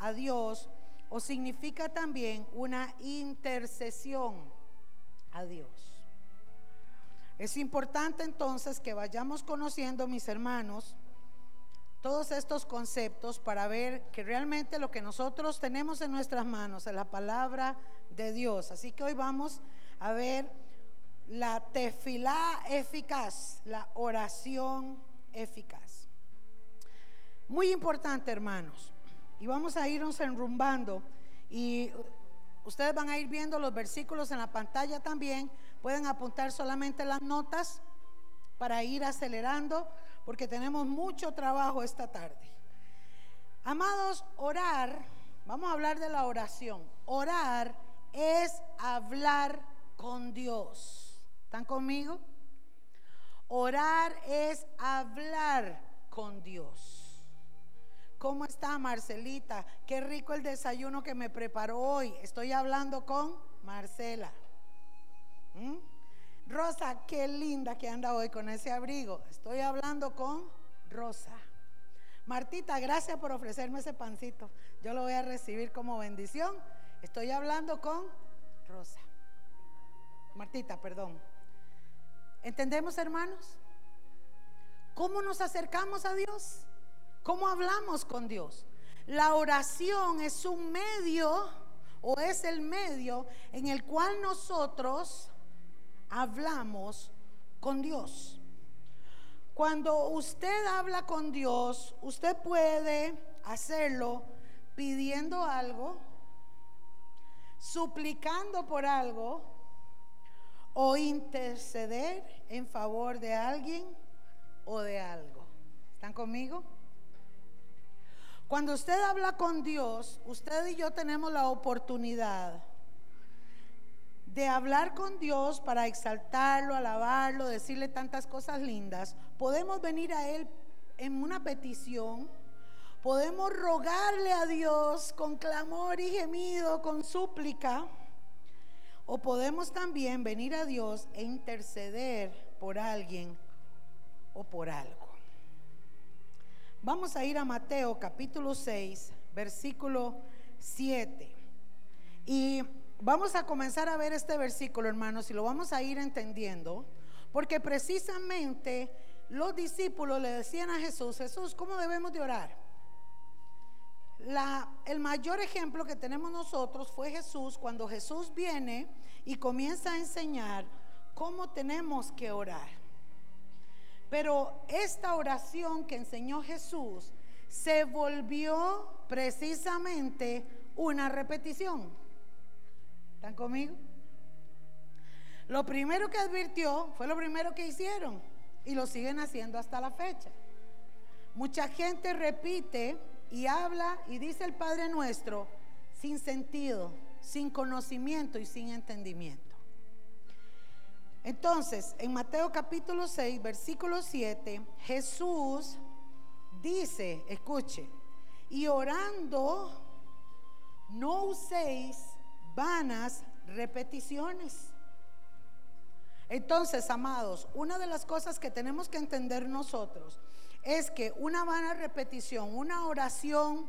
a Dios o significa también una intercesión a Dios. Es importante entonces que vayamos conociendo, mis hermanos, todos estos conceptos para ver que realmente lo que nosotros tenemos en nuestras manos es la palabra de Dios. Así que hoy vamos a ver la tefilá eficaz, la oración eficaz. Muy importante, hermanos. Y vamos a irnos enrumbando y ustedes van a ir viendo los versículos en la pantalla también. Pueden apuntar solamente las notas para ir acelerando porque tenemos mucho trabajo esta tarde. Amados, orar, vamos a hablar de la oración. Orar es hablar con Dios. ¿Están conmigo? Orar es hablar con Dios. ¿Cómo está Marcelita? Qué rico el desayuno que me preparó hoy. Estoy hablando con Marcela. ¿Mm? Rosa, qué linda que anda hoy con ese abrigo. Estoy hablando con Rosa. Martita, gracias por ofrecerme ese pancito. Yo lo voy a recibir como bendición. Estoy hablando con Rosa. Martita, perdón. ¿Entendemos, hermanos? ¿Cómo nos acercamos a Dios? ¿Cómo hablamos con Dios? La oración es un medio o es el medio en el cual nosotros hablamos con Dios. Cuando usted habla con Dios, usted puede hacerlo pidiendo algo, suplicando por algo o interceder en favor de alguien o de algo. ¿Están conmigo? Cuando usted habla con Dios, usted y yo tenemos la oportunidad de hablar con Dios para exaltarlo, alabarlo, decirle tantas cosas lindas. Podemos venir a Él en una petición. Podemos rogarle a Dios con clamor y gemido, con súplica. O podemos también venir a Dios e interceder por alguien o por algo. Vamos a ir a Mateo capítulo 6, versículo 7. Y vamos a comenzar a ver este versículo, hermanos, y lo vamos a ir entendiendo, porque precisamente los discípulos le decían a Jesús, Jesús, ¿cómo debemos de orar? El mayor ejemplo que tenemos nosotros fue Jesús cuando Jesús viene y comienza a enseñar cómo tenemos que orar. Pero esta oración que enseñó Jesús se volvió precisamente una repetición. ¿Están conmigo? Lo primero que advirtió fue lo primero que hicieron y lo siguen haciendo hasta la fecha. Mucha gente repite y habla y dice el Padre nuestro sin sentido, sin conocimiento y sin entendimiento. Entonces, en Mateo capítulo 6, versículo 7, Jesús dice, escuche, y orando, no uséis vanas repeticiones. Entonces, amados, una de las cosas que tenemos que entender nosotros es que una vana repetición, una oración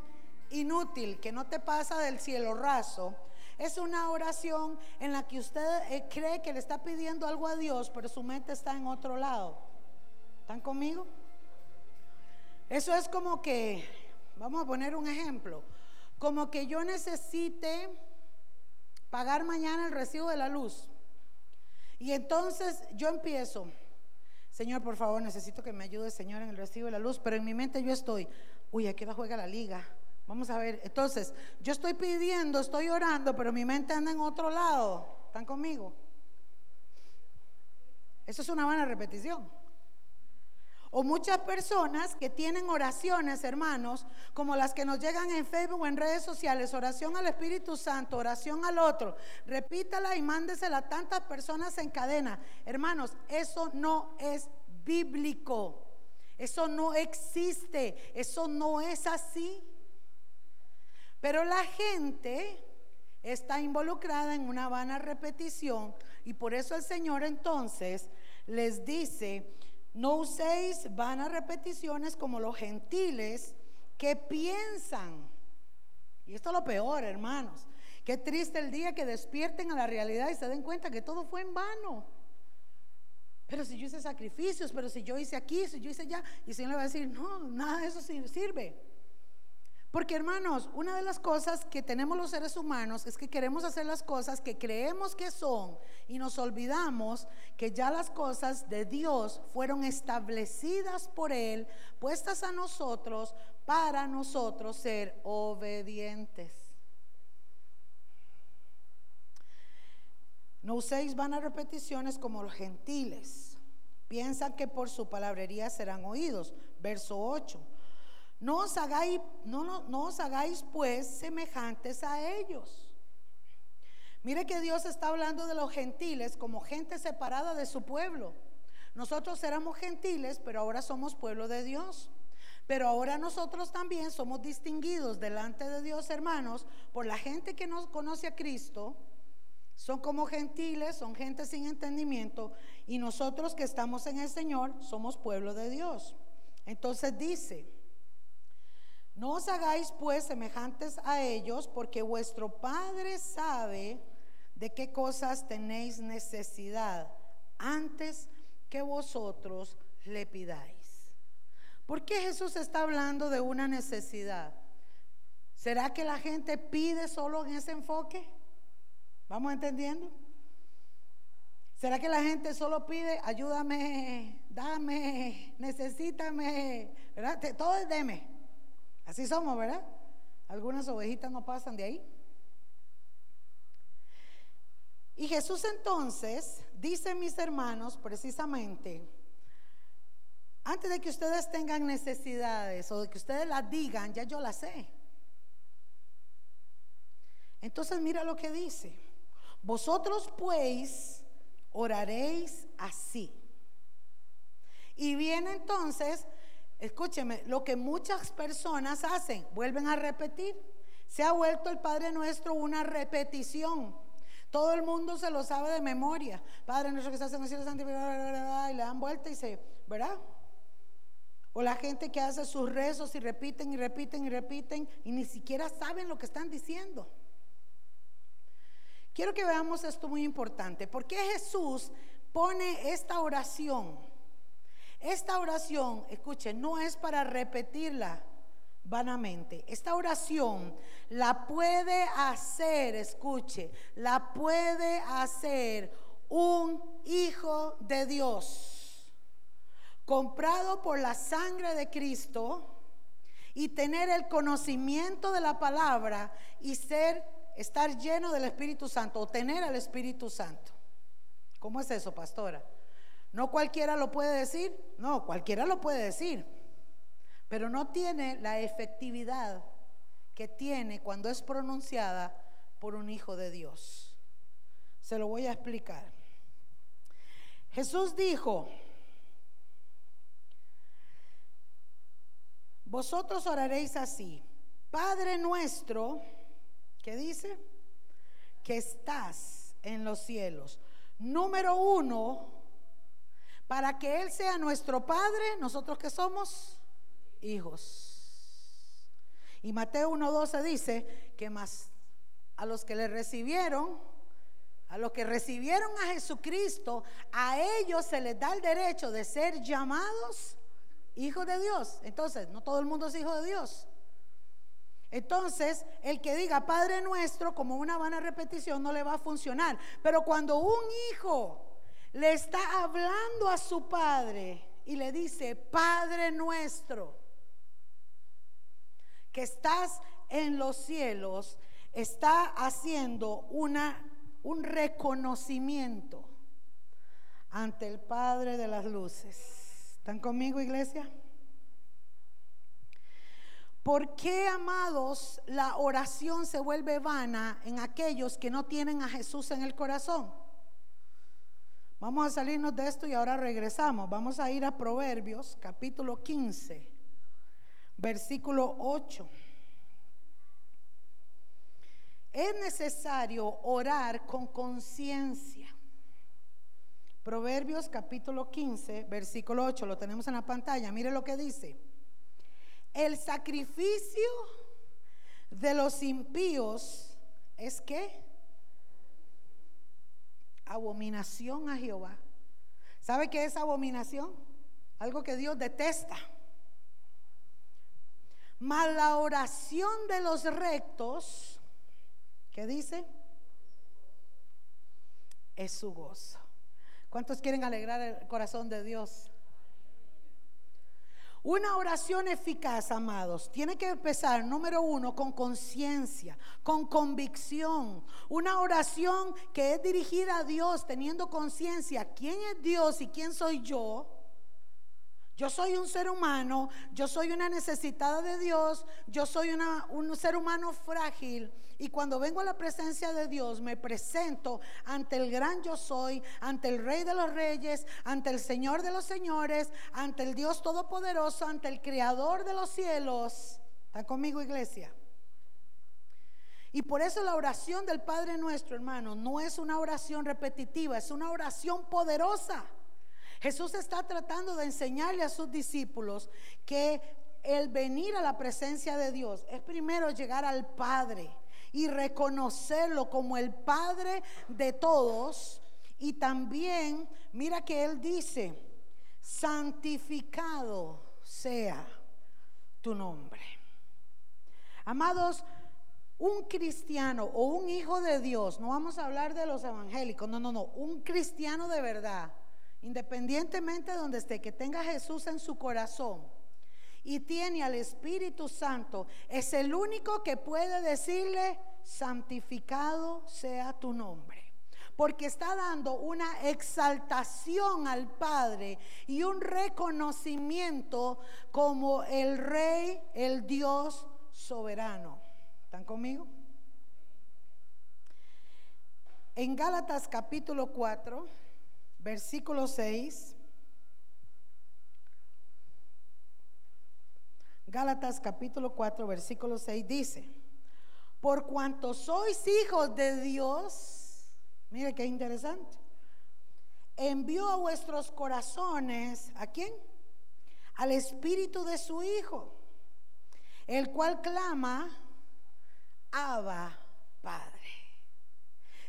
inútil que no te pasa del cielo raso, es una oración en la que usted eh, cree que le está pidiendo algo a Dios, pero su mente está en otro lado. ¿Están conmigo? Eso es como que, vamos a poner un ejemplo, como que yo necesite pagar mañana el recibo de la luz. Y entonces yo empiezo, Señor, por favor, necesito que me ayude, Señor, en el recibo de la luz, pero en mi mente yo estoy, uy, aquí la juega la liga. Vamos a ver, entonces, yo estoy pidiendo, estoy orando, pero mi mente anda en otro lado. ¿Están conmigo? Eso es una buena repetición. O muchas personas que tienen oraciones, hermanos, como las que nos llegan en Facebook o en redes sociales, oración al Espíritu Santo, oración al otro, repítala y mándesela a tantas personas en cadena. Hermanos, eso no es bíblico. Eso no existe. Eso no es así. Pero la gente está involucrada en una vana repetición y por eso el Señor entonces les dice, no uséis vanas repeticiones como los gentiles que piensan Y esto es lo peor, hermanos. Qué triste el día que despierten a la realidad y se den cuenta que todo fue en vano. Pero si yo hice sacrificios, pero si yo hice aquí, si yo hice allá, y el Señor le va a decir, no, nada de eso sirve. Porque hermanos, una de las cosas que tenemos los seres humanos es que queremos hacer las cosas que creemos que son y nos olvidamos que ya las cosas de Dios fueron establecidas por Él, puestas a nosotros para nosotros ser obedientes. No uséis vanas repeticiones como los gentiles. Piensan que por su palabrería serán oídos. Verso 8. No os hagáis, no, os hagáis pues semejantes a ellos. Mire que Dios está hablando de los gentiles como gente separada de su pueblo. Nosotros éramos gentiles, pero ahora somos pueblo de Dios. Pero ahora nosotros también somos distinguidos delante de Dios, hermanos, por la gente que nos conoce a Cristo. Son como gentiles, son gente sin entendimiento. Y nosotros que estamos en el Señor somos pueblo de Dios. Entonces dice, no os hagáis pues semejantes a ellos, porque vuestro Padre sabe de qué cosas tenéis necesidad antes que vosotros le pidáis. ¿Por qué Jesús está hablando de una necesidad? ¿Será que la gente pide solo en ese enfoque? ¿Vamos entendiendo? ¿Será que la gente solo pide, ayúdame, dame, necesítame, ¿verdad? Todo es deme. Así somos, ¿verdad? Algunas ovejitas no pasan de ahí. Y Jesús entonces dice, mis hermanos, precisamente, antes de que ustedes tengan necesidades o de que ustedes las digan, ya yo las sé. Entonces mira lo que dice. Vosotros pues oraréis así. Y viene entonces Escúcheme, lo que muchas personas hacen, vuelven a repetir. Se ha vuelto el Padre Nuestro una repetición. Todo el mundo se lo sabe de memoria. Padre nuestro que estás en el cielo, y le dan vuelta y se, ¿verdad? O la gente que hace sus rezos y repiten y repiten y repiten y ni siquiera saben lo que están diciendo. Quiero que veamos esto muy importante. ¿Por qué Jesús pone esta oración? Esta oración, escuche, no es para repetirla vanamente. Esta oración la puede hacer, escuche, la puede hacer un hijo de Dios, comprado por la sangre de Cristo y tener el conocimiento de la palabra y ser, estar lleno del Espíritu Santo o tener al Espíritu Santo. ¿Cómo es eso, pastora? No cualquiera lo puede decir, no, cualquiera lo puede decir, pero no tiene la efectividad que tiene cuando es pronunciada por un hijo de Dios. Se lo voy a explicar. Jesús dijo, vosotros oraréis así, Padre nuestro, ¿qué dice? Que estás en los cielos. Número uno, para que Él sea nuestro Padre, nosotros que somos hijos. Y Mateo 1.12 dice que más a los que le recibieron, a los que recibieron a Jesucristo, a ellos se les da el derecho de ser llamados hijos de Dios. Entonces, no todo el mundo es hijo de Dios. Entonces, el que diga Padre nuestro como una vana repetición no le va a funcionar. Pero cuando un hijo le está hablando a su padre y le dice, Padre nuestro, que estás en los cielos, está haciendo una, un reconocimiento ante el Padre de las luces. ¿Están conmigo, iglesia? ¿Por qué, amados, la oración se vuelve vana en aquellos que no tienen a Jesús en el corazón? Vamos a salirnos de esto y ahora regresamos. Vamos a ir a Proverbios capítulo 15, versículo 8. Es necesario orar con conciencia. Proverbios capítulo 15, versículo 8, lo tenemos en la pantalla. Mire lo que dice. El sacrificio de los impíos es que abominación a Jehová. ¿Sabe qué es abominación? Algo que Dios detesta. Mas la oración de los rectos, ¿qué dice? Es su gozo. ¿Cuántos quieren alegrar el corazón de Dios? Una oración eficaz, amados, tiene que empezar, número uno, con conciencia, con convicción. Una oración que es dirigida a Dios, teniendo conciencia, ¿quién es Dios y quién soy yo? Yo soy un ser humano, yo soy una necesitada de Dios, yo soy un ser humano frágil. Y cuando vengo a la presencia de Dios, me presento ante el gran yo soy, ante el Rey de los Reyes, ante el Señor de los Señores, ante el Dios Todopoderoso, ante el Creador de los cielos. ¿Está conmigo, iglesia? Y por eso la oración del Padre nuestro, hermano, no es una oración repetitiva, es una oración poderosa. Jesús está tratando de enseñarle a sus discípulos que el venir a la presencia de Dios es primero llegar al Padre y reconocerlo como el Padre de todos. Y también, mira que Él dice, santificado sea tu nombre. Amados, un cristiano o un hijo de Dios, no vamos a hablar de los evangélicos, no, no, no, un cristiano de verdad Independientemente de donde esté, que tenga Jesús en su corazón y tiene al Espíritu Santo, es el único que puede decirle, santificado sea tu nombre. Porque está dando una exaltación al Padre y un reconocimiento como el Rey, el Dios soberano. ¿Están conmigo? En Gálatas capítulo 4 versículo 6. Gálatas capítulo 4, versículo 6 dice, por cuanto sois hijos de Dios, mire qué interesante, envió a vuestros corazones, ¿a quién? Al espíritu de su Hijo, el cual clama, Abba, Padre.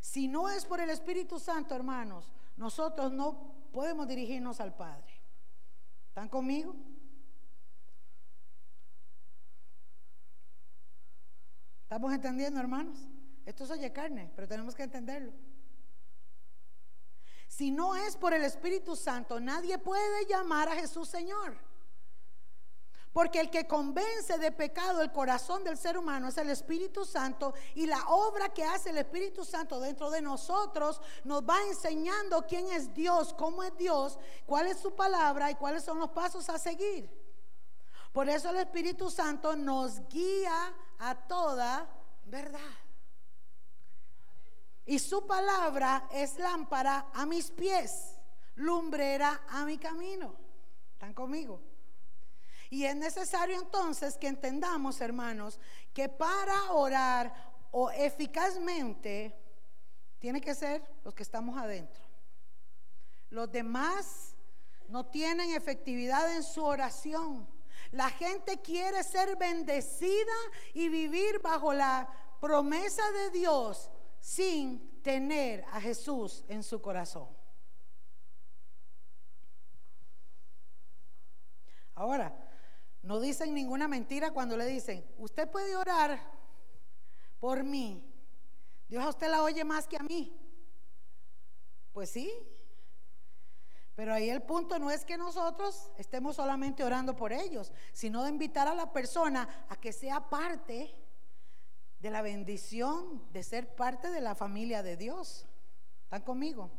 Si no es por el Espíritu Santo, hermanos, nosotros no podemos dirigirnos al Padre. ¿Están conmigo? ¿Estamos entendiendo, hermanos? Esto es oye carne, pero tenemos que entenderlo. Si no es por el Espíritu Santo, nadie puede llamar a Jesús Señor. Porque el que convence de pecado el corazón del ser humano es el Espíritu Santo y la obra que hace el Espíritu Santo dentro de nosotros nos va enseñando quién es Dios, cómo es Dios, cuál es su palabra y cuáles son los pasos a seguir. Por eso el Espíritu Santo nos guía a toda verdad. Y su palabra es lámpara a mis pies, lumbrera a mi camino. ¿Están conmigo? Y es necesario entonces que entendamos, hermanos, que para orar o eficazmente tiene que ser los que estamos adentro. Los demás no tienen efectividad en su oración. La gente quiere ser bendecida y vivir bajo la promesa de Dios sin tener a Jesús en su corazón. Ahora, no dicen ninguna mentira cuando le dicen, usted puede orar por mí. Dios a usted la oye más que a mí. Pues sí. Pero ahí el punto no es que nosotros estemos solamente orando por ellos, sino de invitar a la persona a que sea parte de la bendición de ser parte de la familia de Dios. ¿Están conmigo?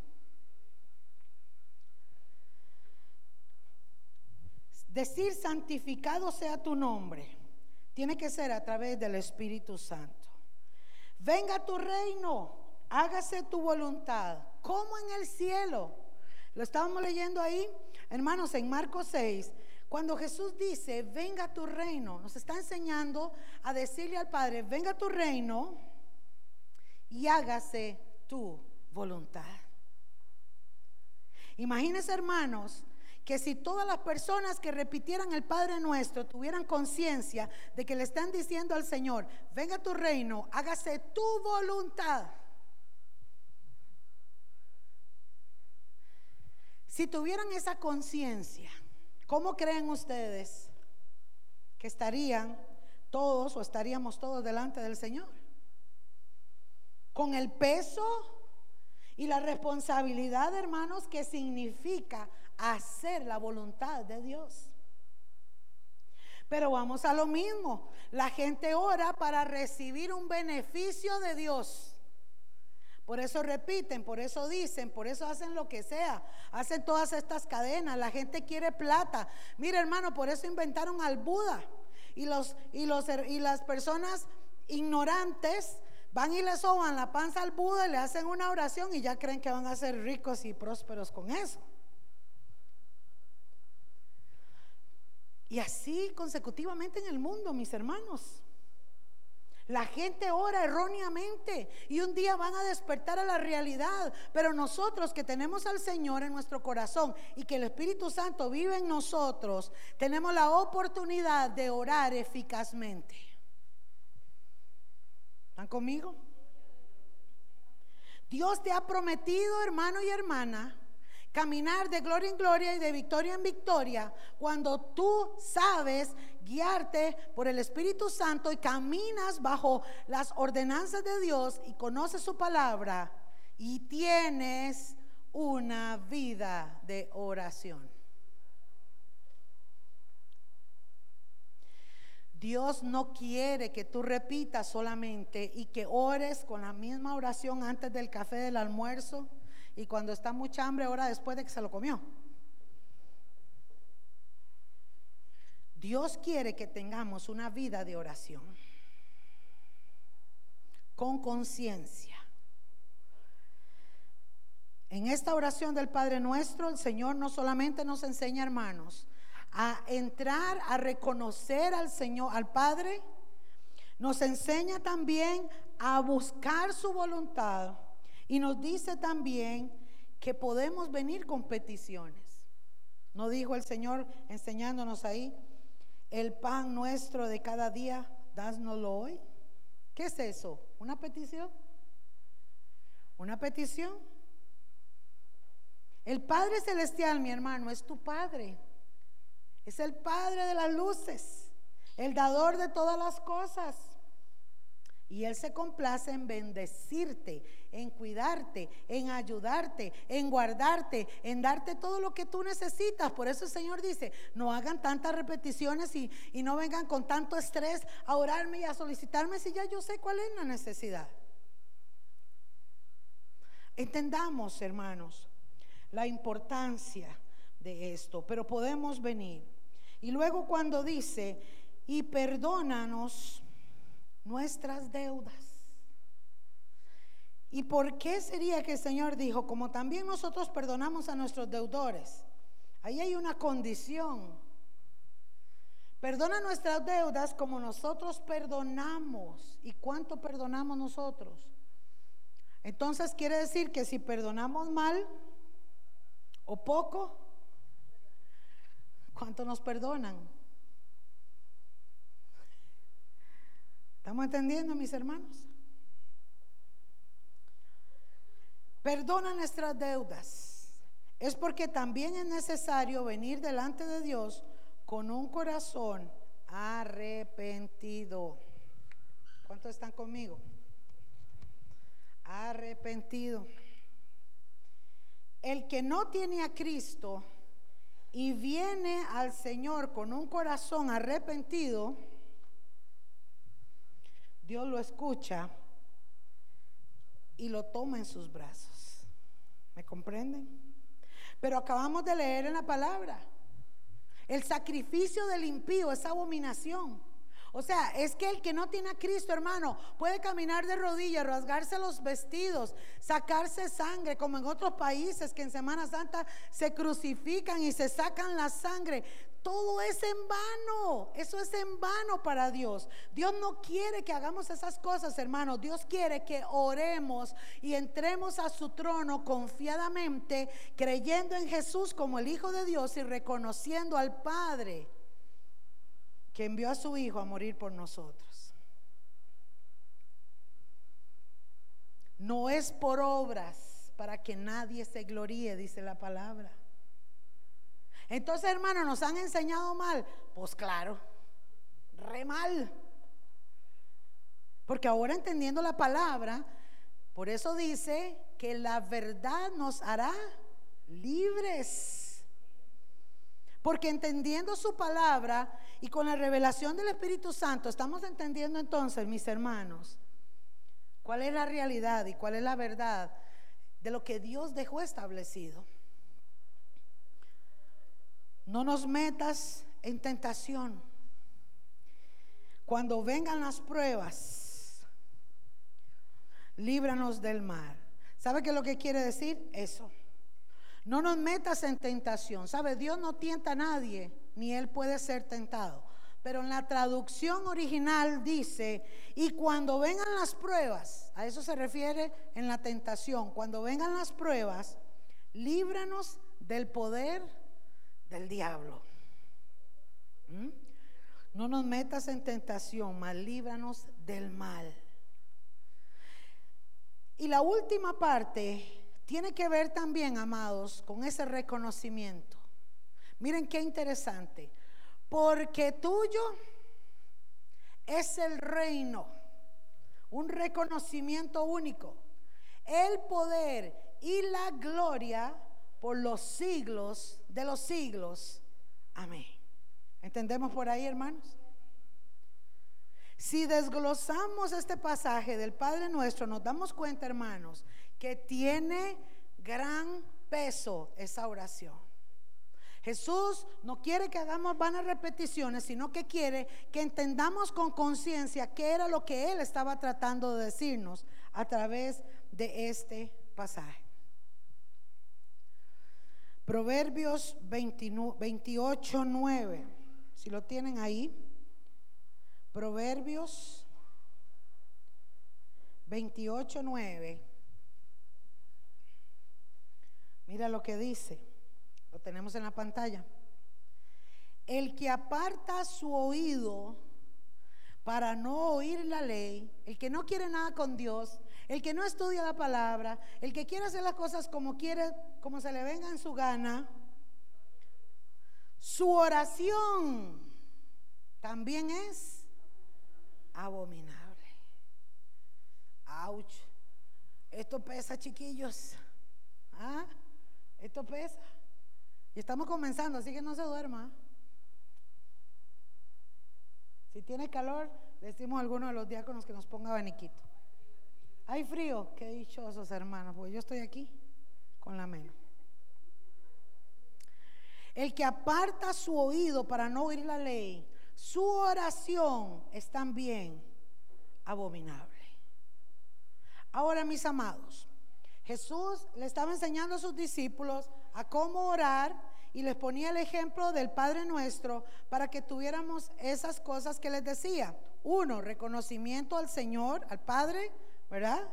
Decir santificado sea tu nombre tiene que ser a través del Espíritu Santo. Venga tu reino, hágase tu voluntad, como en el cielo. Lo estábamos leyendo ahí, hermanos, en Marcos 6. Cuando Jesús dice, venga tu reino, nos está enseñando a decirle al Padre, venga tu reino y hágase tu voluntad. Imagínense, hermanos, que si todas las personas que repitieran el Padre nuestro tuvieran conciencia de que le están diciendo al Señor, venga tu reino, hágase tu voluntad. Si tuvieran esa conciencia, ¿cómo creen ustedes que estarían todos o estaríamos todos delante del Señor? Con el peso y la responsabilidad, hermanos, que significa hacer la voluntad de Dios. Pero vamos a lo mismo. La gente ora para recibir un beneficio de Dios. Por eso repiten, por eso dicen, por eso hacen lo que sea. Hacen todas estas cadenas. La gente quiere plata. Mira, hermano, por eso inventaron al Buda. Y, los, y, los, y las personas ignorantes Van y le soban la panza al Buda y le hacen una oración y ya creen que van a ser ricos y prósperos con eso. Y así consecutivamente en el mundo, mis hermanos. La gente ora erróneamente y un día van a despertar a la realidad. Pero nosotros que tenemos al Señor en nuestro corazón y que el Espíritu Santo vive en nosotros, tenemos la oportunidad de orar eficazmente. ¿Están conmigo? Dios te ha prometido, hermano y hermana, caminar de gloria en gloria y de victoria en victoria cuando tú sabes guiarte por el Espíritu Santo y caminas bajo las ordenanzas de Dios y conoces su palabra y tienes una vida de oración. Dios no quiere que tú repitas solamente y que ores con la misma oración antes del café del almuerzo y cuando está mucha hambre, ora después de que se lo comió. Dios quiere que tengamos una vida de oración con conciencia. En esta oración del Padre nuestro, el Señor no solamente nos enseña, hermanos, a entrar a reconocer al Señor, al Padre, nos enseña también a buscar su voluntad y nos dice también que podemos venir con peticiones. ¿No dijo el Señor enseñándonos ahí? El pan nuestro de cada día, dásnoslo hoy. ¿Qué es eso? ¿Una petición? ¿Una petición? El Padre Celestial, mi hermano, es tu Padre. Es el Padre de las luces, el dador de todas las cosas. Y Él se complace en bendecirte, en cuidarte, en ayudarte, en guardarte, en darte todo lo que tú necesitas. Por eso el Señor dice, no hagan tantas repeticiones y, y no vengan con tanto estrés a orarme y a solicitarme si ya yo sé cuál es la necesidad. Entendamos, hermanos, la importancia de esto, pero podemos venir y luego cuando dice, y perdónanos nuestras deudas. ¿Y por qué sería que el Señor dijo, como también nosotros perdonamos a nuestros deudores? Ahí hay una condición. Perdona nuestras deudas como nosotros perdonamos. ¿Y cuánto perdonamos nosotros? Entonces quiere decir que si perdonamos mal o poco, ¿Cuánto nos perdonan? ¿Estamos entendiendo, mis hermanos? Perdona nuestras deudas. Es porque también es necesario venir delante de Dios con un corazón arrepentido. ¿Cuántos están conmigo? Arrepentido. El que no tiene a Cristo y viene al Señor con un corazón arrepentido, Dios lo escucha y lo toma en sus brazos. ¿Me comprenden? Pero acabamos de leer en la palabra, el sacrificio del impío es abominación. O sea, es que el que no tiene a Cristo, hermano, puede caminar de rodillas, rasgarse los vestidos, sacarse sangre, como en otros países que en Semana Santa se crucifican y se sacan la sangre. Todo es en vano. Eso es en vano para Dios. Dios no quiere que hagamos esas cosas, hermano. Dios quiere que oremos y entremos a su trono confiadamente, creyendo en Jesús como el Hijo de Dios y reconociendo al Padre que envió a su Hijo a morir por nosotros. No es por obras para que nadie se gloríe, dice la palabra. Entonces, hermano, nos han enseñado mal. Pues claro, re mal. Porque ahora entendiendo la palabra, por eso dice que la verdad nos hará libres. Porque entendiendo su palabra y con la revelación del Espíritu Santo, estamos entendiendo entonces, mis hermanos, cuál es la realidad y cuál es la verdad de lo que Dios dejó establecido. No nos metas en tentación. Cuando vengan las pruebas, líbranos del mal. ¿Sabe qué es lo que quiere decir? Eso. No nos metas en tentación. ¿Sabe? Dios no tienta a nadie, ni Él puede ser tentado. Pero en la traducción original dice, y cuando vengan las pruebas, a eso se refiere en la tentación, cuando vengan las pruebas, líbranos del poder del diablo. ¿Mm? No nos metas en tentación, mas líbranos del mal. Y la última parte tiene que ver también, amados, con ese reconocimiento. Miren qué interesante. Porque tuyo es el reino, un reconocimiento único, el poder y la gloria por los siglos de los siglos. Amén. ¿Entendemos por ahí, hermanos? Si desglosamos este pasaje del Padre Nuestro, nos damos cuenta, hermanos, que tiene gran peso esa oración. Jesús no quiere que hagamos vanas repeticiones, sino que quiere que entendamos con conciencia qué era lo que Él estaba tratando de decirnos a través de este pasaje. Proverbios 28, 9. Si lo tienen ahí. Proverbios 28, 9. Mira lo que dice. Lo tenemos en la pantalla. El que aparta su oído para no oír la ley, el que no quiere nada con Dios, el que no estudia la palabra, el que quiere hacer las cosas como quiere, como se le venga en su gana, su oración también es abominable. Ouch. Esto pesa, chiquillos. ¿Ah? Esto pesa. Y estamos comenzando, así que no se duerma. Si tiene calor, le decimos a alguno de los diáconos que nos ponga abaniquito. Hay frío, qué dichosos hermanos, porque yo estoy aquí con la mano. El que aparta su oído para no oír la ley, su oración es también abominable. Ahora, mis amados, Jesús le estaba enseñando a sus discípulos a cómo orar y les ponía el ejemplo del Padre Nuestro para que tuviéramos esas cosas que les decía. Uno, reconocimiento al Señor, al Padre ¿verdad?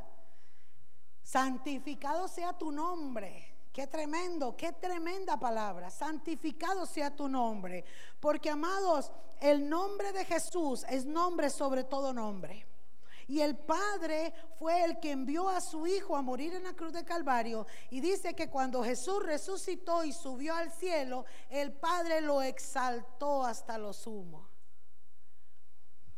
Santificado sea tu nombre. Qué tremendo, qué tremenda palabra. Santificado sea tu nombre. Porque, amados, el nombre de Jesús es nombre sobre todo nombre. Y el Padre fue el que envió a su Hijo a morir en la cruz de Calvario. Y dice que cuando Jesús resucitó y subió al cielo, el Padre lo exaltó hasta lo sumo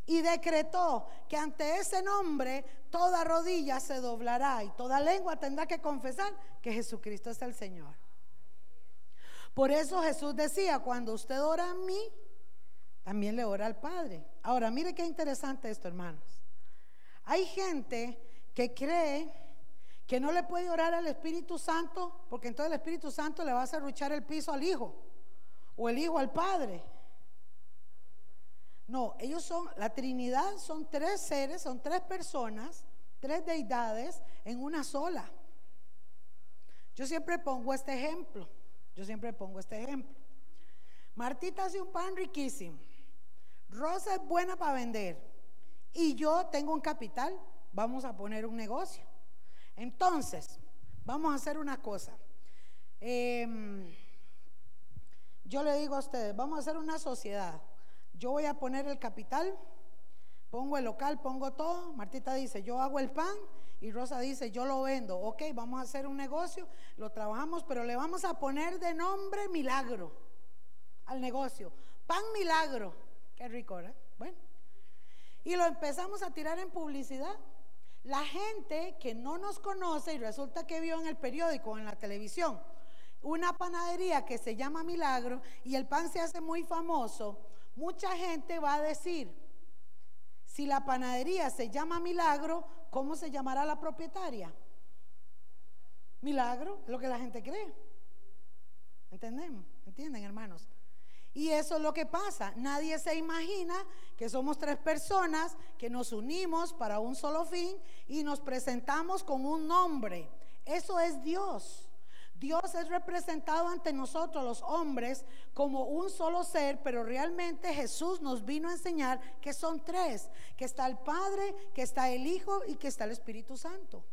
y decretó que ante ese nombre toda rodilla se doblará y toda lengua tendrá que confesar que Jesucristo es el Señor. Por eso Jesús decía, cuando usted ora a mí, también le ora al Padre. Ahora, mire qué interesante esto, hermanos. Hay gente que cree que no le puede orar al Espíritu Santo porque entonces el Espíritu Santo le va a hacer luchar el piso al Hijo o el Hijo al Padre. No, ellos son, la Trinidad son tres seres, son tres personas, tres deidades en una sola. Yo siempre pongo este ejemplo, yo siempre pongo este ejemplo. Martita hace un pan riquísimo. Rosa es buena para vender. Y yo tengo un capital. Vamos a poner un negocio. Entonces, vamos a hacer una cosa. Em, yo le digo a ustedes, vamos a hacer una sociedad. Yo voy a poner el capital, pongo el local, pongo todo. Martita dice, yo hago el pan y Rosa dice, yo lo vendo. Ok, vamos a hacer un negocio, lo trabajamos, pero le vamos a poner de nombre milagro al negocio. Pan milagro. Qué rico, ¿eh? Bueno. Y lo empezamos a tirar en publicidad. La gente que no nos conoce y resulta que vio en el periódico o en la televisión una panadería que se llama Milagro y el pan se hace muy famoso, mucha gente va a decir, si la panadería se llama Milagro, ¿cómo se llamará la propietaria? Milagro, es lo que la gente cree. ¿Entendemos? ¿Entienden, hermanos? Y eso es lo que pasa. Nadie se imagina que somos tres personas que nos unimos para un solo fin y nos presentamos con un nombre. Eso es Dios. Dios es representado ante nosotros los hombres como un solo ser, pero realmente Jesús nos vino a enseñar que son tres, que está el Padre, que está el Hijo y que está el Espíritu Santo.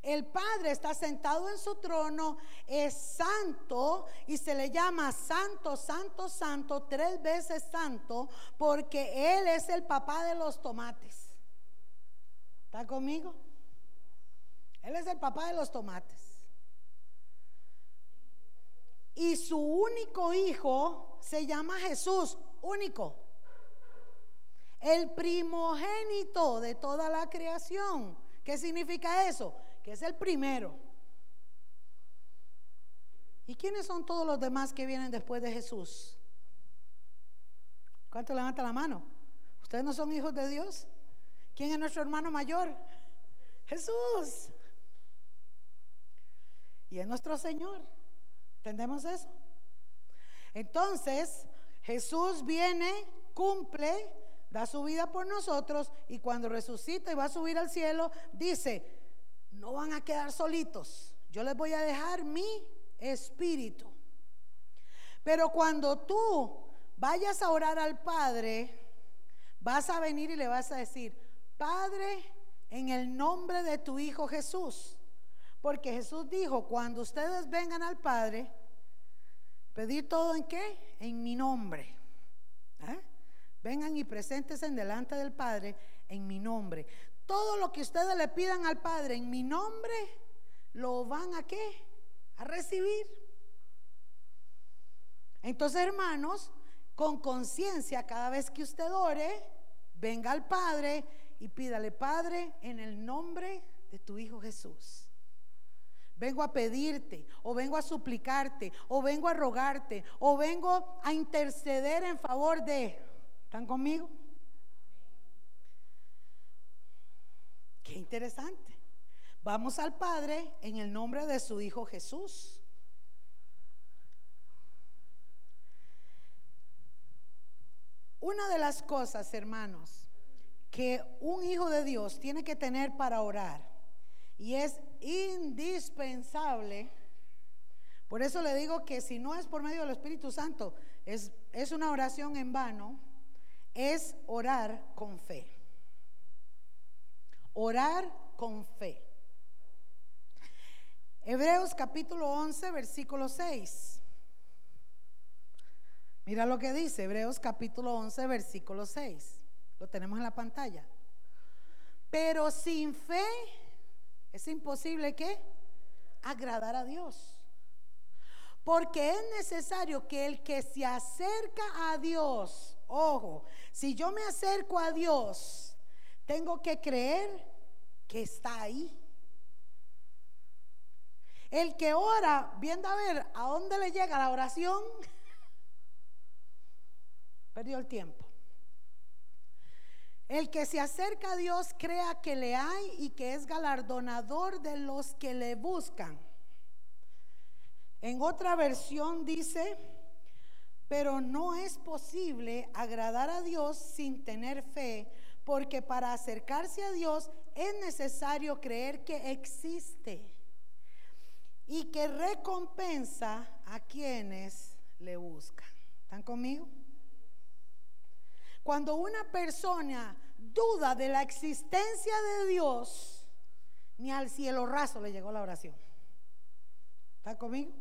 El Padre está sentado en su trono, es santo y se le llama santo, santo, santo, tres veces santo, porque Él es el papá de los tomates. ¿Está conmigo? Él es el papá de los tomates. Y su único hijo se llama Jesús, único. El primogénito de toda la creación. ¿Qué significa eso? Que es el primero. ¿Y quiénes son todos los demás que vienen después de Jesús? ¿Cuánto levanta la mano? ¿Ustedes no son hijos de Dios? ¿Quién es nuestro hermano mayor? Jesús y es nuestro Señor. ¿Entendemos eso? Entonces, Jesús viene, cumple, da su vida por nosotros y cuando resucita y va a subir al cielo, dice, no van a quedar solitos, yo les voy a dejar mi espíritu. Pero cuando tú vayas a orar al Padre, vas a venir y le vas a decir, Padre, en el nombre de tu Hijo Jesús, porque Jesús dijo, cuando ustedes vengan al Padre, pedir todo en qué? En mi nombre. ¿eh? Vengan y presentes en delante del Padre en mi nombre. Todo lo que ustedes le pidan al Padre en mi nombre, lo van a qué? A recibir. Entonces, hermanos, con conciencia, cada vez que usted ore, venga al Padre y pídale, Padre, en el nombre de tu Hijo Jesús. Vengo a pedirte, o vengo a suplicarte, o vengo a rogarte, o vengo a interceder en favor de... ¿Están conmigo? Qué interesante. Vamos al Padre en el nombre de su Hijo Jesús. Una de las cosas, hermanos, que un hijo de Dios tiene que tener para orar y es indispensable. Por eso le digo que si no es por medio del Espíritu Santo, es, es una oración en vano, es orar con fe. Orar con fe. Hebreos capítulo 11, versículo 6. Mira lo que dice Hebreos capítulo 11, versículo 6. Lo tenemos en la pantalla. Pero sin fe es imposible que agradar a Dios. Porque es necesario que el que se acerca a Dios, ojo, si yo me acerco a Dios, tengo que creer que está ahí. El que ora, viendo a ver a dónde le llega la oración, perdió el tiempo. El que se acerca a Dios crea que le hay y que es galardonador de los que le buscan. En otra versión dice, pero no es posible agradar a Dios sin tener fe, porque para acercarse a Dios es necesario creer que existe y que recompensa a quienes le buscan. ¿Están conmigo? Cuando una persona duda de la existencia de Dios, ni al cielo raso le llegó la oración. ¿Está conmigo?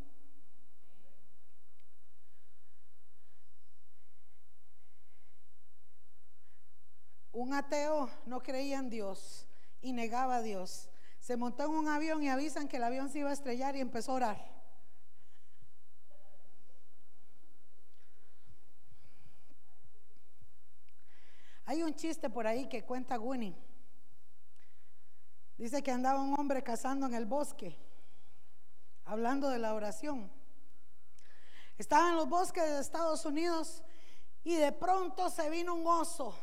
Un ateo no creía en Dios y negaba a Dios. Se montó en un avión y avisan que el avión se iba a estrellar y empezó a orar. Hay un chiste por ahí que cuenta Winnie. Dice que andaba un hombre cazando en el bosque, hablando de la oración. Estaba en los bosques de Estados Unidos y de pronto se vino un oso.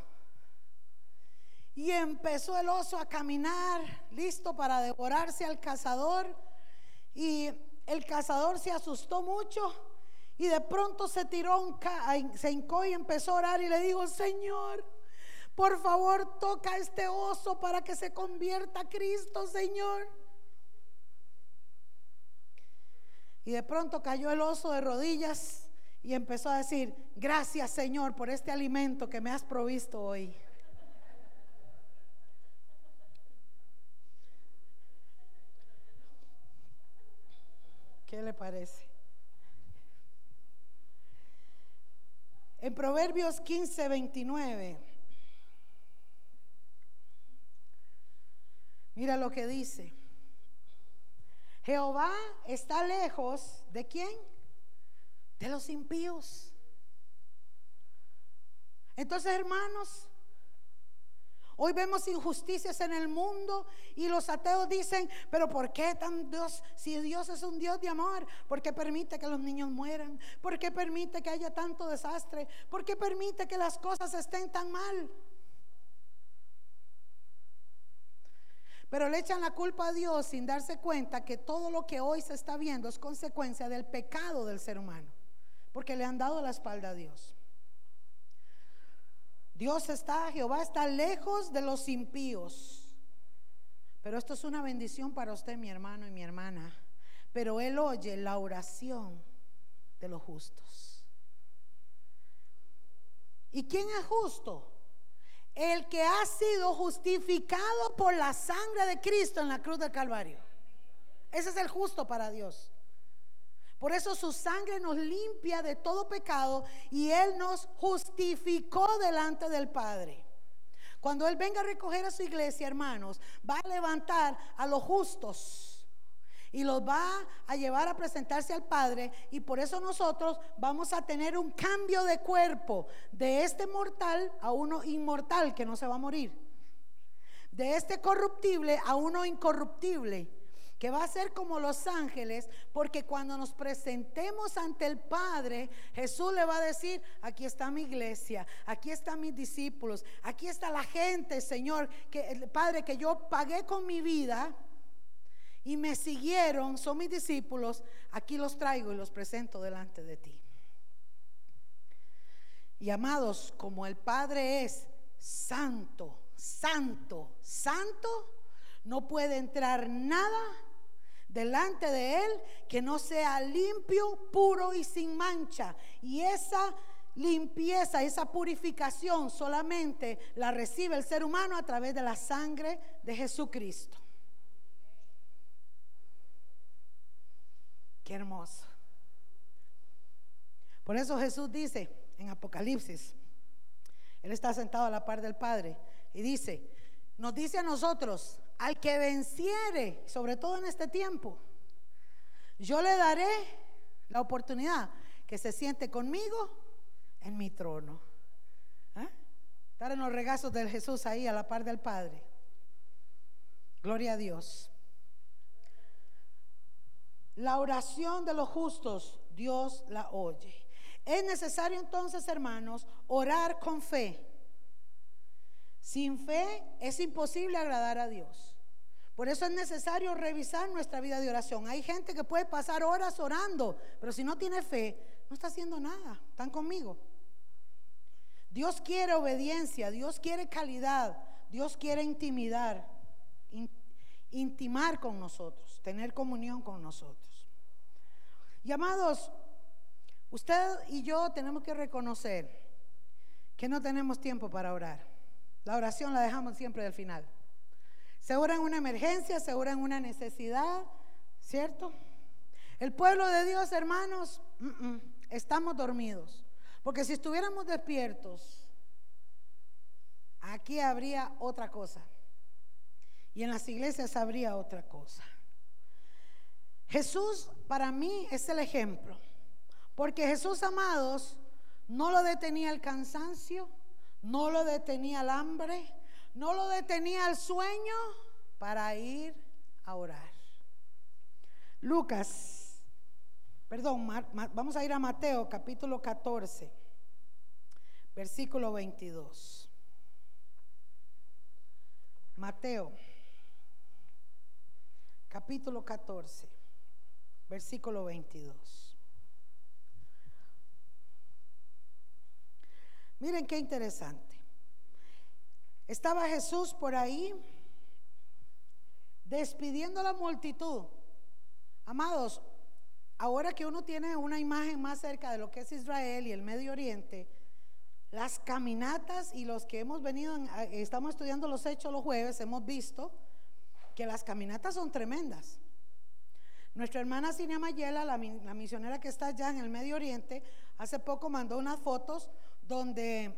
Y empezó el oso a caminar, listo para devorarse al cazador. Y el cazador se asustó mucho y de pronto se tiró, un se hincó y empezó a orar y le dijo, Señor, por favor, toca este oso para que se convierta a Cristo, Señor. Y de pronto cayó el oso de rodillas y empezó a decir, gracias Señor por este alimento que me has provisto hoy. ¿Qué le parece? En Proverbios 15, 29. Mira lo que dice. Jehová está lejos de quién? De los impíos. Entonces, hermanos, hoy vemos injusticias en el mundo y los ateos dicen, pero ¿por qué tan Dios, si Dios es un Dios de amor, ¿por qué permite que los niños mueran? ¿Por qué permite que haya tanto desastre? ¿Por qué permite que las cosas estén tan mal? Pero le echan la culpa a Dios sin darse cuenta que todo lo que hoy se está viendo es consecuencia del pecado del ser humano. Porque le han dado la espalda a Dios. Dios está, Jehová está lejos de los impíos. Pero esto es una bendición para usted, mi hermano y mi hermana. Pero Él oye la oración de los justos. ¿Y quién es justo? El que ha sido justificado por la sangre de Cristo en la cruz del Calvario. Ese es el justo para Dios. Por eso su sangre nos limpia de todo pecado y Él nos justificó delante del Padre. Cuando Él venga a recoger a su iglesia, hermanos, va a levantar a los justos y los va a llevar a presentarse al Padre y por eso nosotros vamos a tener un cambio de cuerpo de este mortal a uno inmortal que no se va a morir. De este corruptible a uno incorruptible que va a ser como los ángeles, porque cuando nos presentemos ante el Padre, Jesús le va a decir, aquí está mi iglesia, aquí están mis discípulos, aquí está la gente, Señor, que Padre, que yo pagué con mi vida y me siguieron, son mis discípulos, aquí los traigo y los presento delante de ti. Y amados, como el Padre es santo, santo, santo, no puede entrar nada delante de Él que no sea limpio, puro y sin mancha. Y esa limpieza, esa purificación solamente la recibe el ser humano a través de la sangre de Jesucristo. Qué hermoso. Por eso Jesús dice en Apocalipsis, Él está sentado a la par del Padre y dice, nos dice a nosotros, al que venciere, sobre todo en este tiempo, yo le daré la oportunidad que se siente conmigo en mi trono. ¿Eh? Estar en los regazos del Jesús ahí a la par del Padre. Gloria a Dios. La oración de los justos, Dios la oye. Es necesario entonces, hermanos, orar con fe. Sin fe es imposible agradar a Dios. Por eso es necesario revisar nuestra vida de oración. Hay gente que puede pasar horas orando, pero si no tiene fe, no está haciendo nada. ¿Están conmigo? Dios quiere obediencia, Dios quiere calidad, Dios quiere intimidar, intimar con nosotros, tener comunión con nosotros. Llamados, Usted y yo tenemos que reconocer que no tenemos tiempo para orar. La oración la dejamos siempre del final. Se ora en una emergencia, se ora en una necesidad, ¿cierto? El pueblo de Dios, hermanos, estamos dormidos. Porque si estuviéramos despiertos, aquí habría otra cosa. Y en las iglesias habría otra cosa. Jesús para mí es el ejemplo. Porque Jesús, amados, no lo detenía el cansancio, no lo detenía el hambre, no lo detenía el sueño para ir a orar. Lucas, perdón, vamos a ir a Mateo capítulo 14, versículo 22. Mateo capítulo 14, versículo 22. Miren qué interesante. Estaba Jesús por ahí despidiendo a la multitud. Amados, ahora que uno tiene una imagen más cerca de lo que es Israel y el Medio Oriente, las caminatas y los que hemos venido, estamos estudiando los hechos los jueves, hemos visto que las caminatas son tremendas. Nuestra hermana Cinia Mayela, la, la misionera que está allá en el Medio Oriente, hace poco mandó unas fotos donde,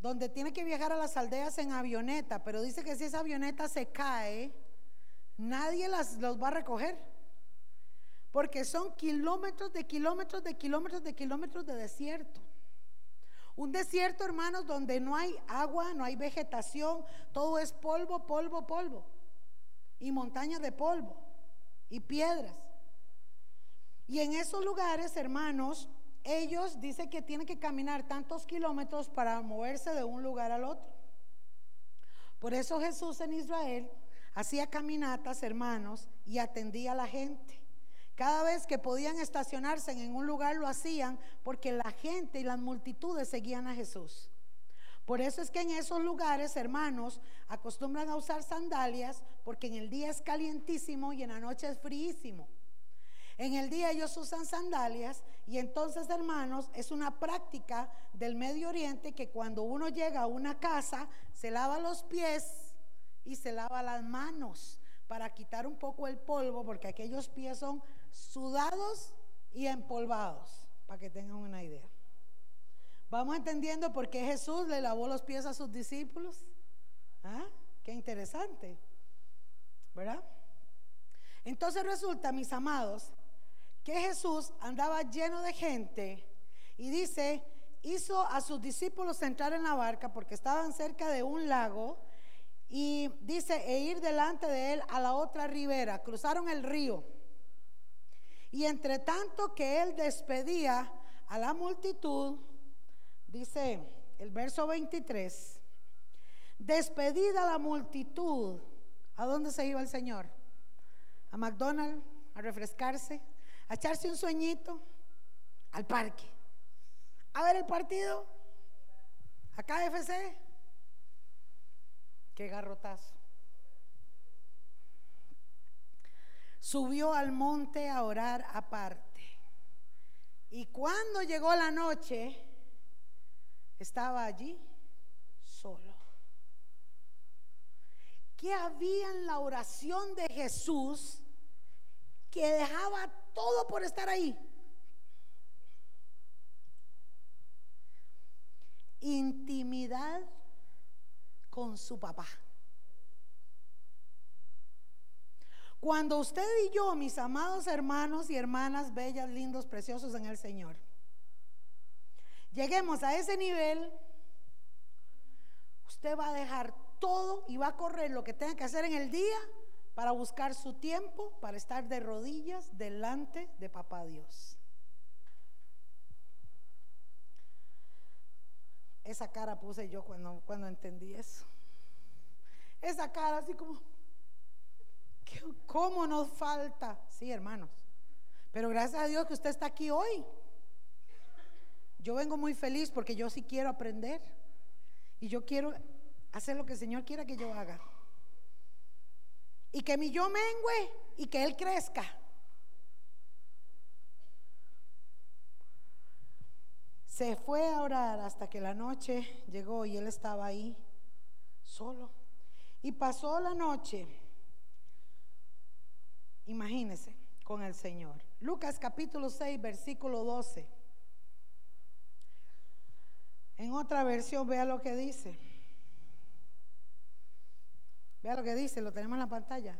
donde tiene que viajar a las aldeas en avioneta, pero dice que si esa avioneta se cae, nadie las, los va a recoger. Porque son kilómetros de kilómetros de kilómetros de kilómetros de desierto. Un desierto, hermanos, donde no hay agua, no hay vegetación, todo es polvo, polvo, polvo. Y montañas de polvo y piedras. Y en esos lugares, hermanos, ellos dicen que tienen que caminar tantos kilómetros para moverse de un lugar al otro. Por eso Jesús en Israel hacía caminatas, hermanos, y atendía a la gente. Cada vez que podían estacionarse en un lugar lo hacían porque la gente y las multitudes seguían a Jesús. Por eso es que en esos lugares, hermanos, acostumbran a usar sandalias porque en el día es calientísimo y en la noche es fríísimo. En el día ellos usan sandalias y entonces, hermanos, es una práctica del Medio Oriente que cuando uno llega a una casa, se lava los pies y se lava las manos para quitar un poco el polvo, porque aquellos pies son sudados y empolvados, para que tengan una idea. Vamos entendiendo por qué Jesús le lavó los pies a sus discípulos. ¿Ah? Qué interesante, ¿verdad? Entonces resulta, mis amados, que Jesús andaba lleno de gente y dice, hizo a sus discípulos entrar en la barca porque estaban cerca de un lago y dice, e ir delante de él a la otra ribera, cruzaron el río. Y entre tanto que él despedía a la multitud, dice el verso 23, despedida la multitud, ¿a dónde se iba el Señor? A McDonald's, a refrescarse, a echarse un sueñito al parque, a ver el partido, a KFC. Qué garrotazo. Subió al monte a orar aparte. Y cuando llegó la noche, estaba allí solo. ¿Qué había en la oración de Jesús que dejaba todo por estar ahí. Intimidad con su papá. Cuando usted y yo, mis amados hermanos y hermanas, bellas, lindos, preciosos en el Señor, lleguemos a ese nivel, usted va a dejar todo y va a correr lo que tenga que hacer en el día para buscar su tiempo para estar de rodillas delante de papá Dios. Esa cara puse yo cuando, cuando entendí eso. Esa cara así como, ¿cómo nos falta? Sí, hermanos. Pero gracias a Dios que usted está aquí hoy. Yo vengo muy feliz porque yo sí quiero aprender. Y yo quiero hacer lo que el Señor quiera que yo haga y que mi yo mengue y que él crezca. se fue a orar hasta que la noche llegó y él estaba ahí solo. Y pasó la noche, imagínese, con el Señor. Lucas capítulo 6, versículo 12. En otra versión, vea lo que dice. Vea lo que dice, lo tenemos en la pantalla.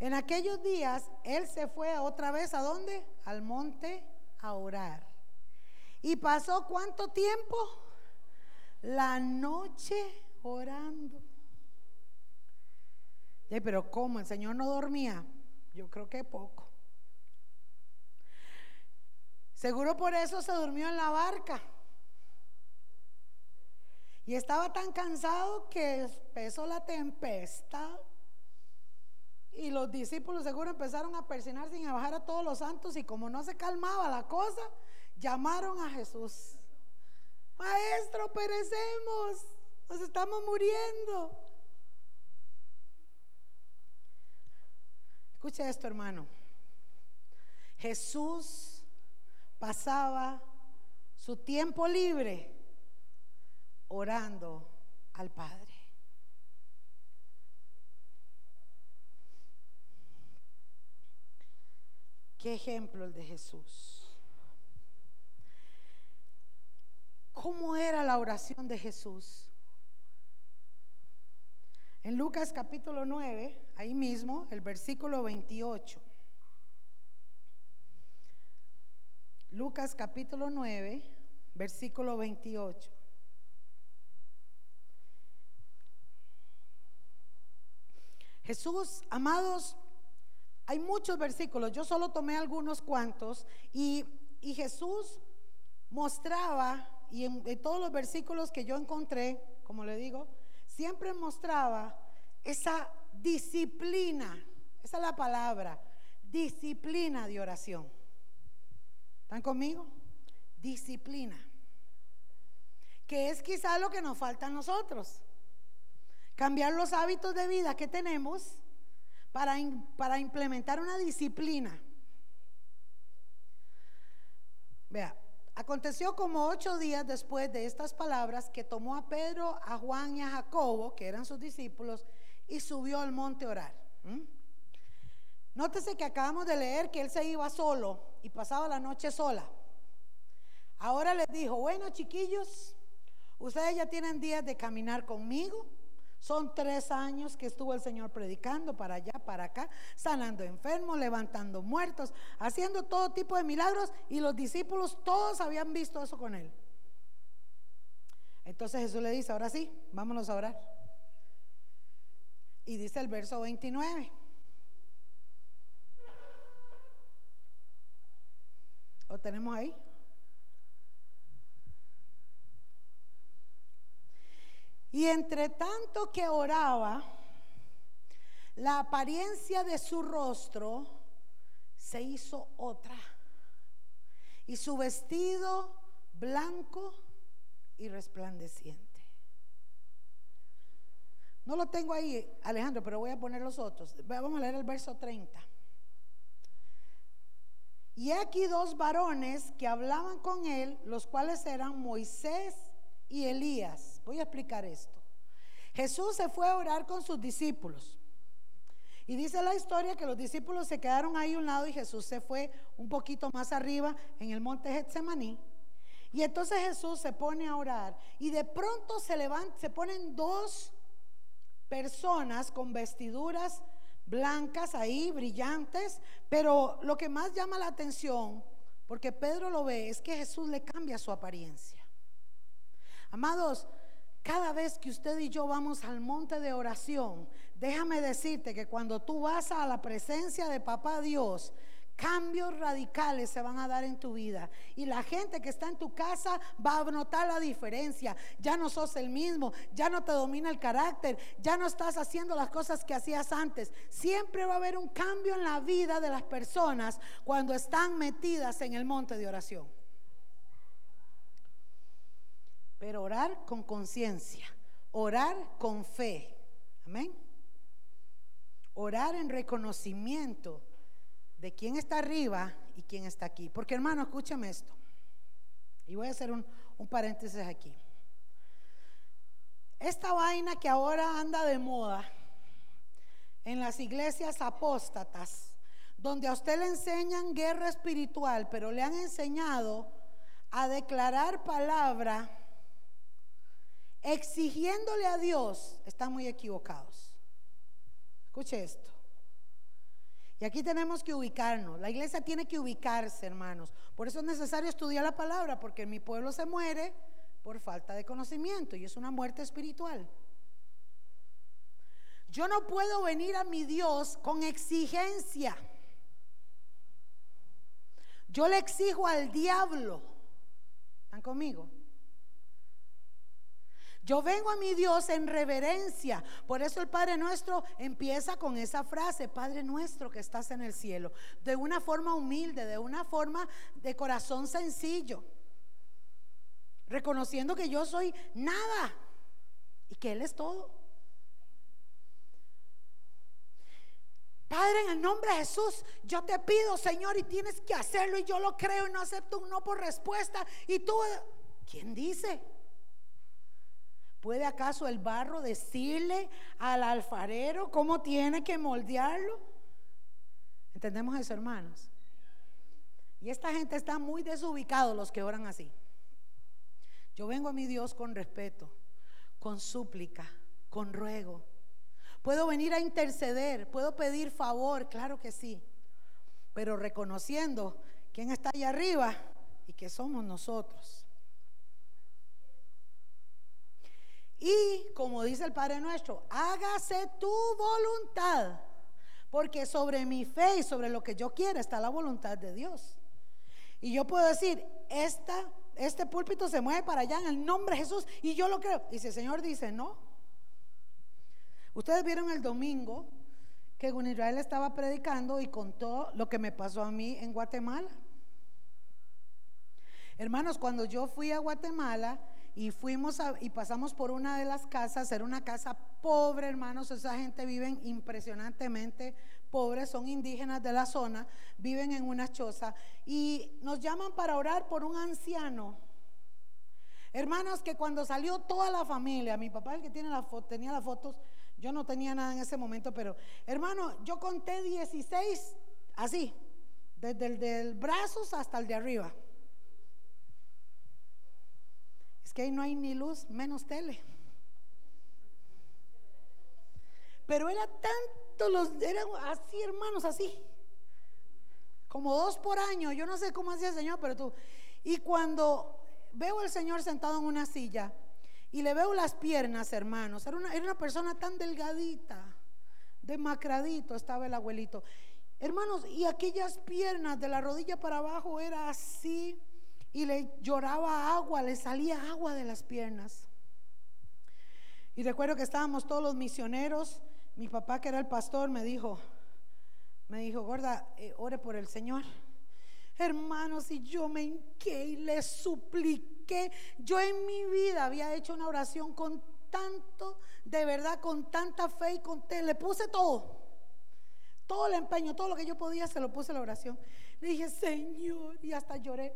En aquellos días, él se fue otra vez a dónde? Al monte a orar. ¿Y pasó cuánto tiempo? La noche orando. pero ¿cómo? ¿El Señor no dormía? Yo creo que poco. Seguro por eso se durmió en la barca. Y estaba tan cansado que empezó la tempestad. Y los discípulos seguro empezaron a persinarse y a bajar a todos los santos. Y como no se calmaba la cosa, llamaron a Jesús. Maestro, perecemos. Nos estamos muriendo. Escuche esto, hermano. Jesús pasaba su tiempo libre orando al Padre. Qué ejemplo el de Jesús. ¿Cómo era la oración de Jesús? En Lucas capítulo 9, ahí mismo, el versículo 28. Lucas capítulo 9, versículo 28. Jesús, amados, hay muchos versículos, yo solo tomé algunos cuantos y, Jesús mostraba, y en, en todos los versículos que yo encontré, como le digo, siempre mostraba esa disciplina, esa es la palabra, disciplina de oración. ¿Están conmigo? Disciplina. Que es quizá lo que nos falta a nosotros. Cambiar los hábitos de vida que tenemos para, para implementar una disciplina. Vea, aconteció como ocho días después de estas palabras que tomó a Pedro, a Juan y a Jacobo, que eran sus discípulos, y subió al monte a orar. Nótese que acabamos de leer que él se iba solo y pasaba la noche sola. Ahora les dijo, bueno chiquillos, ustedes ya tienen días de caminar conmigo son tres años que estuvo el Señor predicando para allá, para acá, sanando enfermos, levantando muertos, haciendo todo tipo de milagros y los discípulos todos habían visto eso con él. Entonces Jesús le dice, ahora sí, vámonos a orar. Y dice el verso 29. ¿Lo tenemos ahí? Y entre tanto que oraba, la apariencia de su rostro se hizo otra. Y su vestido blanco y resplandeciente. No lo tengo ahí, Alejandro, pero voy a poner los otros. Vamos a leer el verso 30. Y aquí dos varones que hablaban con él, los cuales eran Moisés y Elías. Voy a explicar esto. Jesús se fue a orar con sus discípulos. Y dice la historia que los discípulos se quedaron ahí a un lado y Jesús se fue un poquito más arriba en el monte Getsemaní. Y entonces Jesús se pone a orar y de pronto se levantan, se ponen dos personas con vestiduras blancas ahí, brillantes, pero lo que más llama la atención, porque Pedro lo ve, es que Jesús le cambia su apariencia. Amados, cada vez que usted y yo vamos al monte de oración, déjame decirte que cuando tú vas a la presencia de Papá Dios, cambios radicales se van a dar en tu vida. Y la gente que está en tu casa va a notar la diferencia. Ya no sos el mismo, ya no te domina el carácter, ya no estás haciendo las cosas que hacías antes. Siempre va a haber un cambio en la vida de las personas cuando están metidas en el monte de oración pero orar con conciencia, orar con fe. Amén. Orar en reconocimiento de quién está arriba y quién está aquí. Porque hermano, escúchame esto. Y voy a hacer un, un paréntesis aquí. Esta vaina que ahora anda de moda en las iglesias apóstatas, donde a usted le enseñan guerra espiritual, pero le han enseñado a declarar palabra exigiéndole a Dios, están muy equivocados. Escuche esto. Y aquí tenemos que ubicarnos. La iglesia tiene que ubicarse, hermanos. Por eso es necesario estudiar la palabra, porque mi pueblo se muere por falta de conocimiento y es una muerte espiritual. Yo no puedo venir a mi Dios con exigencia. Yo le exijo al diablo. ¿Están conmigo? Yo vengo a mi Dios en reverencia. Por eso el Padre nuestro empieza con esa frase, Padre nuestro que estás en el cielo, de una forma humilde, de una forma de corazón sencillo, reconociendo que yo soy nada y que Él es todo. Padre, en el nombre de Jesús, yo te pido, Señor, y tienes que hacerlo, y yo lo creo, y no acepto un no por respuesta. Y tú, ¿quién dice? ¿Puede acaso el barro decirle al alfarero cómo tiene que moldearlo? ¿Entendemos eso, hermanos? Y esta gente está muy desubicado los que oran así. Yo vengo a mi Dios con respeto, con súplica, con ruego. Puedo venir a interceder, puedo pedir favor, claro que sí, pero reconociendo quién está allá arriba y que somos nosotros. Y como dice el Padre nuestro, hágase tu voluntad, porque sobre mi fe y sobre lo que yo quiero está la voluntad de Dios. Y yo puedo decir, esta, este púlpito se mueve para allá en el nombre de Jesús y yo lo creo. Y si el Señor dice no, ustedes vieron el domingo que Israel estaba predicando y contó lo que me pasó a mí en Guatemala. Hermanos, cuando yo fui a Guatemala, y fuimos y pasamos por una de las casas, era una casa pobre, hermanos, esa gente viven impresionantemente pobres, son indígenas de la zona, viven en una choza y nos llaman para orar por un anciano. Hermanos, que cuando salió toda la familia, mi papá el que tiene la tenía las fotos, yo no tenía nada en ese momento, pero hermano, yo conté 16 así, desde el del brazos hasta el de arriba que ahí no hay ni luz, menos tele. Pero era tanto los, eran así hermanos, así. Como dos por año, yo no sé cómo hacía el Señor, pero tú. Y cuando veo al Señor sentado en una silla y le veo las piernas, hermanos, era una, era una persona tan delgadita, demacradito estaba el abuelito. Hermanos, y aquellas piernas de la rodilla para abajo era así y le lloraba agua, le salía agua de las piernas. Y recuerdo que estábamos todos los misioneros, mi papá que era el pastor me dijo, me dijo, gorda, eh, ore por el Señor. Hermanos, y yo me hinqué y le supliqué. Yo en mi vida había hecho una oración con tanto, de verdad, con tanta fe y con le puse todo. Todo el empeño, todo lo que yo podía, se lo puse en la oración. Dije, Señor, y hasta lloré.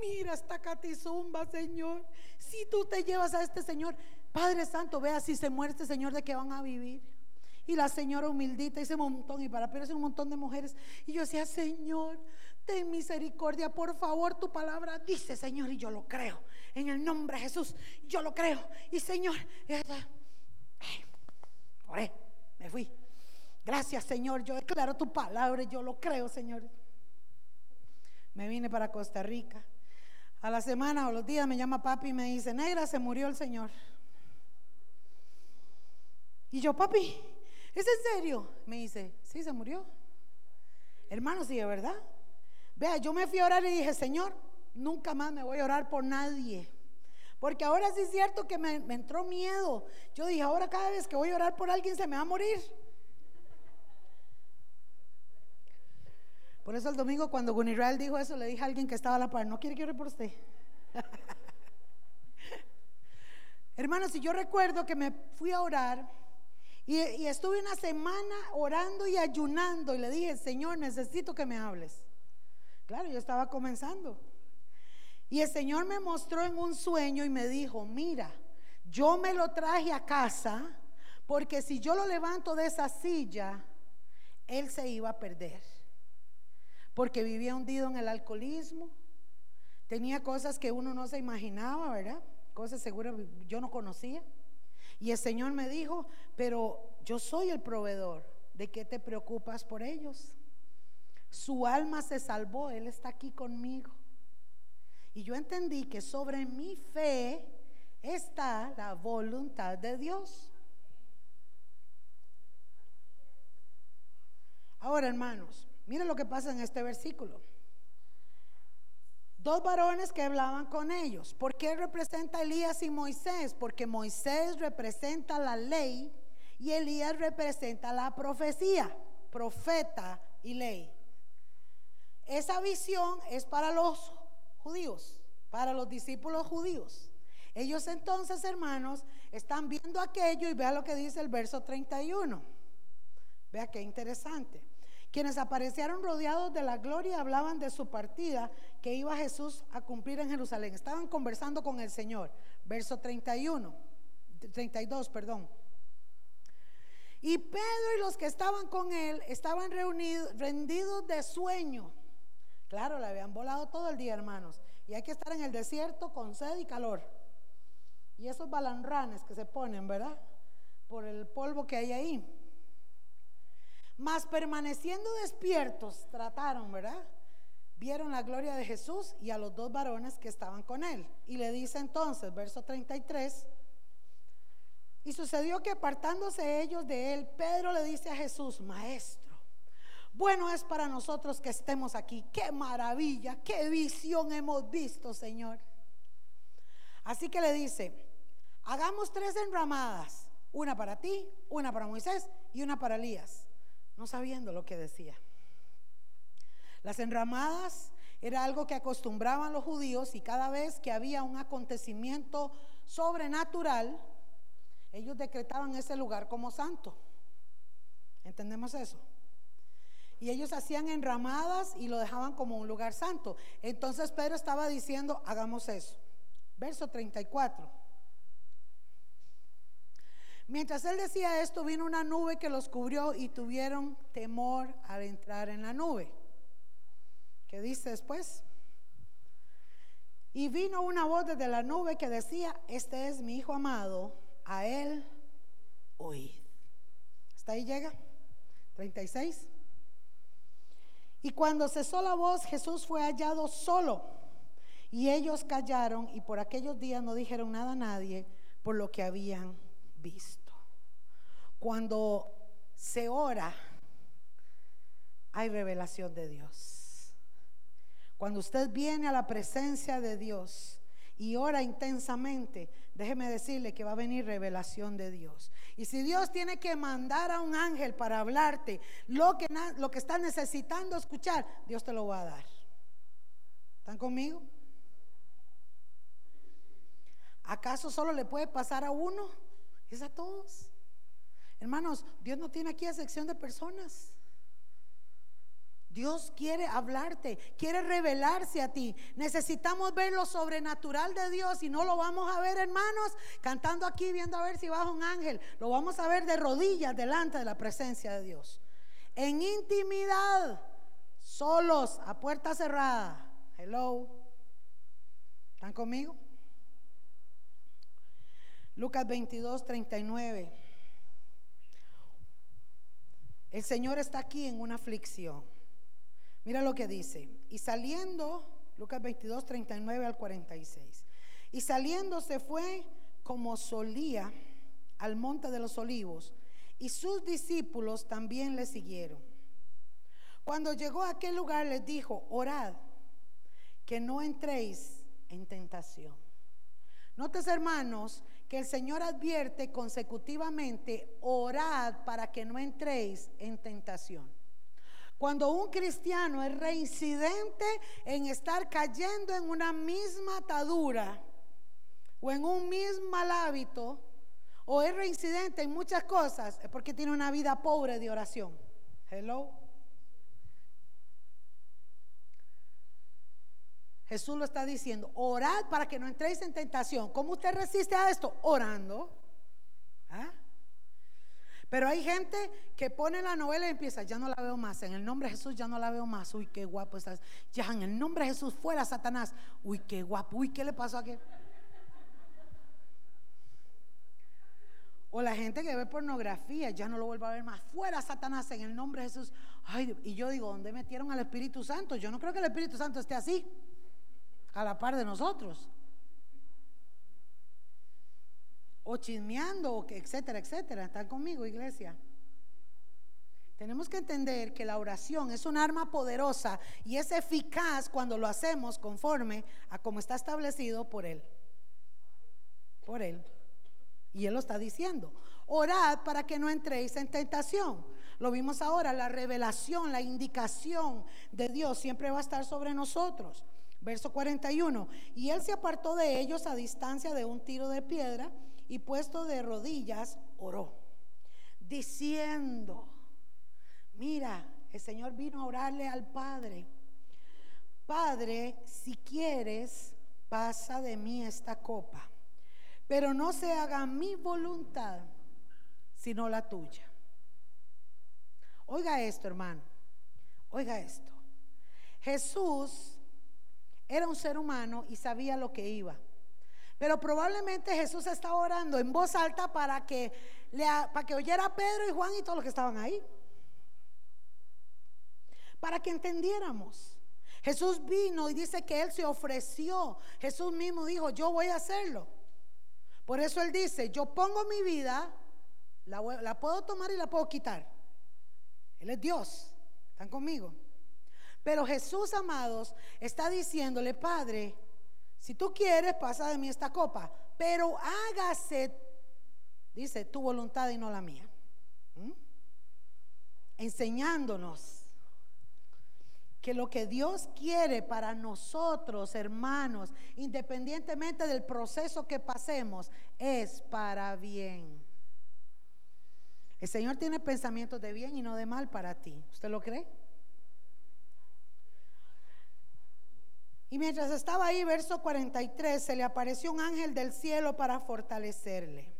Mira esta catizumba, Señor. Si tú te llevas a este Señor, Padre Santo, vea si se muere este Señor, de qué van a vivir. Y la señora humildita, ese montón, y para pero un montón de mujeres. Y yo decía, Señor, ten misericordia, por favor, tu palabra dice, Señor, y yo lo creo. En el nombre de Jesús, yo lo creo. Y Señor, oré, me fui. Gracias, Señor. Yo declaro tu palabra y yo lo creo, Señor. Me vine para Costa Rica. A la semana o los días me llama papi y me dice, negra, se murió el Señor. Y yo, papi, ¿es en serio? Me dice, sí, se murió. Hermano, sí, de verdad. Vea, yo me fui a orar y dije, Señor, nunca más me voy a orar por nadie. Porque ahora sí es cierto que me, me entró miedo. Yo dije, ahora cada vez que voy a orar por alguien se me va a morir. Por eso el domingo cuando Gunirael dijo eso, le dije a alguien que estaba a la par, no quiere que ore por usted. Hermanos, si yo recuerdo que me fui a orar y, estuve una semana orando y ayunando y le dije, Señor, necesito que me hables. Claro, yo estaba comenzando. Y el Señor me mostró en un sueño y me dijo, mira, yo me lo traje a casa porque si yo lo levanto de esa silla, él se iba a perder. Porque vivía hundido en el alcoholismo, tenía cosas que uno no se imaginaba, ¿verdad? Cosas seguras yo no conocía. Y el Señor me dijo, pero yo soy el proveedor, ¿de qué te preocupas por ellos? Su alma se salvó, Él está aquí conmigo. Y yo entendí que sobre mi fe está la voluntad de Dios. Ahora, hermanos, miren lo que pasa en este versículo. Dos varones que hablaban con ellos. ¿Por qué representa Elías y Moisés? Porque Moisés representa la ley y Elías representa la profecía, profeta y ley. Esa visión es para los judíos, para los discípulos judíos. Ellos entonces, hermanos, están viendo aquello y vea lo que dice el verso 31. Vea qué interesante. Quienes aparecieron rodeados de la gloria hablaban de su partida que iba Jesús a cumplir en Jerusalén. Estaban conversando con el Señor. Verso 31, 32, perdón. Y Pedro y los que estaban con él estaban reunidos, rendidos de sueño. Claro, le habían volado todo el día, hermanos. Y hay que estar en el desierto con sed y calor. Y esos balanranes que se ponen, ¿verdad? Por el polvo que hay ahí. Mas permaneciendo despiertos, trataron, ¿verdad? Vieron la gloria de Jesús y a los dos varones que estaban con él. Y le dice entonces, verso 33, y sucedió que apartándose ellos de él, Pedro le dice a Jesús, maestro, bueno es para nosotros que estemos aquí. Qué maravilla, qué visión hemos visto, Señor. Así que le dice, hagamos tres enramadas, una para ti, una para Moisés y una para Elías, no sabiendo lo que decía. Las enramadas era algo que acostumbraban los judíos y cada vez que había un acontecimiento sobrenatural, ellos decretaban ese lugar como santo. ¿Entendemos eso? Y ellos hacían enramadas y lo dejaban como un lugar santo. Entonces Pedro estaba diciendo, hagamos eso. Verso 34. Mientras él decía esto, vino una nube que los cubrió y tuvieron temor al entrar en la nube. ¿Qué dice después? Y vino una voz desde la nube que decía, este es mi hijo amado, a él oíd. ¿Hasta ahí llega? 36. Y cuando cesó la voz, Jesús fue hallado solo. Y ellos callaron y por aquellos días no dijeron nada a nadie por lo que habían visto. Cuando se ora, hay revelación de Dios. Cuando usted viene a la presencia de Dios y ora intensamente, déjeme decirle que va a venir revelación de Dios. Y si Dios tiene que mandar a un ángel para hablarte lo que, lo que estás necesitando escuchar, Dios te lo va a dar. ¿Están conmigo? ¿Acaso solo le puede pasar a uno? Es a todos. Hermanos, Dios no tiene aquí a sección de personas. Dios quiere hablarte, quiere revelarse a ti. Necesitamos ver lo sobrenatural de Dios y no lo vamos a ver, hermanos, cantando aquí, viendo a ver si baja un ángel. Lo vamos a ver de rodillas delante de la presencia de Dios. En intimidad, solos, a puerta cerrada. Hello. ¿Están conmigo? Lucas 22, 39. El Señor está aquí en una aflicción. Mira lo que dice. Y saliendo, Lucas 22, 39 al 46. Y saliendo se fue como solía al monte de los olivos, y sus discípulos también le siguieron. Cuando llegó a aquel lugar les dijo, orad, que no entréis en tentación. Notes, hermanos, que el Señor advierte consecutivamente, orad para que no entréis en tentación. Cuando un cristiano es reincidente en estar cayendo en una misma atadura o en un mismo mal hábito, o es reincidente en muchas cosas, es porque tiene una vida pobre de oración. Hello. Jesús lo está diciendo, orad para que no entréis en tentación. ¿Cómo usted resiste a esto? Orando. ¿Ah? Pero hay gente que pone la novela y empieza, ya no la veo más, en el nombre de Jesús ya no la veo más, uy, qué guapo estás, ya en el nombre de Jesús fuera Satanás, uy, qué guapo, uy, ¿qué le pasó a qué? O la gente que ve pornografía, ya no lo vuelve a ver más. Fuera Satanás en el nombre de Jesús. Ay, y yo digo, ¿dónde metieron al Espíritu Santo? Yo no creo que el Espíritu Santo esté así, a la par de nosotros. o chismeando, etcétera, etcétera. ¿Están conmigo, iglesia? Tenemos que entender que la oración es un arma poderosa y es eficaz cuando lo hacemos conforme a como está establecido por Él. Por Él. Y Él lo está diciendo. Orad para que no entréis en tentación. Lo vimos ahora, la revelación, la indicación de Dios siempre va a estar sobre nosotros. Verso 41. Y Él se apartó de ellos a distancia de un tiro de piedra y puesto de rodillas, oró, diciendo, mira, el Señor vino a orarle al Padre, Padre, si quieres, pasa de mí esta copa, pero no se haga mi voluntad, sino la tuya. Oiga esto, hermano, oiga esto. Jesús era un ser humano y sabía lo que iba. Pero probablemente Jesús estaba orando en voz alta para que, para que oyera a Pedro y Juan y todos los que estaban ahí. Para que entendiéramos. Jesús vino y dice que Él se ofreció. Jesús mismo dijo, yo voy a hacerlo. Por eso Él dice, yo pongo mi vida, la, la puedo tomar y la puedo quitar. Él es Dios. ¿Están conmigo? Pero Jesús, amados, está diciéndole, Padre, si tú quieres, pasa de mí esta copa, pero hágase, dice, tu voluntad y no la mía. ¿Mm? Enseñándonos que lo que Dios quiere para nosotros, hermanos, independientemente del proceso que pasemos, es para bien. El Señor tiene pensamientos de bien y no de mal para ti. ¿Usted lo cree? Y mientras estaba ahí, verso 43, se le apareció un ángel del cielo para fortalecerle.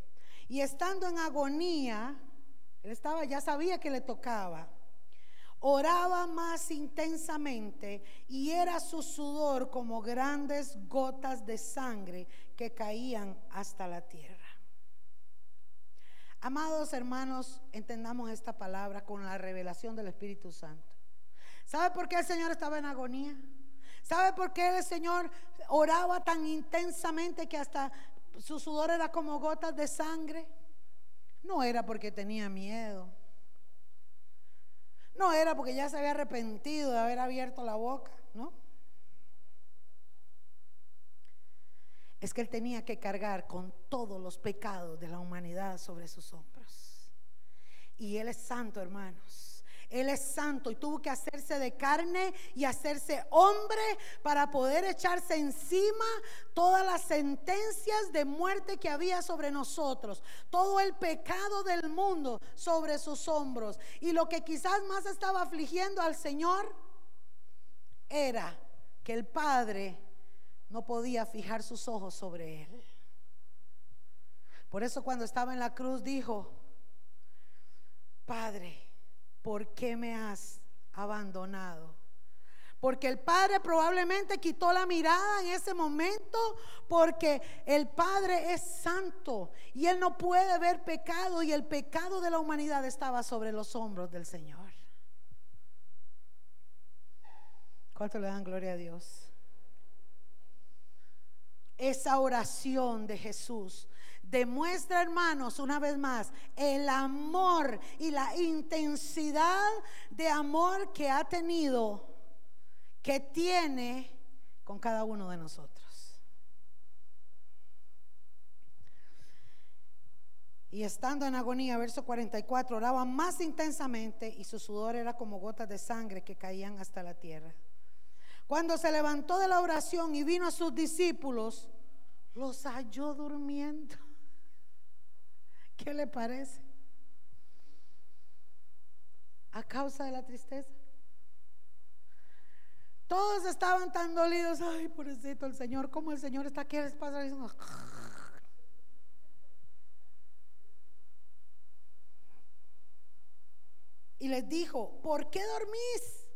Y estando en agonía, él estaba, ya sabía que le tocaba. Oraba más intensamente y era su sudor como grandes gotas de sangre que caían hasta la tierra. Amados hermanos, entendamos esta palabra con la revelación del Espíritu Santo. ¿Sabe por qué el Señor estaba en agonía? ¿Sabe por qué el Señor oraba tan intensamente que hasta su sudor era como gotas de sangre? No era porque tenía miedo. No era porque ya se había arrepentido de haber abierto la boca, ¿no? Es que él tenía que cargar con todos los pecados de la humanidad sobre sus hombros. Y él es santo, hermanos. Él es santo y tuvo que hacerse de carne y hacerse hombre para poder echarse encima todas las sentencias de muerte que había sobre nosotros, todo el pecado del mundo sobre sus hombros. Y lo que quizás más estaba afligiendo al Señor era que el Padre no podía fijar sus ojos sobre él. Por eso cuando estaba en la cruz dijo, Padre, ¿por qué me has abandonado? Porque el Padre probablemente quitó la mirada en ese momento porque el Padre es santo y Él no puede ver pecado y el pecado de la humanidad estaba sobre los hombros del Señor. ¿Cuánto le dan gloria a Dios? Esa oración de Jesús demuestra, hermanos, una vez más, el amor y la intensidad de amor que ha tenido, que tiene con cada uno de nosotros. Y estando en agonía, verso 44, oraba más intensamente y su sudor era como gotas de sangre que caían hasta la tierra. Cuando se levantó de la oración y vino a sus discípulos, los halló durmiendo. ¿Qué le parece? A causa de la tristeza. Todos estaban tan dolidos. Ay, pobrecito el Señor, ¿cómo el Señor está aquí? Les Y les dijo, ¿por qué dormís?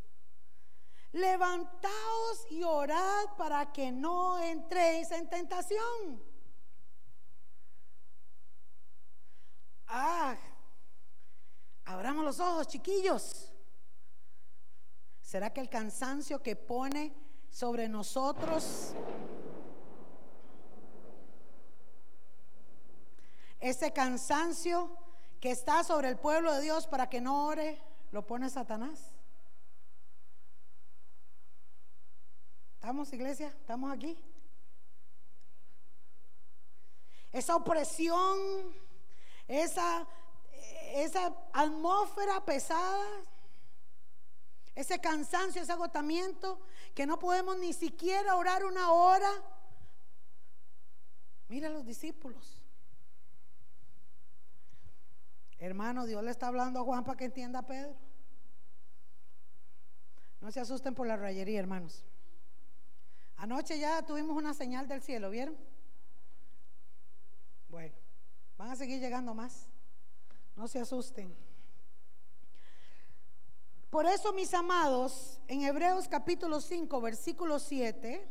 Levantaos y orad para que no entréis en tentación. Ah, abramos los ojos, chiquillos. ¿Será que el cansancio que pone sobre nosotros, ese cansancio que está sobre el pueblo de Dios para que no ore, lo pone Satanás? ¿Estamos, iglesia? ¿Estamos aquí? Esa opresión, esa, esa atmósfera pesada ese cansancio, ese agotamiento, que no podemos ni siquiera orar una hora. Mira a los discípulos. Hermano, Dios le está hablando a Juan para que entienda a Pedro. No se asusten por la rayería, hermanos. Anoche ya tuvimos una señal del cielo, ¿vieron? Bueno, van a seguir llegando más. No se asusten. Por eso, mis amados, en Hebreos capítulo 5, versículo 7,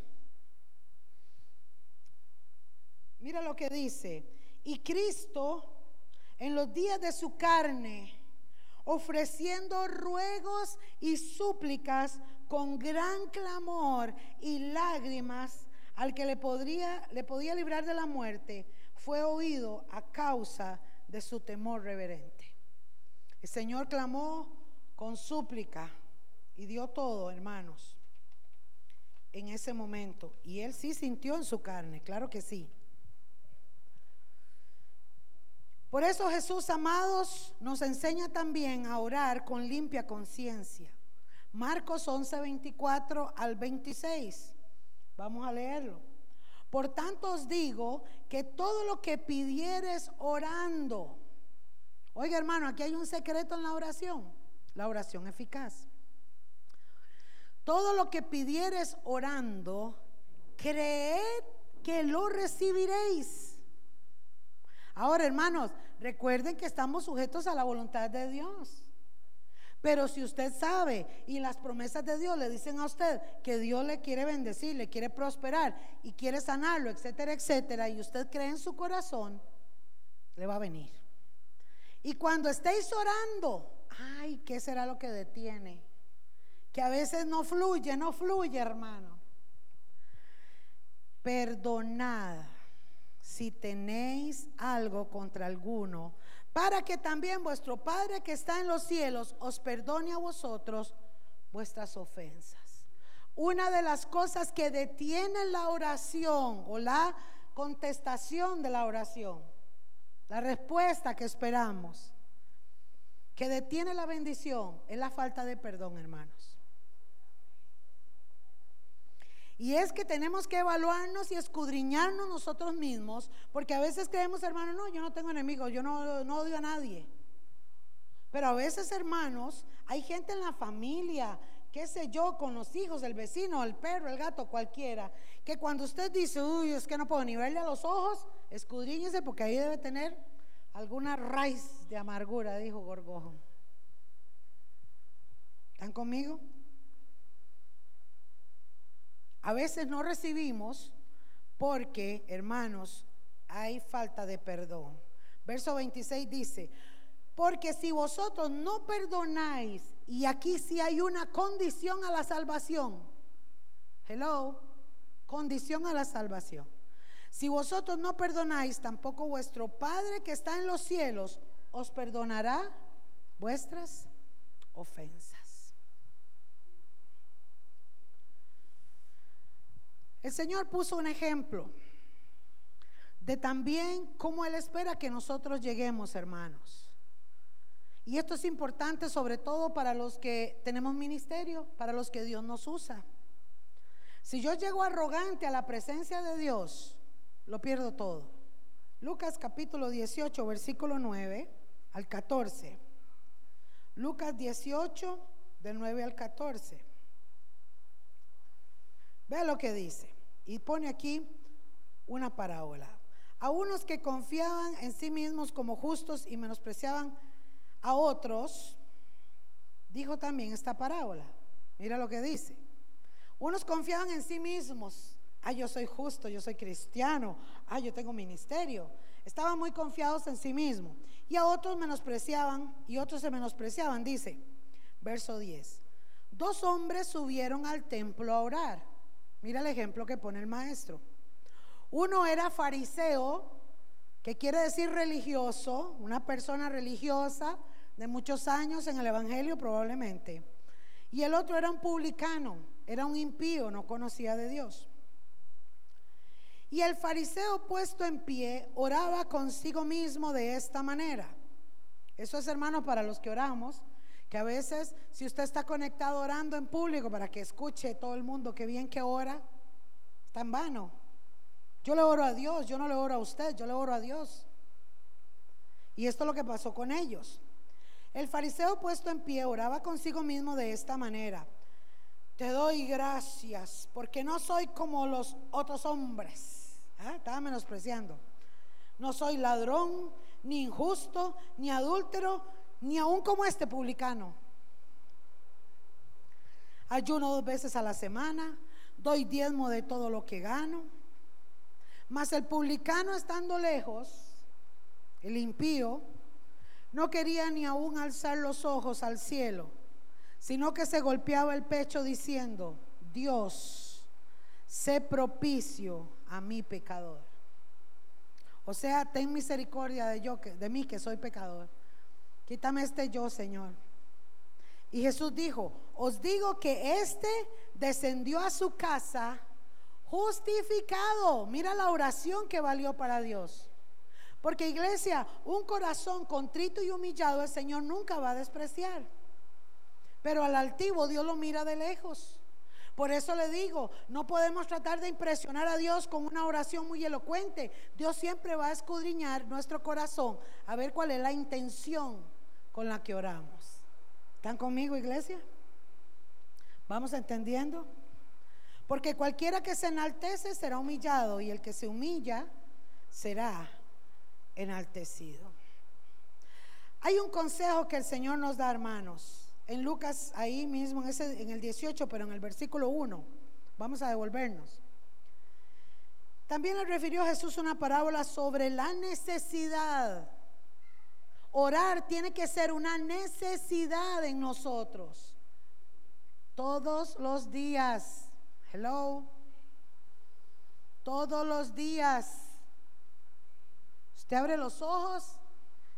mira lo que dice, y Cristo en los días de su carne, ofreciendo ruegos y súplicas con gran clamor y lágrimas al que le, podría, le podía librar de la muerte, fue oído a causa de su temor reverente. El Señor clamó con súplica y dio todo, hermanos, en ese momento. Y él sí sintió en su carne, claro que sí. Por eso Jesús, amados, nos enseña también a orar con limpia conciencia. Marcos 11, 24 al 26. Vamos a leerlo. Por tanto os digo que todo lo que pidieres orando. Oiga hermano, aquí hay un secreto en la oración la oración eficaz. Todo lo que pidieres orando, creed que lo recibiréis. Ahora, hermanos, recuerden que estamos sujetos a la voluntad de Dios. Pero si usted sabe y las promesas de Dios le dicen a usted que Dios le quiere bendecir, le quiere prosperar y quiere sanarlo, etcétera, etcétera, y usted cree en su corazón, le va a venir. Y cuando estéis orando, ay, ¿qué será lo que detiene? Que a veces no fluye, no fluye, hermano. Perdonad si tenéis algo contra alguno, para que también vuestro Padre que está en los cielos os perdone a vosotros vuestras ofensas. Una de las cosas que detiene la oración o la contestación de la oración, la respuesta que esperamos, que detiene la bendición es la falta de perdón, hermanos. Y es que tenemos que evaluarnos y escudriñarnos nosotros mismos, porque a veces creemos, hermanos, no, yo no tengo enemigos, yo no, no odio a nadie. Pero a veces, hermanos, hay gente en la familia, qué sé yo, con los hijos, el vecino, el perro, el gato, cualquiera, que cuando usted dice, uy, es que no puedo ni verle a los ojos, escudriñese porque ahí debe tener alguna raíz de amargura, dijo Gorgojo. ¿Están conmigo? A veces no recibimos porque, hermanos, hay falta de perdón. Verso 26 dice, porque si vosotros no perdonáis, y aquí sí hay una condición a la salvación, hello, condición a la salvación. Si vosotros no perdonáis, tampoco vuestro Padre que está en los cielos os perdonará vuestras ofensas. El Señor puso un ejemplo de también cómo Él espera que nosotros lleguemos, hermanos. Y esto es importante sobre todo para los que tenemos ministerio, para los que Dios nos usa. Si yo llego arrogante a la presencia de Dios, lo pierdo todo. Lucas capítulo 18, versículo 9 al 14. Lucas 18, del 9 al 14. Vea lo que dice. Y pone aquí una parábola. A unos que confiaban en sí mismos como justos y menospreciaban a otros, dijo también esta parábola. Mira lo que dice. Unos confiaban en sí mismos. Ah, yo soy justo, yo soy cristiano. Ah, yo tengo ministerio. Estaban muy confiados en sí mismos. Y a otros menospreciaban y otros se menospreciaban. Dice, verso 10. Dos hombres subieron al templo a orar. Mira el ejemplo que pone el maestro. Uno era fariseo, que quiere decir religioso, una persona religiosa de muchos años en el Evangelio probablemente. Y el otro era un publicano, era un impío, no conocía de Dios. Y el fariseo puesto en pie oraba consigo mismo de esta manera. Eso es, hermano, para los que oramos, que a veces si usted está conectado orando en público para que escuche todo el mundo que bien que ora, está en vano. Yo le oro a Dios, yo no le oro a usted, yo le oro a Dios. Y esto es lo que pasó con ellos. El fariseo puesto en pie oraba consigo mismo de esta manera. Te doy gracias porque no soy como los otros hombres. ¿Ah? Estaba menospreciando. No soy ladrón, ni injusto, ni adúltero, ni aún como este publicano. Ayuno dos veces a la semana, doy diezmo de todo lo que gano. Mas el publicano estando lejos, el impío, no quería ni aún alzar los ojos al cielo, sino que se golpeaba el pecho diciendo, Dios, sé propicio a mi pecador. O sea, ten misericordia de, yo, de mí que soy pecador. Quítame este yo, Señor. Y Jesús dijo, os digo que este descendió a su casa justificado. Mira la oración que valió para Dios. Porque iglesia, un corazón contrito y humillado el Señor nunca va a despreciar. Pero al altivo Dios lo mira de lejos. Por eso le digo, no podemos tratar de impresionar a Dios con una oración muy elocuente. Dios siempre va a escudriñar nuestro corazón a ver cuál es la intención con la que oramos. ¿Están conmigo, iglesia? ¿Vamos entendiendo? Porque cualquiera que se enaltece será humillado y el que se humilla será enaltecido. Hay un consejo que el Señor nos da, hermanos, en Lucas, ahí mismo, en, el 18, pero en el versículo 1. Vamos a devolvernos. También le refirió Jesús una parábola sobre la necesidad. Orar tiene que ser una necesidad en nosotros. Todos los días. Hello. Todos los días. Usted abre los ojos,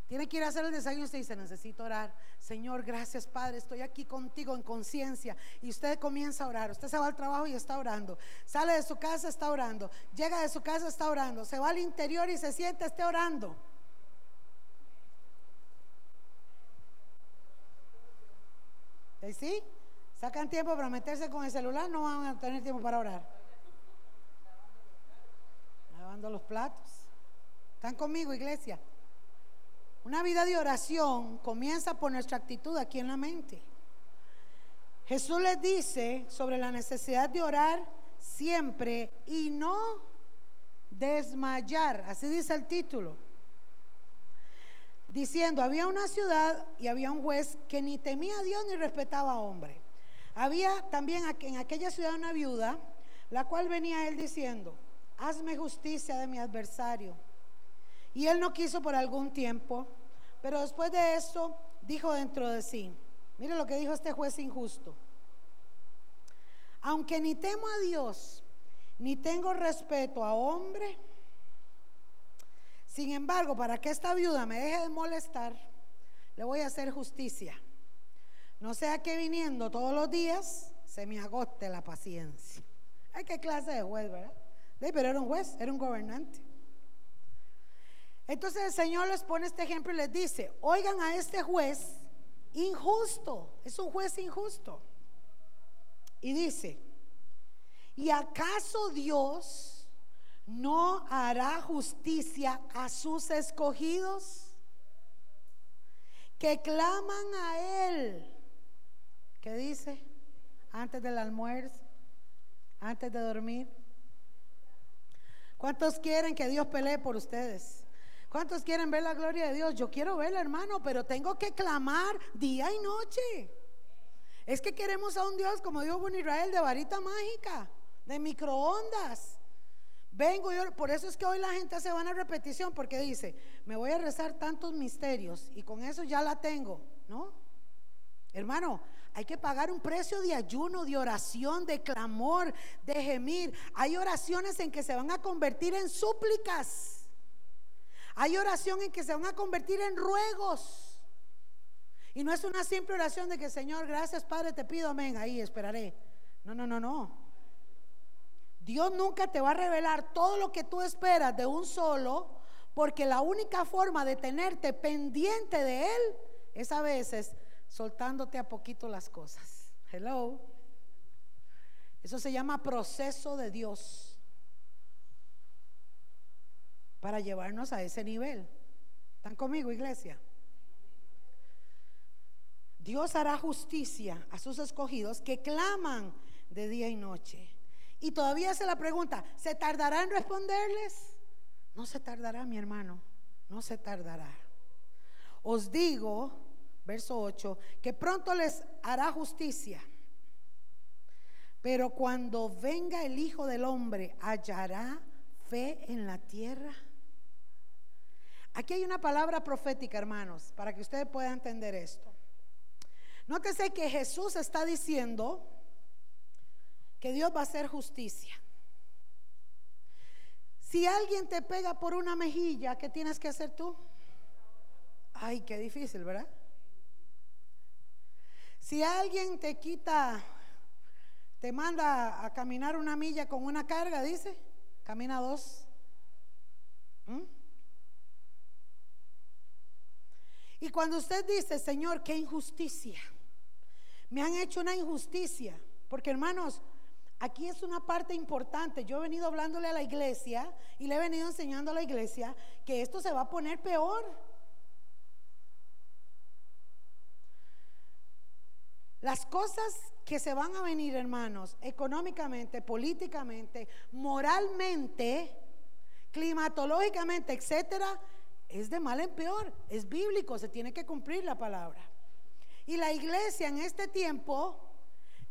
tiene que ir a hacer el desayuno y usted dice, necesito orar. Señor, gracias Padre, estoy aquí contigo en conciencia. Y usted comienza a orar. Usted se va al trabajo y está orando. Sale de su casa, está orando. Llega de su casa, está orando. Se va al interior y se siente, esté orando. ¿Y sí? sacan tiempo para meterse con el celular, no van a tener tiempo para orar. Lavando los platos. ¿Están conmigo, iglesia? Una vida de oración comienza por nuestra actitud aquí en la mente. Jesús les dice sobre la necesidad de orar siempre y no desmayar. Así dice el título. Diciendo, había una ciudad y había un juez que ni temía a Dios ni respetaba a hombre. Había también en aquella ciudad una viuda, la cual venía él diciendo, hazme justicia de mi adversario. Y él no quiso por algún tiempo, pero después de eso dijo dentro de sí, mire lo que dijo este juez injusto, aunque ni temo a Dios, ni tengo respeto a hombre, sin embargo, para que esta viuda me deje de molestar, le voy a hacer justicia no sea que viniendo todos los días se me agote la paciencia. Ay, qué clase de juez, ¿verdad? pero era un juez, era un gobernante. Entonces el Señor les pone este ejemplo y les dice, oigan a este juez injusto, es un juez injusto. Y dice, ¿y acaso Dios no hará justicia a sus escogidos que claman a Él? ¿Qué dice? Antes del almuerzo. antes de dormir? ¿Cuántos quieren que Dios pelee por ustedes? ¿Cuántos quieren ver la gloria de Dios? Yo quiero verla, hermano, pero tengo que clamar día y noche. Es que queremos a un Dios, como dijo Israel, de varita mágica, de microondas. Vengo yo, por eso es que hoy la gente se va a repetición, porque dice, me voy a rezar tantos misterios y con eso ya la tengo, ¿no? Hermano, hay que pagar un precio de ayuno, de oración, de clamor, de gemir. Hay oraciones en que se van a convertir en súplicas. Hay oración en que se van a convertir en ruegos. Y no es una simple oración de que, Señor, gracias Padre, te pido, amén, ahí esperaré. No, no, no, no. Dios nunca te va a revelar todo lo que tú esperas de un solo, porque la única forma de tenerte pendiente de Él es a veces soltándote a poquito las cosas. Hello. Eso se llama proceso de Dios para llevarnos a ese nivel. ¿Están conmigo, iglesia? Dios hará justicia a sus escogidos que claman de día y noche. Y todavía se la pregunta, ¿se tardará en responderles? No se tardará, mi hermano, no se tardará. Os digo verso 8, que pronto les hará justicia. Pero cuando venga el Hijo del Hombre, ¿hallará fe en la tierra? Aquí hay una palabra profética, hermanos, para que ustedes puedan entender esto. Nótese que Jesús está diciendo que Dios va a hacer justicia. Si alguien te pega por una mejilla, ¿qué tienes que hacer tú? Ay, qué difícil, ¿verdad? Si alguien te quita, te manda a caminar una milla con una carga, dice, camina dos. ¿Mm? Y cuando usted dice, Señor, qué injusticia, me han hecho una injusticia, porque hermanos, aquí es una parte importante. Yo he venido hablándole a la iglesia y le he venido enseñando a la iglesia que esto se va a poner peor. Las cosas que se van a venir, hermanos, económicamente, políticamente, moralmente, climatológicamente, etcétera, es de mal en peor, es bíblico, se tiene que cumplir la palabra. Y la iglesia en este tiempo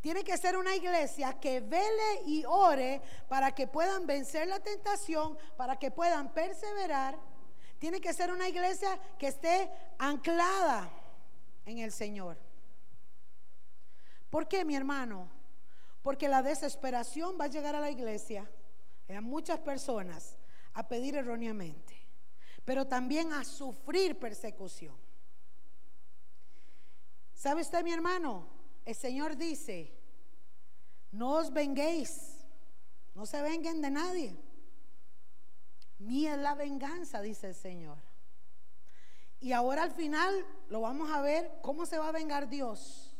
tiene que ser una iglesia que vele y ore para que puedan vencer la tentación, para que puedan perseverar. Tiene que ser una iglesia que esté anclada en el Señor. ¿Por qué, mi hermano? Porque la desesperación va a llegar a la iglesia, a muchas personas, a pedir erróneamente, pero también a sufrir persecución. ¿Sabe usted, mi hermano? El Señor dice, no os venguéis, no se venguen de nadie. Mía es la venganza, dice el Señor. Y ahora al final lo vamos a ver cómo se va a vengar Dios.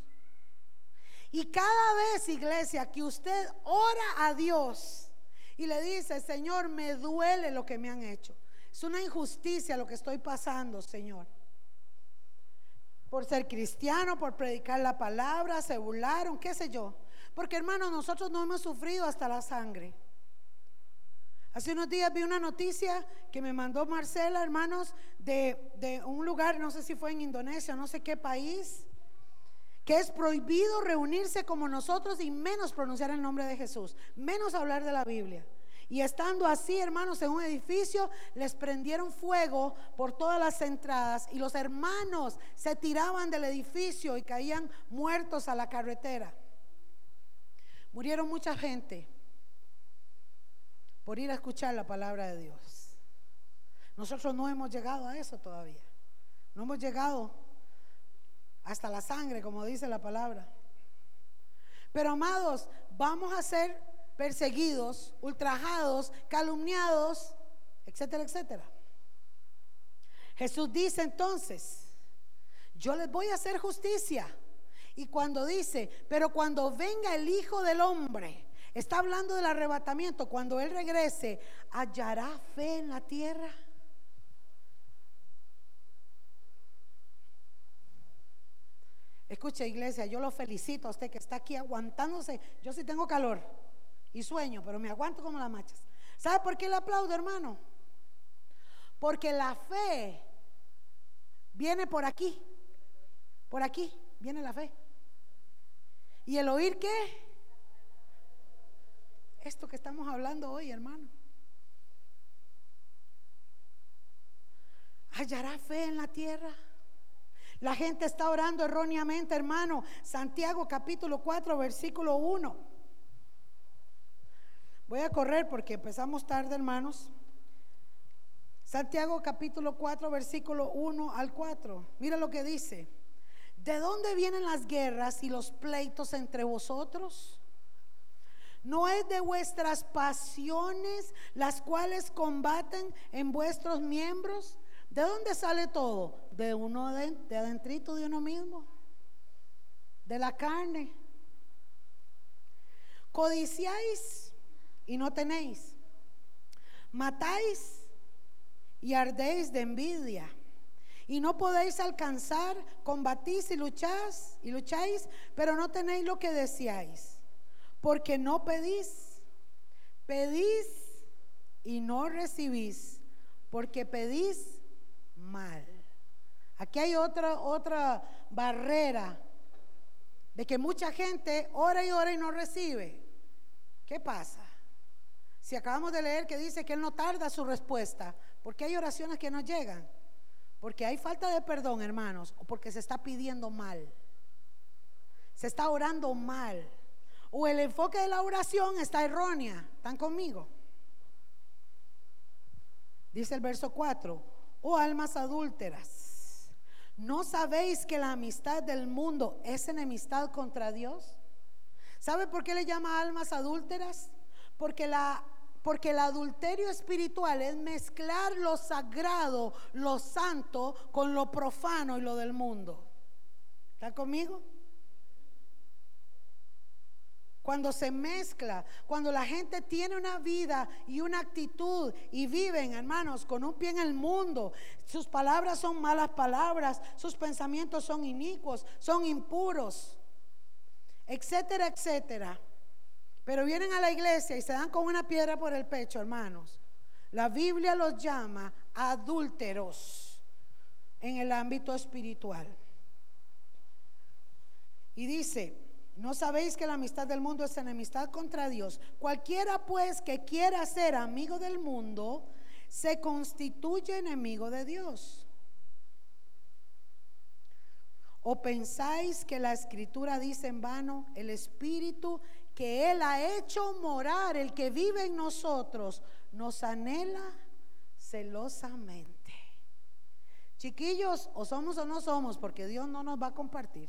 Y cada vez, iglesia, que usted ora a Dios y le dice, Señor, me duele lo que me han hecho. Es una injusticia lo que estoy pasando, Señor. Por ser cristiano, por predicar la palabra, se burlaron, qué sé yo. Porque hermanos, nosotros no hemos sufrido hasta la sangre. Hace unos días vi una noticia que me mandó Marcela, hermanos, de, de un lugar, no sé si fue en Indonesia, no sé qué país, que es prohibido reunirse como nosotros y menos pronunciar el nombre de Jesús, menos hablar de la Biblia. Y estando así, hermanos, en un edificio, les prendieron fuego por todas las entradas y los hermanos se tiraban del edificio y caían muertos a la carretera. Murieron mucha gente por ir a escuchar la palabra de Dios. Nosotros no hemos llegado a eso todavía. No hemos llegado hasta la sangre, como dice la palabra. Pero amados, vamos a ser perseguidos, ultrajados, calumniados, etcétera, etcétera. Jesús dice entonces, yo les voy a hacer justicia. Y cuando dice, pero cuando venga el Hijo del Hombre, está hablando del arrebatamiento, cuando Él regrese, ¿hallará fe en la tierra? Escuche iglesia, yo lo felicito a usted que está aquí aguantándose. Yo sí tengo calor y sueño, pero me aguanto como las machas. ¿Sabe por qué le aplaudo, hermano? Porque la fe viene por aquí. Por aquí viene la fe. ¿Y el oír qué? Esto que estamos hablando hoy, hermano. ¿Hallará fe en la tierra? La gente está orando erróneamente, hermano. Santiago capítulo 4, versículo 1. Voy a correr porque empezamos tarde, hermanos. Santiago capítulo 4, versículo 1 al 4. Mira lo que dice. ¿De dónde vienen las guerras y los pleitos entre vosotros? ¿No es de vuestras pasiones las cuales combaten en vuestros miembros? ¿De dónde sale todo? De uno de, de adentrito de uno mismo, de la carne. Codiciáis y no tenéis. Matáis y ardéis de envidia. Y no podéis alcanzar, combatís y lucháis y lucháis, pero no tenéis lo que deseáis, porque no pedís. Pedís y no recibís, porque pedís mal. Aquí hay otra, otra barrera de que mucha gente ora y ora y no recibe. ¿Qué pasa? Si acabamos de leer que dice que Él no tarda su respuesta, porque hay oraciones que no llegan? Porque hay falta de perdón, hermanos, o porque se está pidiendo mal. Se está orando mal. O el enfoque de la oración está errónea. ¿Están conmigo? Dice el verso 4 oh almas adúlteras, ¿no sabéis que la amistad del mundo es enemistad contra Dios? ¿Sabe por qué le llama almas adúlteras? Porque la porque el adulterio espiritual es mezclar lo sagrado, lo santo, con lo profano y lo del mundo. ¿Está conmigo? Cuando se mezcla, cuando la gente tiene una vida y una actitud y viven, hermanos, con un pie en el mundo, sus palabras son malas palabras, sus pensamientos son inicuos, son impuros, etcétera, etcétera. Pero vienen a la iglesia y se dan con una piedra por el pecho, hermanos. La Biblia los llama adúlteros en el ámbito espiritual. Y dice, ¿No sabéis que la amistad del mundo es enemistad contra Dios? Cualquiera pues que quiera ser amigo del mundo, se constituye enemigo de Dios. ¿O pensáis que la escritura dice en vano, el espíritu que Él ha hecho morar, el que vive en nosotros, nos anhela celosamente? Chiquillos, o somos o no somos, porque Dios no nos va a compartir.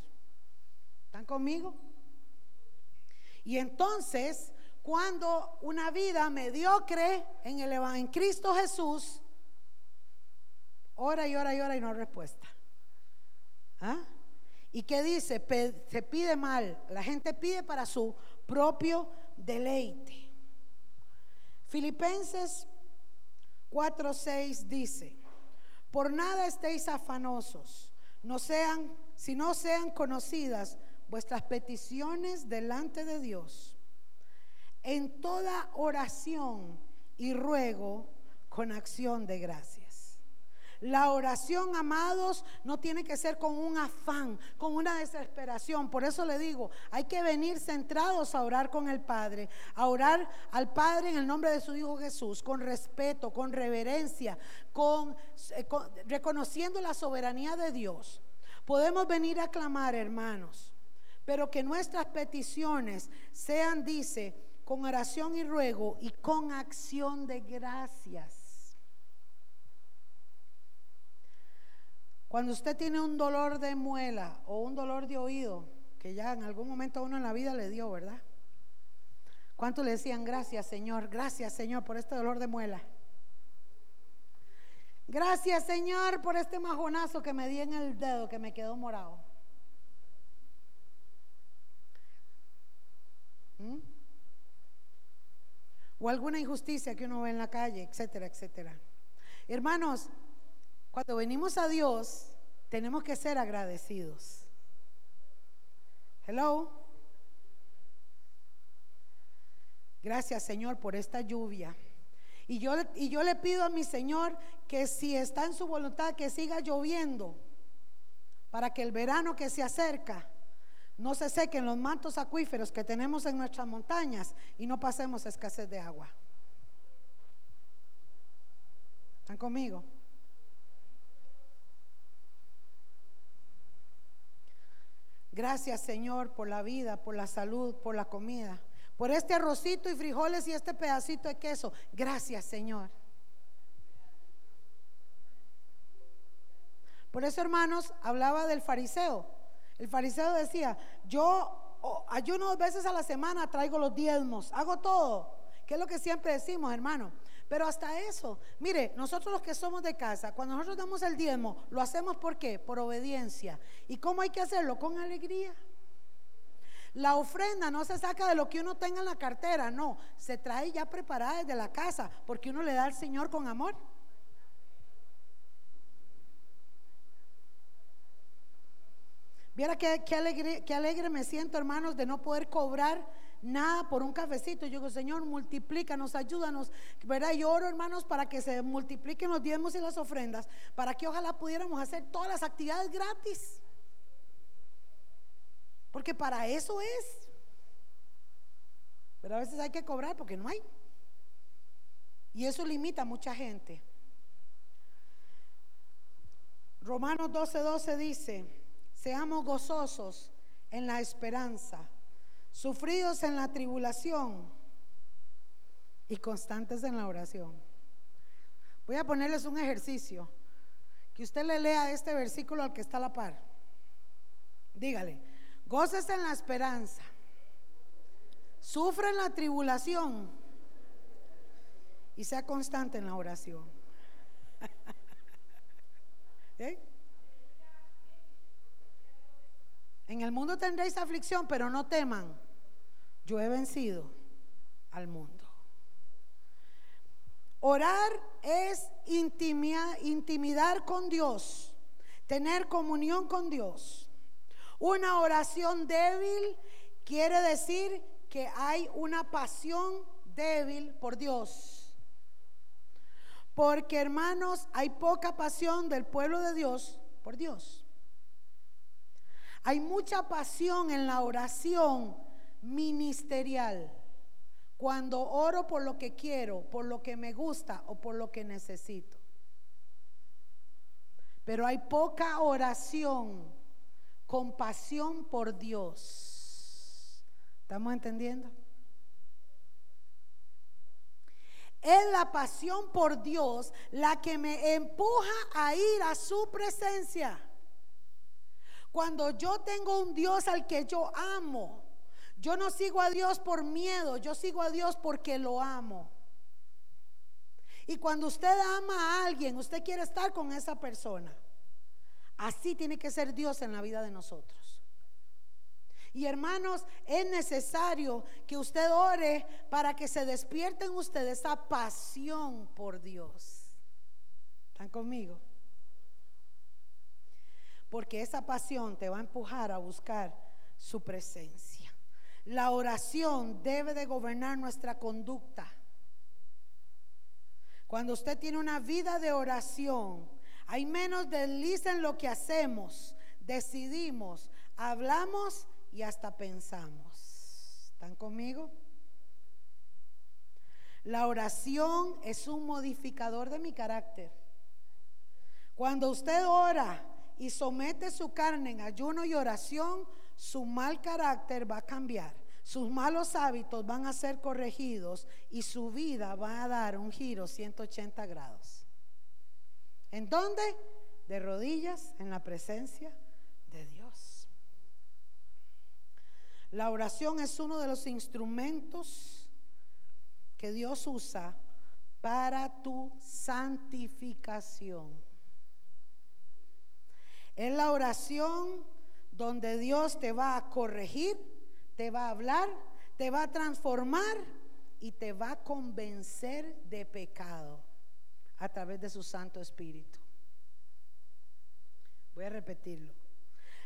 ¿Están conmigo? Y entonces, cuando una vida mediocre en, el, en Cristo Jesús, ora y ora y ora y no hay respuesta. ¿Ah? ¿Y qué dice? se pide mal. La gente pide para su propio deleite. Filipenses 4:6 dice: Por nada estéis afanosos, no sean, si no sean conocidas vuestras peticiones delante de Dios en toda oración y ruego con acción de gracias. La oración, amados, no tiene que ser con un afán, con una desesperación. Por eso le digo, hay que venir centrados a orar con el Padre, a orar al Padre en el nombre de su Hijo Jesús, con respeto, con reverencia, con, eh, reconociendo la soberanía de Dios. Podemos venir a clamar, hermanos pero que nuestras peticiones sean, dice, con oración y ruego y con acción de gracias. Cuando usted tiene un dolor de muela o un dolor de oído, que ya en algún momento uno en la vida le dio, ¿verdad? ¿Cuánto le decían gracias, Señor? Gracias, Señor, por este dolor de muela. Gracias, Señor, por este majonazo que me di en el dedo que me quedó morado. ¿Mm? O alguna injusticia que uno ve en la calle, etcétera, etcétera. Hermanos, cuando venimos a Dios, tenemos que ser agradecidos. Hello. Gracias Señor por esta lluvia. Y yo, y yo le pido a mi Señor que si está en su voluntad que siga lloviendo para que el verano que se acerca no se sequen los mantos acuíferos que tenemos en nuestras montañas y no pasemos escasez de agua. ¿Están conmigo? Gracias Señor por la vida, por la salud, por la comida, por este arrocito y frijoles y este pedacito de queso. Gracias Señor. Por eso hermanos, hablaba del fariseo. El fariseo decía, yo ayuno dos veces a la semana, traigo los diezmos, hago todo. ¿Qué es lo que siempre decimos, hermano? Pero hasta eso, mire, nosotros los que somos de casa, cuando nosotros damos el diezmo, lo hacemos por qué? Por obediencia. ¿Y cómo hay que hacerlo? Con alegría. La ofrenda no se saca de lo que uno tenga en la cartera, no, se trae ya preparada desde la casa, porque uno le da al Señor con amor. Viera qué, alegre, qué alegre me siento, hermanos, de no poder cobrar nada por un cafecito. Yo digo, Señor, multiplícanos, ayúdanos, ¿verdad? Y oro, hermanos, para que se multipliquen los diezmos y las ofrendas, para que ojalá pudiéramos hacer todas las actividades gratis. Porque para eso es. Pero a veces hay que cobrar porque no hay. Y eso limita a mucha gente. Romanos 12, 12 dice, seamos gozosos en la esperanza sufridos en la tribulación y constantes en la oración. Voy a ponerles un ejercicio. Que usted le lea este versículo al que está a la par. Dígale, goces en la esperanza, sufre en la tribulación y sea constante en la oración. ¿Eh? En el mundo tendréis aflicción, pero no teman. Yo he vencido al mundo. Orar es intimidar con Dios, tener comunión con Dios. Una oración débil quiere decir que hay una pasión débil por Dios. Porque hermanos, hay poca pasión del pueblo de Dios por Dios. Hay mucha pasión en la oración ministerial. Cuando oro por lo que quiero, por lo que me gusta o por lo que necesito. Pero hay poca oración con pasión por Dios. ¿Estamos entendiendo? Es la pasión por Dios la que me empuja a ir a su presencia. Cuando yo tengo un Dios al que yo amo, yo no sigo a Dios por miedo, yo sigo a Dios porque lo amo. Y cuando usted ama a alguien, usted quiere estar con esa persona. Así tiene que ser Dios en la vida de nosotros. Y hermanos, es necesario que usted ore para que se despierte en usted esa pasión por Dios. ¿Están conmigo? Porque esa pasión te va a empujar a buscar su presencia. La oración debe de gobernar nuestra conducta. Cuando usted tiene una vida de oración, hay menos desliz en lo que hacemos, decidimos, hablamos y hasta pensamos. ¿Están conmigo? La oración es un modificador de mi carácter. Cuando usted ora, y somete su carne en ayuno y oración, su mal carácter va a cambiar. Sus malos hábitos van a ser corregidos y su vida va a dar un giro 180 grados. ¿En dónde? De rodillas en la presencia de Dios. La oración es uno de los instrumentos que Dios usa para tu santificación. Es la oración donde Dios te va a corregir, te va a hablar, te va a transformar y te va a convencer de pecado a través de su Santo Espíritu. Voy a repetirlo.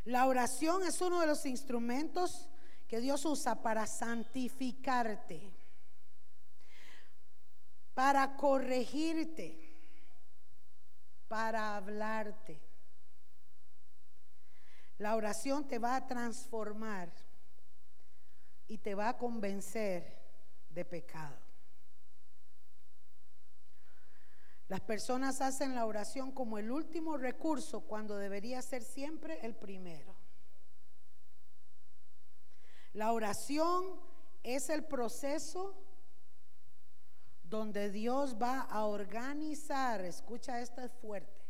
La oración es uno de los instrumentos que Dios usa para santificarte. para corregirte, para hablarte. La oración te va a transformar y te va a convencer de pecado. Las personas hacen la oración como el último recurso cuando debería ser siempre el primero. La oración es el proceso donde Dios va a organizar, escucha esto es fuerte,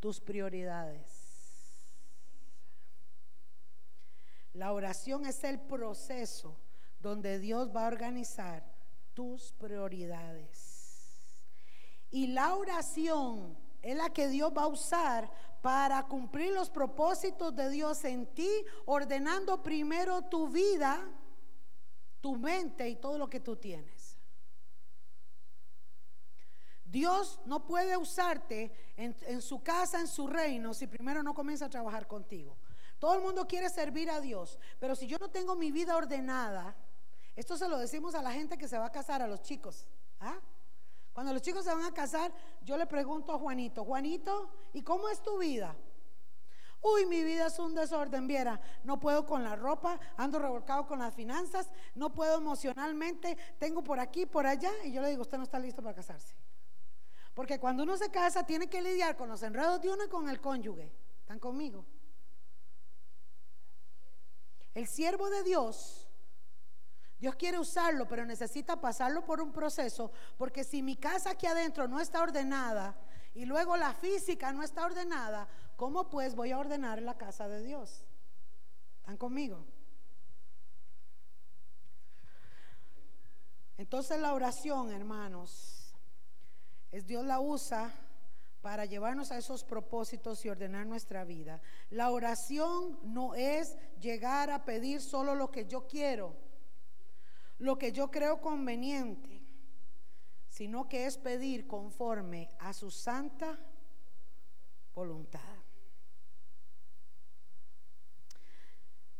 tus prioridades. La oración es el proceso donde Dios va a organizar tus prioridades. Y la oración es la que Dios va a usar para cumplir los propósitos de Dios en ti, ordenando primero tu vida, tu mente y todo lo que tú tienes. Dios no puede usarte en, su casa, en su reino, si primero no comienza a trabajar contigo. Todo el mundo quiere servir a Dios, pero si yo no tengo mi vida ordenada, esto se lo decimos a la gente que se va a casar, a los chicos. ¿ah? Cuando los chicos se van a casar, yo le pregunto a Juanito, Juanito, ¿y cómo es tu vida? Uy, mi vida es un desorden, viera, no puedo con la ropa, ando revolcado con las finanzas, no puedo emocionalmente, tengo por aquí, por allá, y yo le digo, usted no está listo para casarse. Porque cuando uno se casa tiene que lidiar con los enredos de uno y con el cónyuge. ¿Están conmigo? El siervo de Dios, Dios quiere usarlo, pero necesita pasarlo por un proceso, porque si mi casa aquí adentro no está ordenada y luego la física no está ordenada, ¿cómo pues voy a ordenar la casa de Dios? ¿Están conmigo? Entonces la oración, hermanos, es Dios la usa para llevarnos a esos propósitos y ordenar nuestra vida. La oración no es llegar a pedir solo lo que yo quiero, lo que yo creo conveniente, sino que es pedir conforme a su santa voluntad.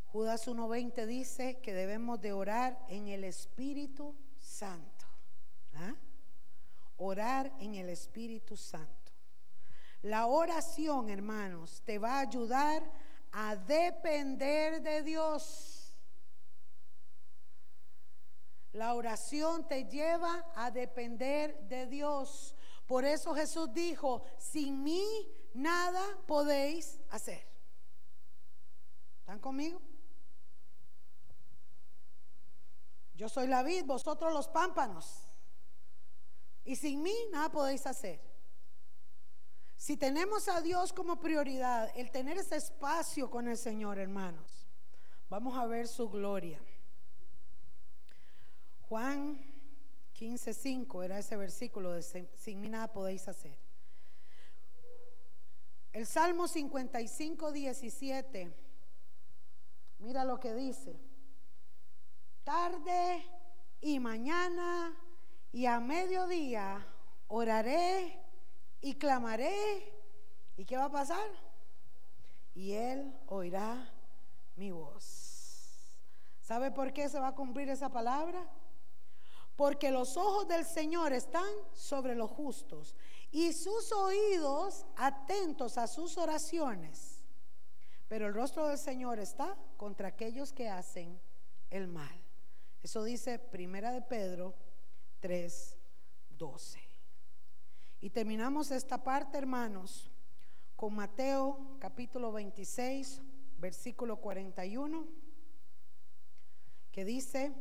Judas 1.20 dice que debemos de orar en el Espíritu Santo. ¿Ah? Orar en el Espíritu Santo. La oración, hermanos, te va a ayudar a depender de Dios. La oración te lleva a depender de Dios. Por eso Jesús dijo, sin mí nada podéis hacer. ¿Están conmigo? Yo soy la vid, vosotros los pámpanos. Y sin mí nada podéis hacer. Si tenemos a Dios como prioridad, el tener ese espacio con el Señor, hermanos, vamos a ver su gloria. Juan 15:5 era ese versículo de sin mí nada podéis hacer. El Salmo 55, 17, mira lo que dice. Tarde y mañana y a mediodía oraré y clamaré. ¿Y qué va a pasar? Y él oirá mi voz. ¿Sabe por qué se va a cumplir esa palabra? Porque los ojos del Señor están sobre los justos y sus oídos atentos a sus oraciones. Pero el rostro del Señor está contra aquellos que hacen el mal. Eso dice Primera de Pedro 3, 12. Y terminamos esta parte, hermanos, con Mateo capítulo 26, versículo 41, que dice,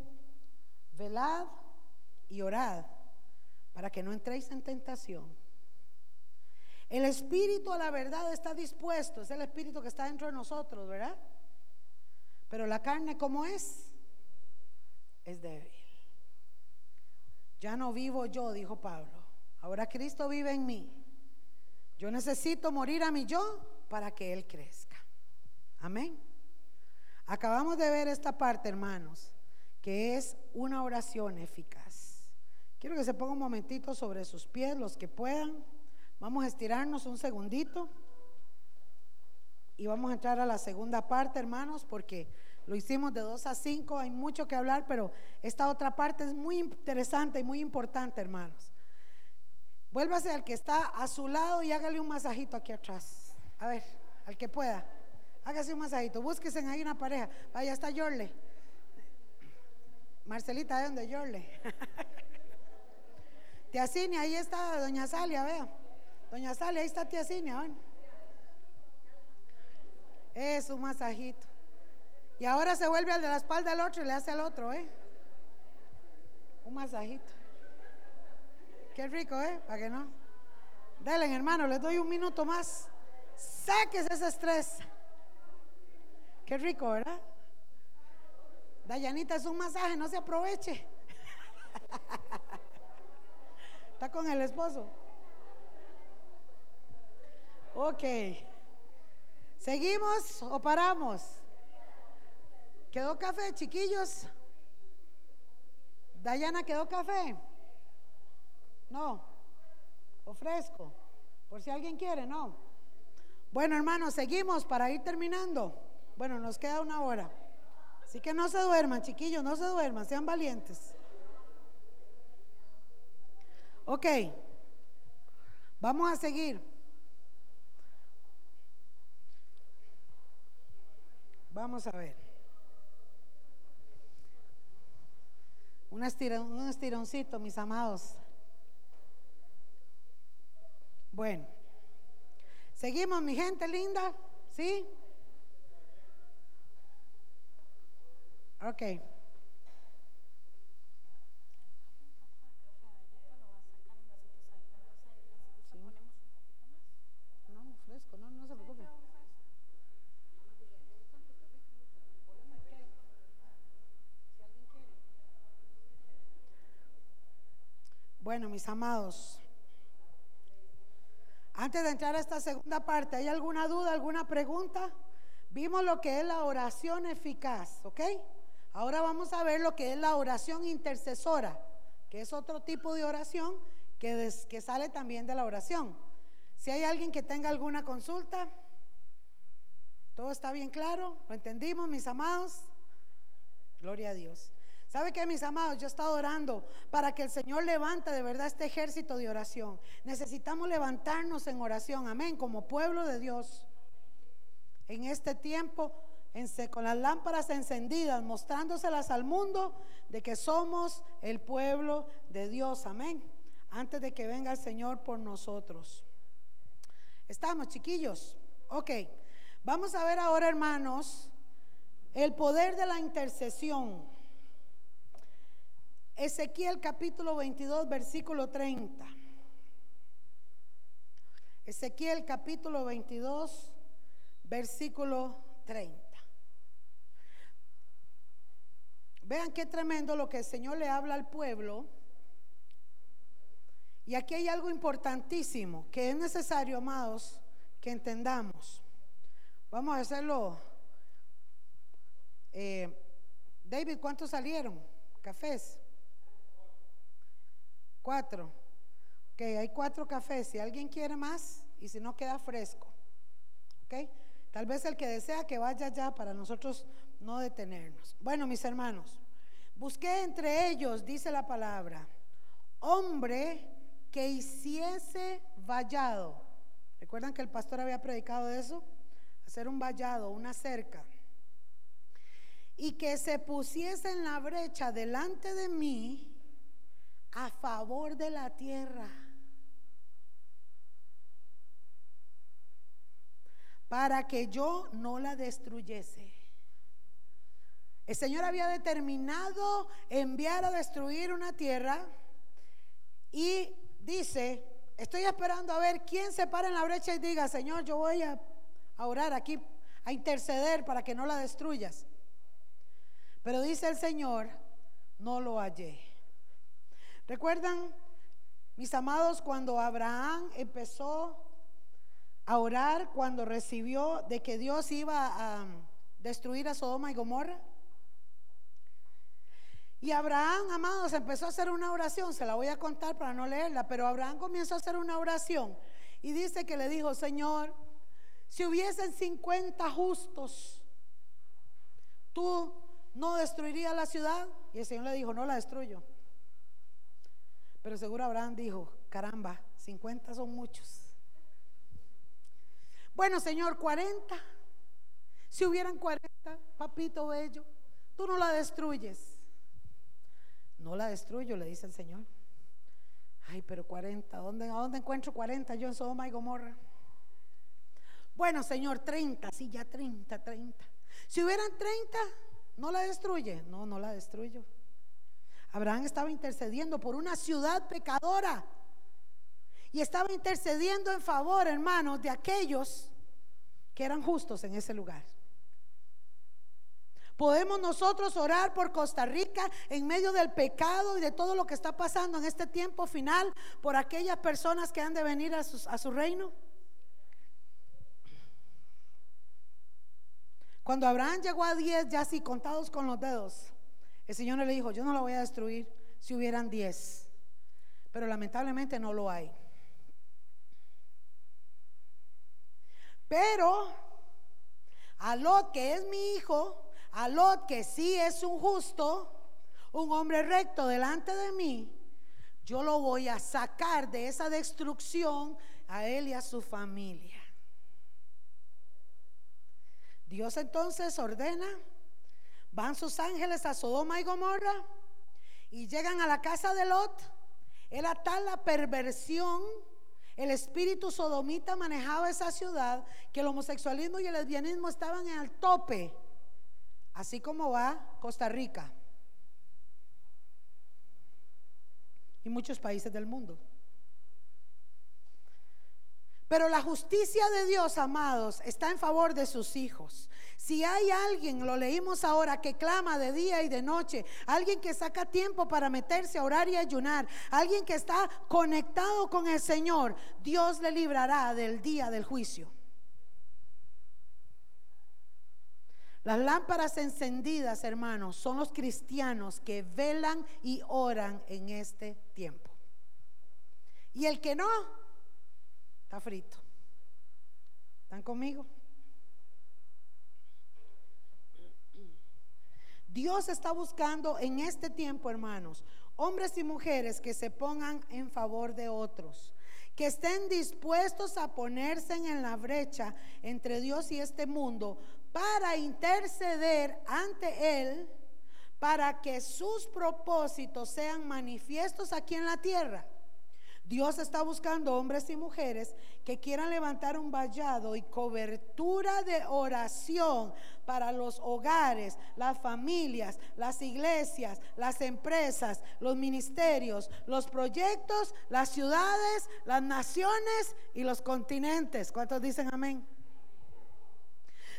velad y orad para que no entréis en tentación. El espíritu a la verdad está dispuesto, es el espíritu que está dentro de nosotros, ¿verdad? Pero la carne, ¿cómo es? Es débil. Ya no vivo yo, dijo Pablo Ahora Cristo vive en mí. Yo necesito morir a mi yo para que Él crezca. Amén. Acabamos de ver esta parte, hermanos, que es una oración eficaz. Quiero que se ponga un momentito sobre sus pies, los que puedan. Vamos a estirarnos un segundito. Y vamos a entrar a la segunda parte, hermanos, porque Lo hicimos de 2 a 5, hay mucho que hablar, pero esta otra parte es muy interesante y muy importante, hermanos. Vuélvase al que está a su lado y hágale un masajito aquí atrás. A ver, al que pueda. Hágase un masajito. Búsquese ahí una pareja. Vaya, está Yorle. Marcelita, ¿de dónde? Yorle. Tía ahí está Doña Salia, vea. Doña Salia, ahí está Tía Cinia. Es un masajito. Y ahora se vuelve al de la espalda al otro y le hace al otro, ¿eh? Un masajito. Qué rico, ¿eh? Para que no. Dale, hermano, les doy un minuto más. Saques ese estrés. Qué rico, ¿verdad? Dayanita es un masaje, no se aproveche. Está con el esposo. Ok. ¿Seguimos o paramos? ¿Quedó café, chiquillos? Dayana, ¿quedó café? No. ¿O fresco? Por si alguien quiere, no. Bueno, hermanos, seguimos para ir terminando. Bueno, nos queda una hora. Así que no se duerman, chiquillos, no se duerman, sean valientes. Ok, vamos a seguir. Vamos a ver. Un, estirón, un estironcito, mis amados. Bueno, seguimos, mi gente linda, ¿sí? Ok. Bueno, mis amados, antes de entrar a esta segunda parte, ¿hay alguna duda, alguna pregunta? Vimos lo que es la oración eficaz, ¿ok? Ahora vamos a ver lo que es la oración intercesora, que es otro tipo de oración que, que sale también de la oración. Si hay alguien que tenga alguna consulta, ¿todo está bien claro? ¿Lo entendimos, mis amados? Gloria a Dios. ¿Sabe qué, mis amados? Yo he estado orando para que el Señor levante de verdad este ejército de oración. Necesitamos levantarnos en oración, amén, como pueblo de Dios. En este tiempo con las lámparas encendidas, mostrándoselas al mundo de que somos el pueblo de Dios. Amén. Antes de que venga el Señor por nosotros. Estamos, chiquillos. Ok. Vamos a ver ahora, hermanos, el poder de la intercesión. Ezequiel capítulo 22, versículo 30. Ezequiel capítulo 22, versículo 30. Vean qué tremendo lo que el Señor le habla al pueblo. Y aquí hay algo importantísimo que es necesario, amados, que entendamos. Vamos a hacerlo. Eh, David, ¿cuántos salieron? Cafés. Cuatro. Ok, hay cuatro cafés. Si alguien quiere más y si no queda fresco. Ok. Tal vez el que desea que vaya ya para nosotros no detenernos. Bueno, mis hermanos, busqué entre ellos, dice la palabra, hombre que hiciese vallado. ¿Recuerdan que el pastor había predicado de eso? Hacer un vallado, una cerca. Y que se pusiese en la brecha delante de mí a favor de la tierra. Para que yo no la destruyese. El Señor había determinado enviar a destruir una tierra y dice, estoy esperando a ver quién se para en la brecha y diga, Señor, yo voy a, orar aquí, a interceder para que no la destruyas. Pero dice el Señor, no lo hallé. ¿Recuerdan, mis amados, cuando Abraham empezó a orar, cuando recibió de que Dios iba a destruir a Sodoma y Gomorra? Y Abraham, amados, empezó a hacer una oración, se la voy a contar para no leerla, pero Abraham comenzó a hacer una oración y dice que le dijo, Señor, si hubiesen 50 justos, ¿tú no destruirías la ciudad? Y el Señor le dijo, no la destruyo. Pero seguro Abraham dijo, caramba, 50 son muchos. Bueno, Señor, 40. Si hubieran 40, papito bello, tú no la destruyes. No la destruyo, le dice el Señor. Ay, pero 40, ¿dónde, ¿a dónde encuentro 40 yo en Sodoma y Gomorra? Bueno, Señor, 30, sí, ya 30, 30. Si hubieran 30, ¿no la destruye? No, no la destruyo. Abraham estaba intercediendo por una ciudad pecadora. Y estaba intercediendo en favor, hermanos, de aquellos que eran justos en ese lugar. Podemos nosotros orar por Costa Rica en medio del pecado y de todo lo que está pasando en este tiempo final por aquellas personas que han de venir a, su reino. Cuando Abraham llegó a 10, ya así contados con los dedos, el Señor le dijo, yo no lo voy a destruir si hubieran 10, pero lamentablemente no lo hay. Pero a Lot, que es mi hijo, a Lot, que sí es un justo, un hombre recto delante de mí, yo lo voy a sacar de esa destrucción a él y a su familia. Dios entonces ordena, van sus ángeles a Sodoma y Gomorra y llegan a la casa de Lot. Era tal la perversión el espíritu sodomita manejaba esa ciudad que el homosexualismo y el lesbianismo estaban en el tope, así como va Costa Rica y muchos países del mundo. Pero la justicia de Dios, amados, está en favor de sus hijos. Si hay alguien, lo leímos ahora, que clama de día y de noche, alguien que saca tiempo para meterse a orar y ayunar, alguien que está conectado con el Señor, Dios le librará del día del juicio. Las lámparas encendidas, hermanos, son los cristianos que velan y oran en este tiempo. Y el que no, Está frito. ¿Están conmigo? Dios está buscando en este tiempo, hermanos, hombres y mujeres que se pongan en favor de otros, que estén dispuestos a ponerse en la brecha entre Dios y este mundo para interceder ante Él, para que sus propósitos sean manifiestos aquí en la tierra. Dios está buscando hombres y mujeres que quieran levantar un vallado y cobertura de oración para los hogares, las familias, las iglesias, las empresas, los ministerios, los proyectos, las ciudades, las naciones y los continentes. ¿Cuántos dicen amén?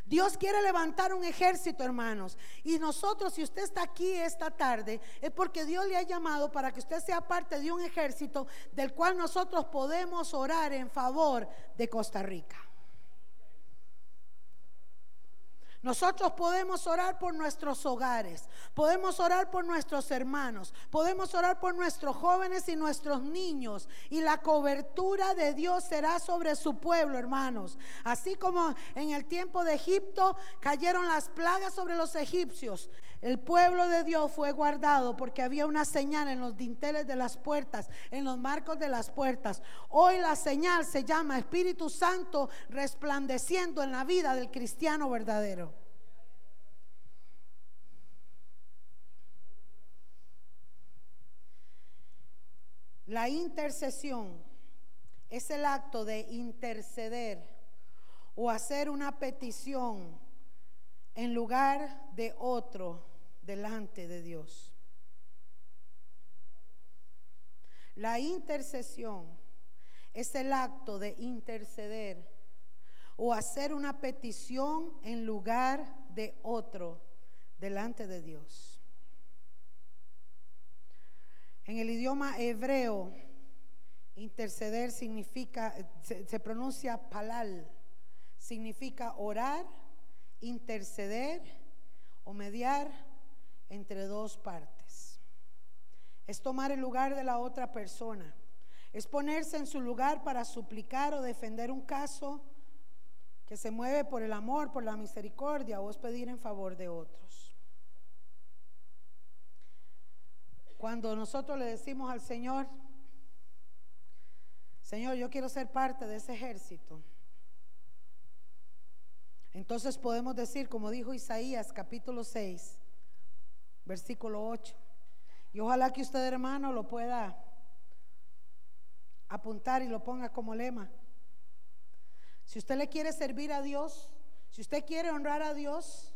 Dios quiere levantar un ejército, hermanos. Y nosotros, si usted está aquí esta tarde, es porque Dios le ha llamado para que usted sea parte de un ejército del cual nosotros podemos orar en favor de Costa Rica. Nosotros podemos orar por nuestros hogares, podemos orar por nuestros hermanos, podemos orar por nuestros jóvenes y nuestros niños. Y la cobertura de Dios será sobre su pueblo, hermanos. Así como en el tiempo de Egipto cayeron las plagas sobre los egipcios. El pueblo de Dios fue guardado porque había una señal en los dinteles de las puertas, en los marcos de las puertas. Hoy la señal se llama Espíritu Santo resplandeciendo en la vida del cristiano verdadero. La intercesión es el acto de interceder o hacer una petición en lugar de otro delante de Dios. La intercesión es el acto de interceder o hacer una petición en lugar de otro delante de Dios. En el idioma hebreo, interceder significa, se, pronuncia palal, significa orar, interceder o mediar entre dos partes. Es tomar el lugar de la otra persona. Es ponerse en su lugar para suplicar o defender un caso que se mueve por el amor, por la misericordia o es pedir en favor de otros. Cuando nosotros le decimos al Señor, Señor, yo quiero ser parte de ese ejército. Entonces podemos decir, como dijo Isaías capítulo 6, versículo 8. Y ojalá que usted, hermano, lo pueda apuntar y lo ponga como lema. Si usted le quiere servir a Dios, si usted quiere honrar a Dios,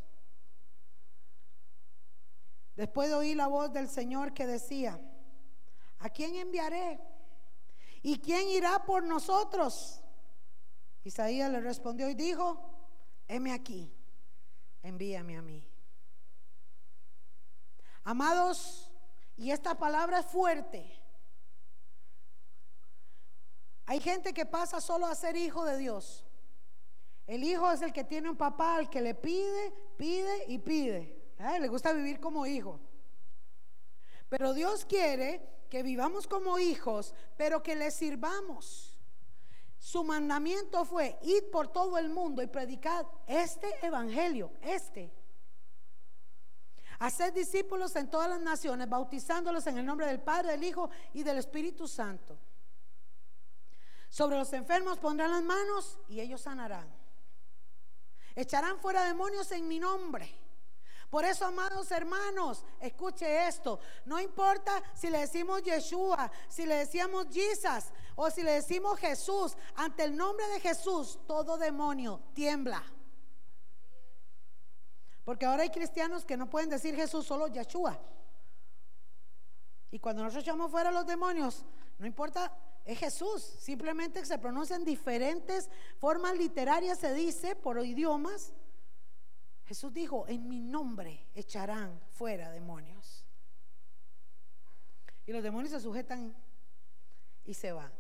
después de oír la voz del Señor que decía, ¿a quién enviaré? ¿Y quién irá por nosotros? Isaías le respondió y dijo, heme aquí, envíame a mí. Amados, y esta palabra es fuerte. Hay gente que pasa solo a ser hijo de Dios. El hijo es el que tiene un papá al que le pide, pide y pide. ¿Eh? Le gusta vivir como hijo. Pero Dios quiere que vivamos como hijos, pero que le sirvamos. Su mandamiento fue ir por todo el mundo y predicar este evangelio, este. Hacer discípulos en todas las naciones, bautizándolos en el nombre del Padre, del Hijo y del Espíritu Santo. Sobre los enfermos pondrán las manos y ellos sanarán. Echarán fuera demonios en mi nombre. Por eso, amados hermanos, escuche esto. No importa si le decimos Yeshua, si le decíamos Jesus o si le decimos Jesús. Ante el nombre de Jesús, todo demonio tiembla. Porque ahora hay cristianos que no pueden decir Jesús, solo Yeshua. Y cuando nosotros echamos fuera los demonios, no importa, es Jesús. Simplemente se pronuncian diferentes formas literarias, se dice, por idiomas. Jesús dijo, en mi nombre echarán fuera demonios. Y los demonios se sujetan y se van.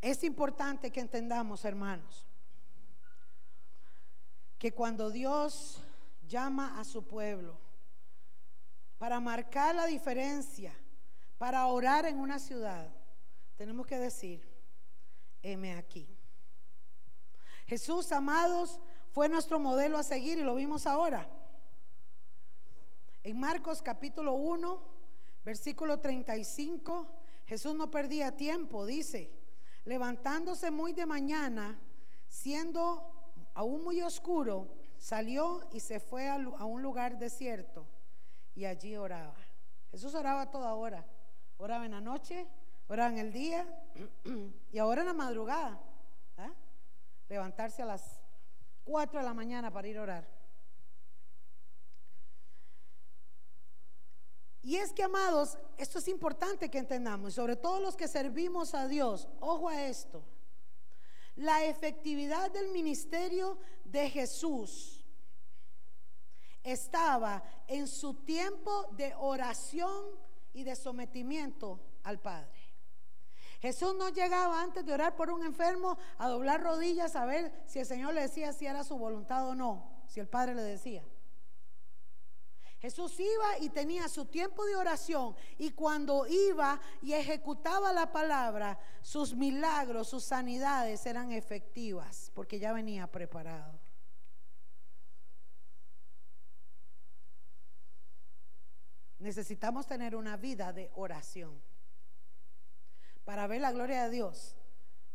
Es importante que entendamos, hermanos, que cuando Dios llama a su pueblo para marcar la diferencia, para orar en una ciudad, tenemos que decir, heme aquí. Jesús, amados, fue nuestro modelo a seguir y lo vimos ahora. En Marcos capítulo 1, versículo 35, Jesús no perdía tiempo, dice, levantándose muy de mañana, siendo aún muy oscuro, salió y se fue a, un lugar desierto y allí oraba. Jesús oraba toda hora. Oraba en la noche, oraba en el día y ahora en la madrugada levantarse a las 4 de la mañana para ir a orar. Y es que, amados, esto es importante que entendamos, sobre todo los que servimos a Dios, ojo a esto, la efectividad del ministerio de Jesús estaba en su tiempo de oración y de sometimiento al Padre. Jesús no llegaba antes de orar por un enfermo a doblar rodillas a ver si el Señor le decía si era su voluntad o no, si el Padre le decía. Jesús iba y tenía su tiempo de oración y cuando iba y ejecutaba la palabra, sus milagros, sus sanidades eran efectivas porque ya venía preparado. Necesitamos tener una vida de oración para ver la gloria de Dios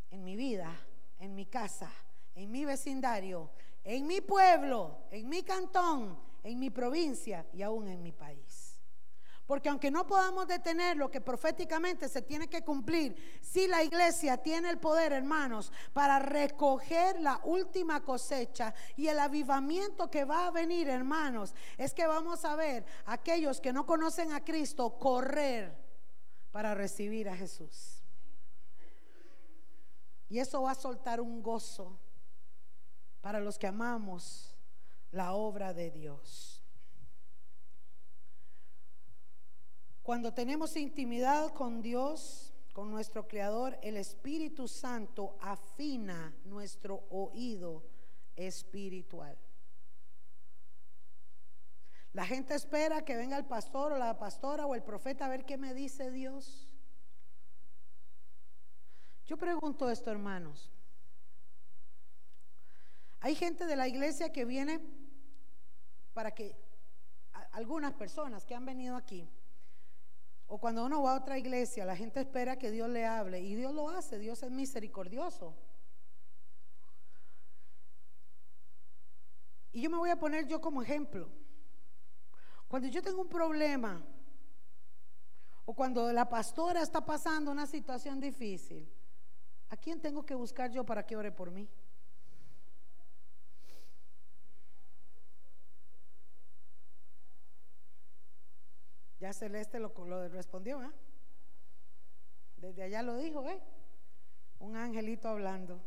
en mi vida, en mi casa, en mi vecindario, en mi pueblo, en mi cantón, en mi provincia y aún en mi país. Porque aunque no podamos detener lo que proféticamente se tiene que cumplir, si la iglesia tiene el poder, hermanos, para recoger la última cosecha y el avivamiento que va a venir, hermanos, es que vamos a ver a aquellos que no conocen a Cristo correr para recibir a Jesús. Y eso va a soltar un gozo para los que amamos la obra de Dios. Cuando tenemos intimidad con Dios, con nuestro Creador, el Espíritu Santo afina nuestro oído espiritual. La gente espera que venga el pastor o la pastora o el profeta a ver qué me dice Dios. Yo pregunto esto, hermanos. Hay gente de la iglesia que viene para que algunas personas que han venido aquí, o cuando uno va a otra iglesia, la gente espera que Dios le hable y Dios lo hace, Dios es misericordioso. Y yo me voy a poner yo como ejemplo. Cuando yo tengo un problema, o cuando la pastora está pasando una situación difícil, ¿a quién tengo que buscar yo para que ore por mí? Ya Celeste lo, respondió, ¿eh? Desde allá lo dijo, ¿eh? Un angelito hablando.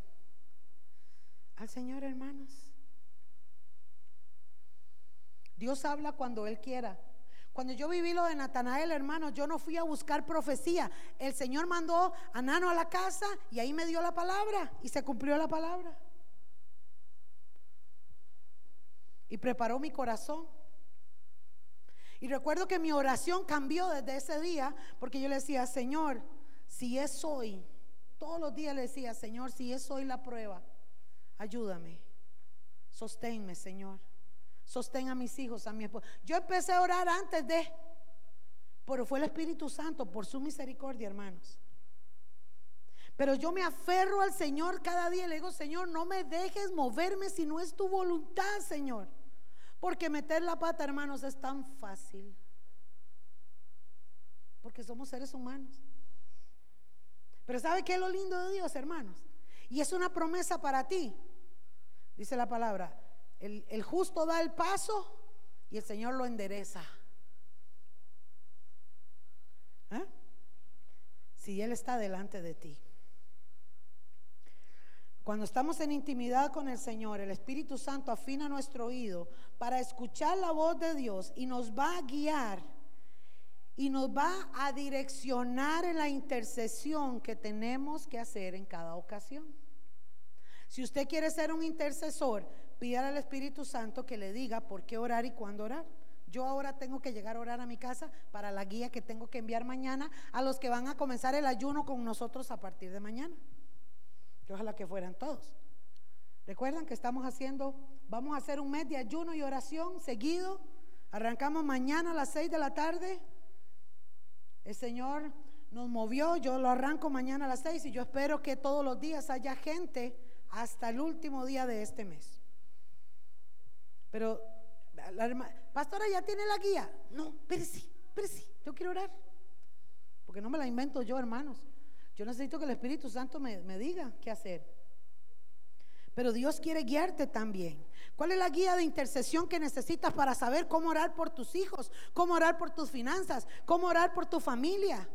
Al Señor, hermanos. Dios habla cuando Él quiera. Cuando yo viví lo de Natanael, hermanos, yo no fui a buscar profecía. El Señor mandó a Nano a la casa y ahí me dio la palabra y se cumplió la palabra. Y preparó mi corazón. Y recuerdo que mi oración cambió desde ese día porque yo le decía, Señor, si es hoy, todos los días le decía, Señor, si es hoy la prueba, ayúdame, sosténme, Señor, sostén a mis hijos, a mi esposo. Yo empecé a orar antes de, pero fue el Espíritu Santo por su misericordia, hermanos. Pero yo me aferro al Señor cada día y le digo, Señor, no me dejes moverme si no es tu voluntad, Señor. Porque meter la pata, hermanos, es tan fácil. Porque somos seres humanos. Pero ¿sabe qué es lo lindo de Dios, hermanos? Y es una promesa para ti. Dice la palabra, el, justo da el paso y el Señor lo endereza. ¿Eh? Si Él está delante de ti. Cuando estamos en intimidad con el Señor, el Espíritu Santo afina nuestro oído para escuchar la voz de Dios y nos va a guiar y nos va a direccionar en la intercesión que tenemos que hacer en cada ocasión. Si usted quiere ser un intercesor, pida al Espíritu Santo que le diga por qué orar y cuándo orar. Yo ahora tengo que llegar a orar a mi casa para la guía que tengo que enviar mañana a los que van a comenzar el ayuno con nosotros a partir de mañana ojalá que fueran todos. Recuerdan que estamos haciendo, vamos a hacer un mes de ayuno y oración seguido. Arrancamos mañana a las 6 de la tarde. El Señor nos movió, yo lo arranco mañana a las 6 y yo espero que todos los días haya gente hasta el último día de este mes. Pero, la pastora ya tiene la guía. No, pero sí, pero sí, yo quiero orar. Porque no me la invento yo, hermanos. Yo necesito que el Espíritu Santo me, diga qué hacer. Pero Dios quiere guiarte también. ¿Cuál es la guía de intercesión que necesitas para saber cómo orar por tus hijos, cómo orar por tus finanzas, cómo orar por tu familia?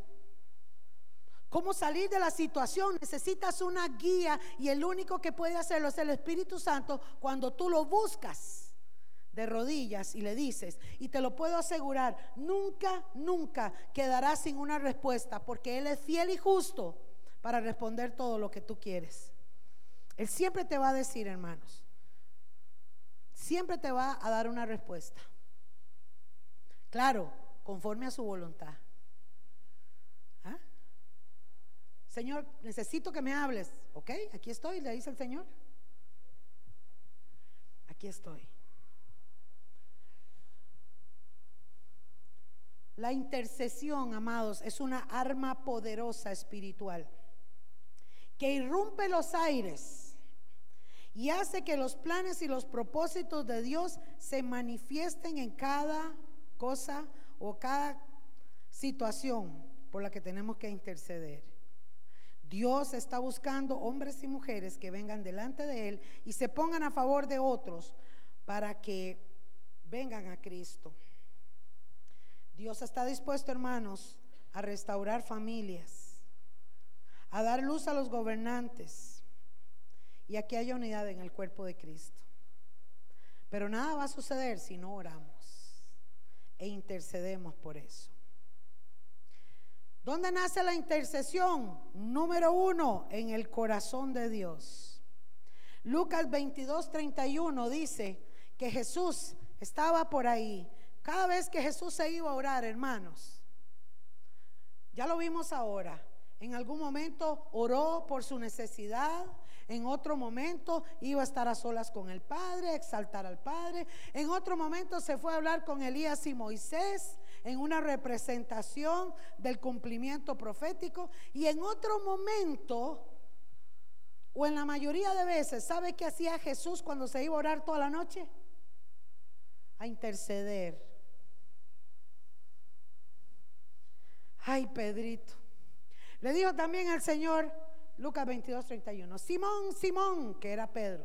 ¿Cómo salir de la situación? Necesitas una guía y el único que puede hacerlo es el Espíritu Santo cuando tú lo buscas de rodillas y le dices, y te lo puedo asegurar, nunca, nunca quedarás sin una respuesta, porque Él es fiel y justo para responder todo lo que tú quieres. Él siempre te va a decir, hermanos, siempre te va a dar una respuesta. Claro, conforme a su voluntad. ¿Ah? Señor, necesito que me hables. Ok, aquí estoy, le dice el Señor. Aquí estoy. La intercesión, amados, es una arma poderosa espiritual que irrumpe los aires y hace que los planes y los propósitos de Dios se manifiesten en cada cosa o cada situación por la que tenemos que interceder. Dios está buscando hombres y mujeres que vengan delante de Él y se pongan a favor de otros para que vengan a Cristo. Dios está dispuesto, hermanos, a restaurar familias, a dar luz a los gobernantes y a que haya unidad en el cuerpo de Cristo. Pero nada va a suceder si no oramos e intercedemos por eso. ¿Dónde nace la intercesión? Número uno, en el corazón de Dios. Lucas 22, 31 dice que Jesús estaba por ahí cada vez que Jesús se iba a orar, hermanos, ya lo vimos ahora. En algún momento oró por su necesidad, En otro momento iba a estar a solas con el Padre, exaltar al Padre. En otro momento se fue a hablar con Elías y Moisés en una representación del cumplimiento profético. Y en otro momento, o en la mayoría de veces, ¿sabe qué hacía Jesús cuando se iba a orar toda la noche? A interceder. Ay, Pedrito. Le dijo también al Señor, Lucas 22, 31. Simón, Simón, que era Pedro.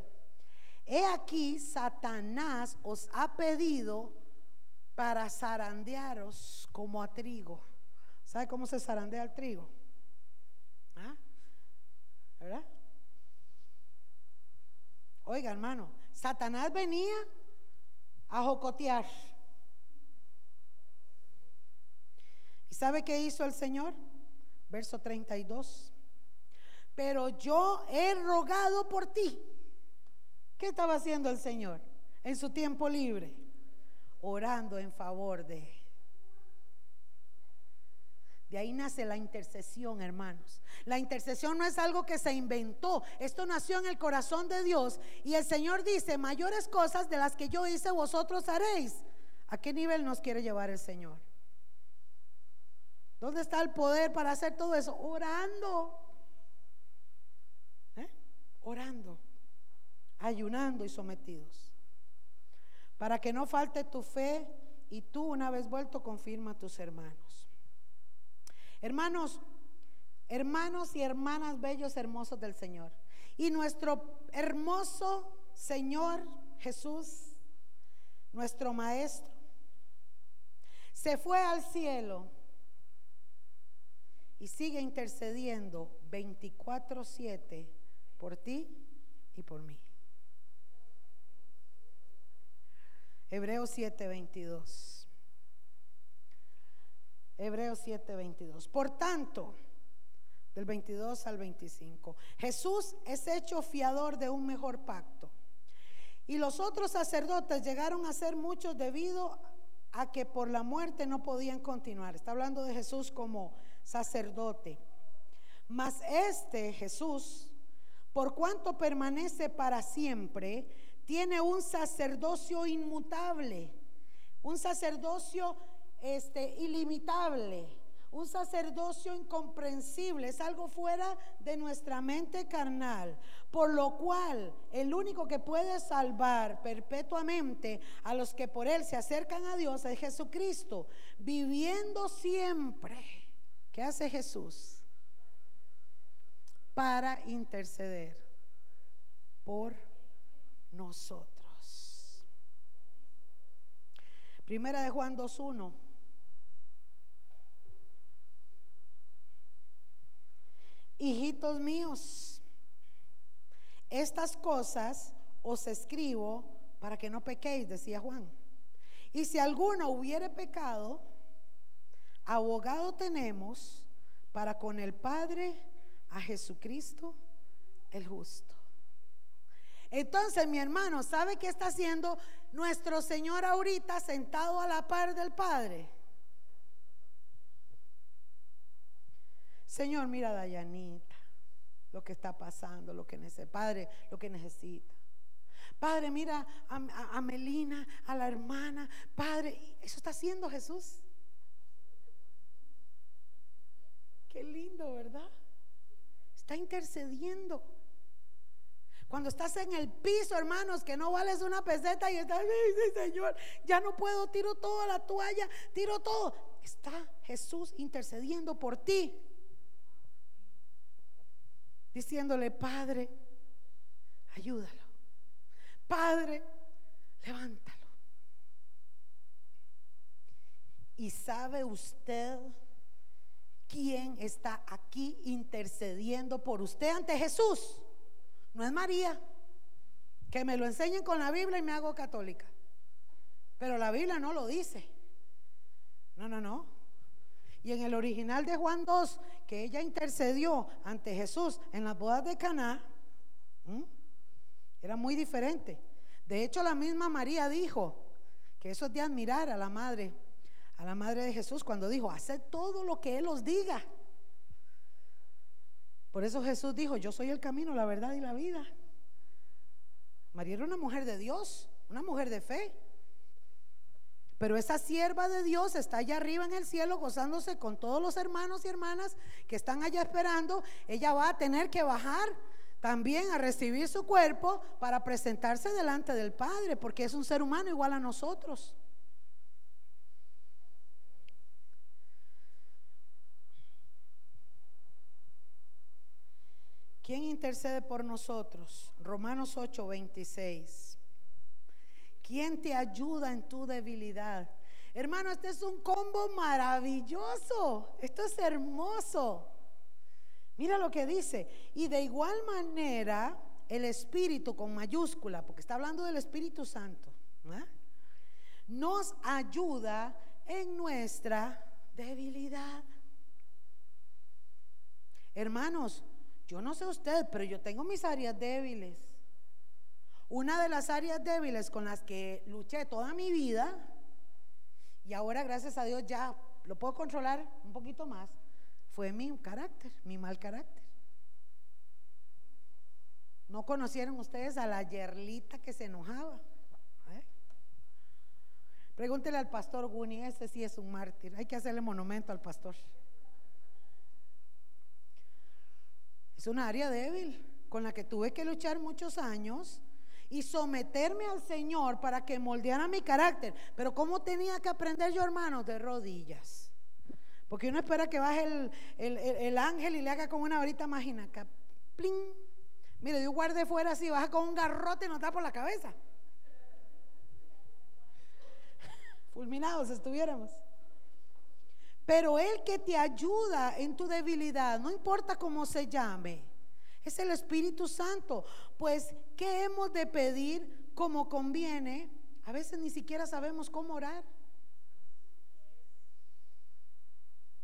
He aquí, Satanás os ha pedido para zarandearos como a trigo. ¿Sabe cómo se zarandea el trigo? ¿Ah? ¿Verdad? Oiga, hermano, Satanás venía a jocotear. ¿Y sabe qué hizo el Señor? Verso 32 pero yo he rogado por ti. ¿Qué estaba haciendo el Señor en su tiempo libre? Orando en favor de... De ahí nace la intercesión, hermanos. La intercesión no es algo que se inventó. Esto nació en el corazón de Dios. Y el Señor dice, mayores cosas de las que yo hice, vosotros haréis. ¿A qué nivel nos quiere llevar el Señor? ¿Dónde está el poder para hacer todo eso? Orando orando, ayunando y sometidos. Para que no falte tu fe y tú una vez vuelto confirma a tus hermanos. Hermanos, hermanos y hermanas bellos, hermosos del Señor. Y nuestro hermoso Señor Jesús, nuestro Maestro, se fue al cielo y sigue intercediendo 24/7 por ti y por mí. Hebreos 7:22. Hebreos 7:22. Por tanto, del 22 al 25, Jesús es hecho fiador de un mejor pacto. Y los otros sacerdotes llegaron a ser muchos debido a que por la muerte no podían continuar. Está hablando de Jesús como sacerdote. Mas este Jesús por cuanto permanece para siempre, tiene un sacerdocio inmutable, un sacerdocio este, ilimitable, un sacerdocio incomprensible, es algo fuera de nuestra mente carnal, por lo cual el único que puede salvar perpetuamente a los que por él se acercan a Dios es Jesucristo, viviendo siempre. ¿Qué hace Jesús? para interceder por nosotros. Primera de Juan 2.1. Hijitos míos, estas cosas os escribo para que no pequéis, decía Juan. Y si alguno hubiere pecado, abogado tenemos para con el Padre a Jesucristo el justo. Entonces, mi hermano, ¿sabe qué está haciendo nuestro Señor ahorita sentado a la par del Padre? Señor, mira a Dayanita, lo que está pasando, lo que necesita. Padre, lo que necesita. Padre, mira a, a Melina, a la hermana. Padre, eso está haciendo Jesús. Qué lindo, ¿verdad? Está intercediendo. Cuando estás en el piso, hermanos, que no vales una peseta y estás, dice Señor, ya no puedo, tiro toda la toalla, tiro todo. Está Jesús intercediendo por ti. Diciéndole, Padre, ayúdalo. Padre, levántalo. Y sabe usted quién está aquí intercediendo por usted ante Jesús. No es María. Que me lo enseñen con la Biblia y me hago católica. Pero la Biblia no lo dice. No, no, no. Y en el original de Juan 2, que ella intercedió ante Jesús en las bodas de Caná, era muy diferente. De hecho, la misma María dijo que eso es de admirar a la madre a la madre de Jesús cuando dijo, haced todo lo que Él os diga. Por eso Jesús dijo, yo soy el camino, la verdad y la vida. María era una mujer de Dios, una mujer de fe. Pero esa sierva de Dios está allá arriba en el cielo gozándose con todos los hermanos y hermanas que están allá esperando. Ella va a tener que bajar también a recibir su cuerpo para presentarse delante del Padre, porque es un ser humano igual a nosotros. ¿Quién intercede por nosotros? Romanos 8, 26. ¿Quién te ayuda en tu debilidad? Hermano, este es un combo maravilloso. Esto es hermoso. Mira lo que dice. Y de igual manera, el Espíritu con mayúscula, porque está hablando del Espíritu Santo, nos ayuda en nuestra debilidad. Hermanos, yo no sé usted, pero yo tengo mis áreas débiles. Una de las áreas débiles con las que luché toda mi vida, y ahora gracias a Dios ya lo puedo controlar un poquito más, fue mi carácter, mi mal carácter. ¿No conocieron ustedes a la yerlita que se enojaba? ¿Eh? Pregúntele al pastor Guni, ese sí es un mártir. Hay que hacerle monumento al pastor. Es una área débil con la que tuve que luchar muchos años y someterme al Señor para que moldeara mi carácter. Pero ¿cómo tenía que aprender yo, hermanos? De rodillas. Porque uno espera que baje el, ángel y le haga con una varita mágica. Plin. Mire, Dios guarde fuera así, baja con un garrote y nos da por la cabeza. Fulminados estuviéramos. Pero el que te ayuda en tu debilidad, no importa cómo se llame, es el Espíritu Santo. Pues, ¿qué hemos de pedir como conviene? A veces ni siquiera sabemos cómo orar.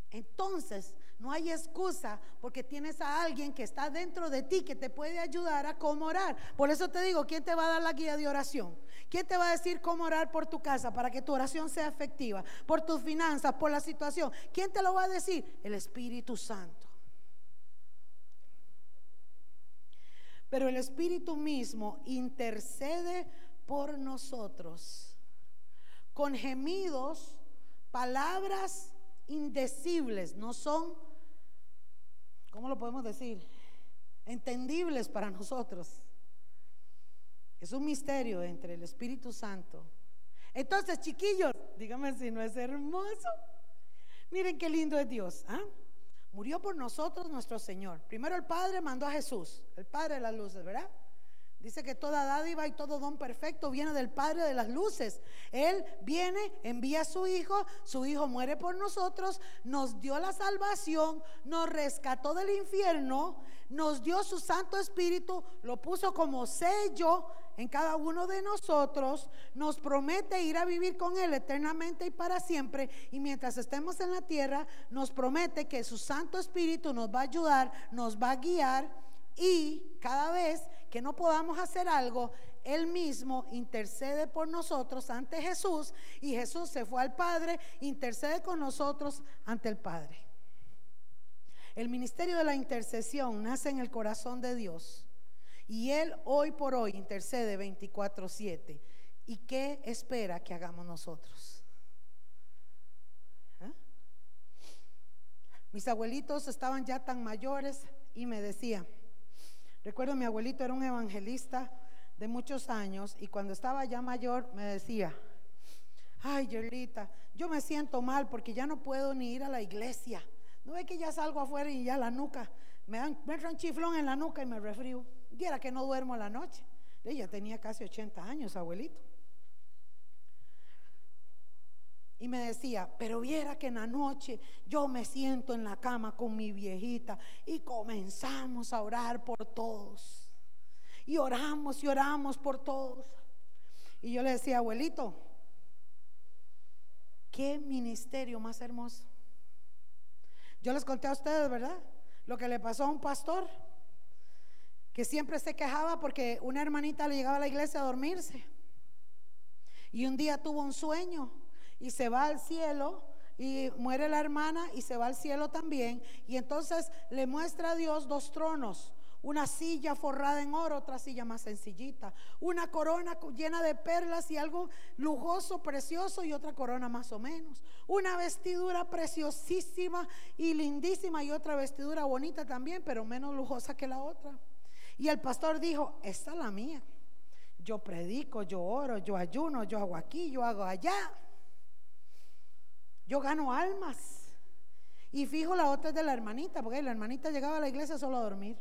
Entonces, no hay excusa porque tienes a alguien que está dentro de ti que te puede ayudar a cómo orar. Por eso te digo, ¿quién te va a dar la guía de oración? ¿Quién te va a decir cómo orar por tu casa para que tu oración sea efectiva? Por tus finanzas, por la situación. ¿Quién te lo va a decir? El Espíritu Santo. Pero el Espíritu mismo intercede por nosotros con gemidos, palabras indecibles, no son, ¿cómo lo podemos decir? Entendibles para nosotros. Es un misterio entre el Espíritu Santo. Entonces, chiquillos, díganme si no es hermoso. Miren qué lindo es Dios. ¿ah? Murió por nosotros nuestro Señor. Primero el Padre mandó a Jesús, el Padre de las luces, ¿verdad? Dice que toda dádiva y todo don perfecto viene del Padre de las luces. Él viene, envía a su Hijo, su Hijo muere por nosotros, nos dio la salvación, nos rescató del infierno, nos dio su Santo Espíritu, lo puso como sello en cada uno de nosotros, nos promete ir a vivir con Él eternamente y para siempre. Y mientras estemos en la tierra, nos promete que su Santo Espíritu nos va a ayudar, nos va a guiar y cada vez que no podamos hacer algo, Él mismo intercede por nosotros ante Jesús y Jesús se fue al Padre, intercede con nosotros ante el Padre. El ministerio de la intercesión nace en el corazón de Dios y Él hoy por hoy intercede 24/7. ¿Y qué espera que hagamos nosotros? ¿Ah? Mis abuelitos estaban ya tan mayores y me decían, Recuerdo mi abuelito era un evangelista de muchos años y cuando estaba ya mayor me decía, ay Yerlita, yo me siento mal porque ya no puedo ni ir a la iglesia. No ve que ya salgo afuera y ya la nuca, me, dan, me entra un chiflón en la nuca y me refrío. Y era que no duermo la noche. Ella tenía casi 80 años, abuelito. Y me decía, pero viera que en la noche yo me siento en la cama con mi viejita y comenzamos a orar por todos. Y oramos y oramos por todos. Y yo le decía, abuelito, qué ministerio más hermoso. Yo les conté a ustedes, ¿verdad? Lo que le pasó a un pastor que siempre se quejaba porque una hermanita le llegaba a la iglesia a dormirse. Y un día tuvo un sueño y se va al cielo y muere la hermana y se va al cielo también. Y entonces le muestra a Dios dos tronos. Una silla forrada en oro, otra silla más sencillita. Una corona llena de perlas y algo lujoso, precioso y otra corona más o menos. Una vestidura preciosísima y lindísima y otra vestidura bonita también, pero menos lujosa que la otra. Y el pastor dijo, esta es la mía. Yo predico, yo oro, yo ayuno, yo hago aquí, yo hago allá. Yo gano almas. Y fijo la otra es de la hermanita, porque la hermanita llegaba a la iglesia solo a dormir.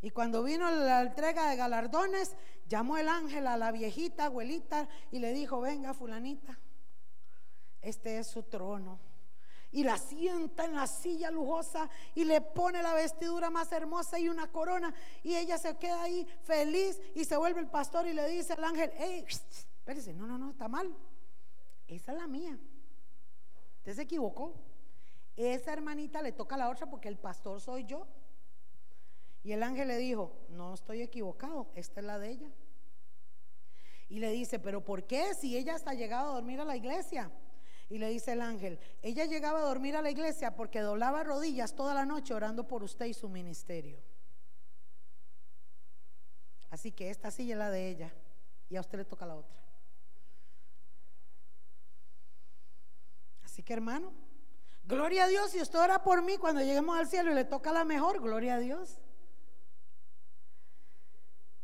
Y cuando vino la entrega de galardones, llamó el ángel a la viejita abuelita y le dijo, venga fulanita, este es su trono. Y la sienta en la silla lujosa y le pone la vestidura más hermosa y una corona. Y ella se queda ahí feliz y se vuelve el pastor y le dice al ángel, hey, espérese, no, no, no, está mal. Esa es la mía. Usted se equivocó. Esa hermanita le toca a la otra porque el pastor soy yo. Y el ángel le dijo, no estoy equivocado, esta es la de ella. Y le dice, pero ¿por qué si ella hasta llegado a dormir a la iglesia? Y le dice el ángel, ella llegaba a dormir a la iglesia porque doblaba rodillas toda la noche orando por usted y su ministerio. Así que esta silla es la de ella y a usted le toca la otra. Así que hermano, gloria a Dios si usted ora por mí cuando lleguemos al cielo y le toca la mejor, gloria a Dios.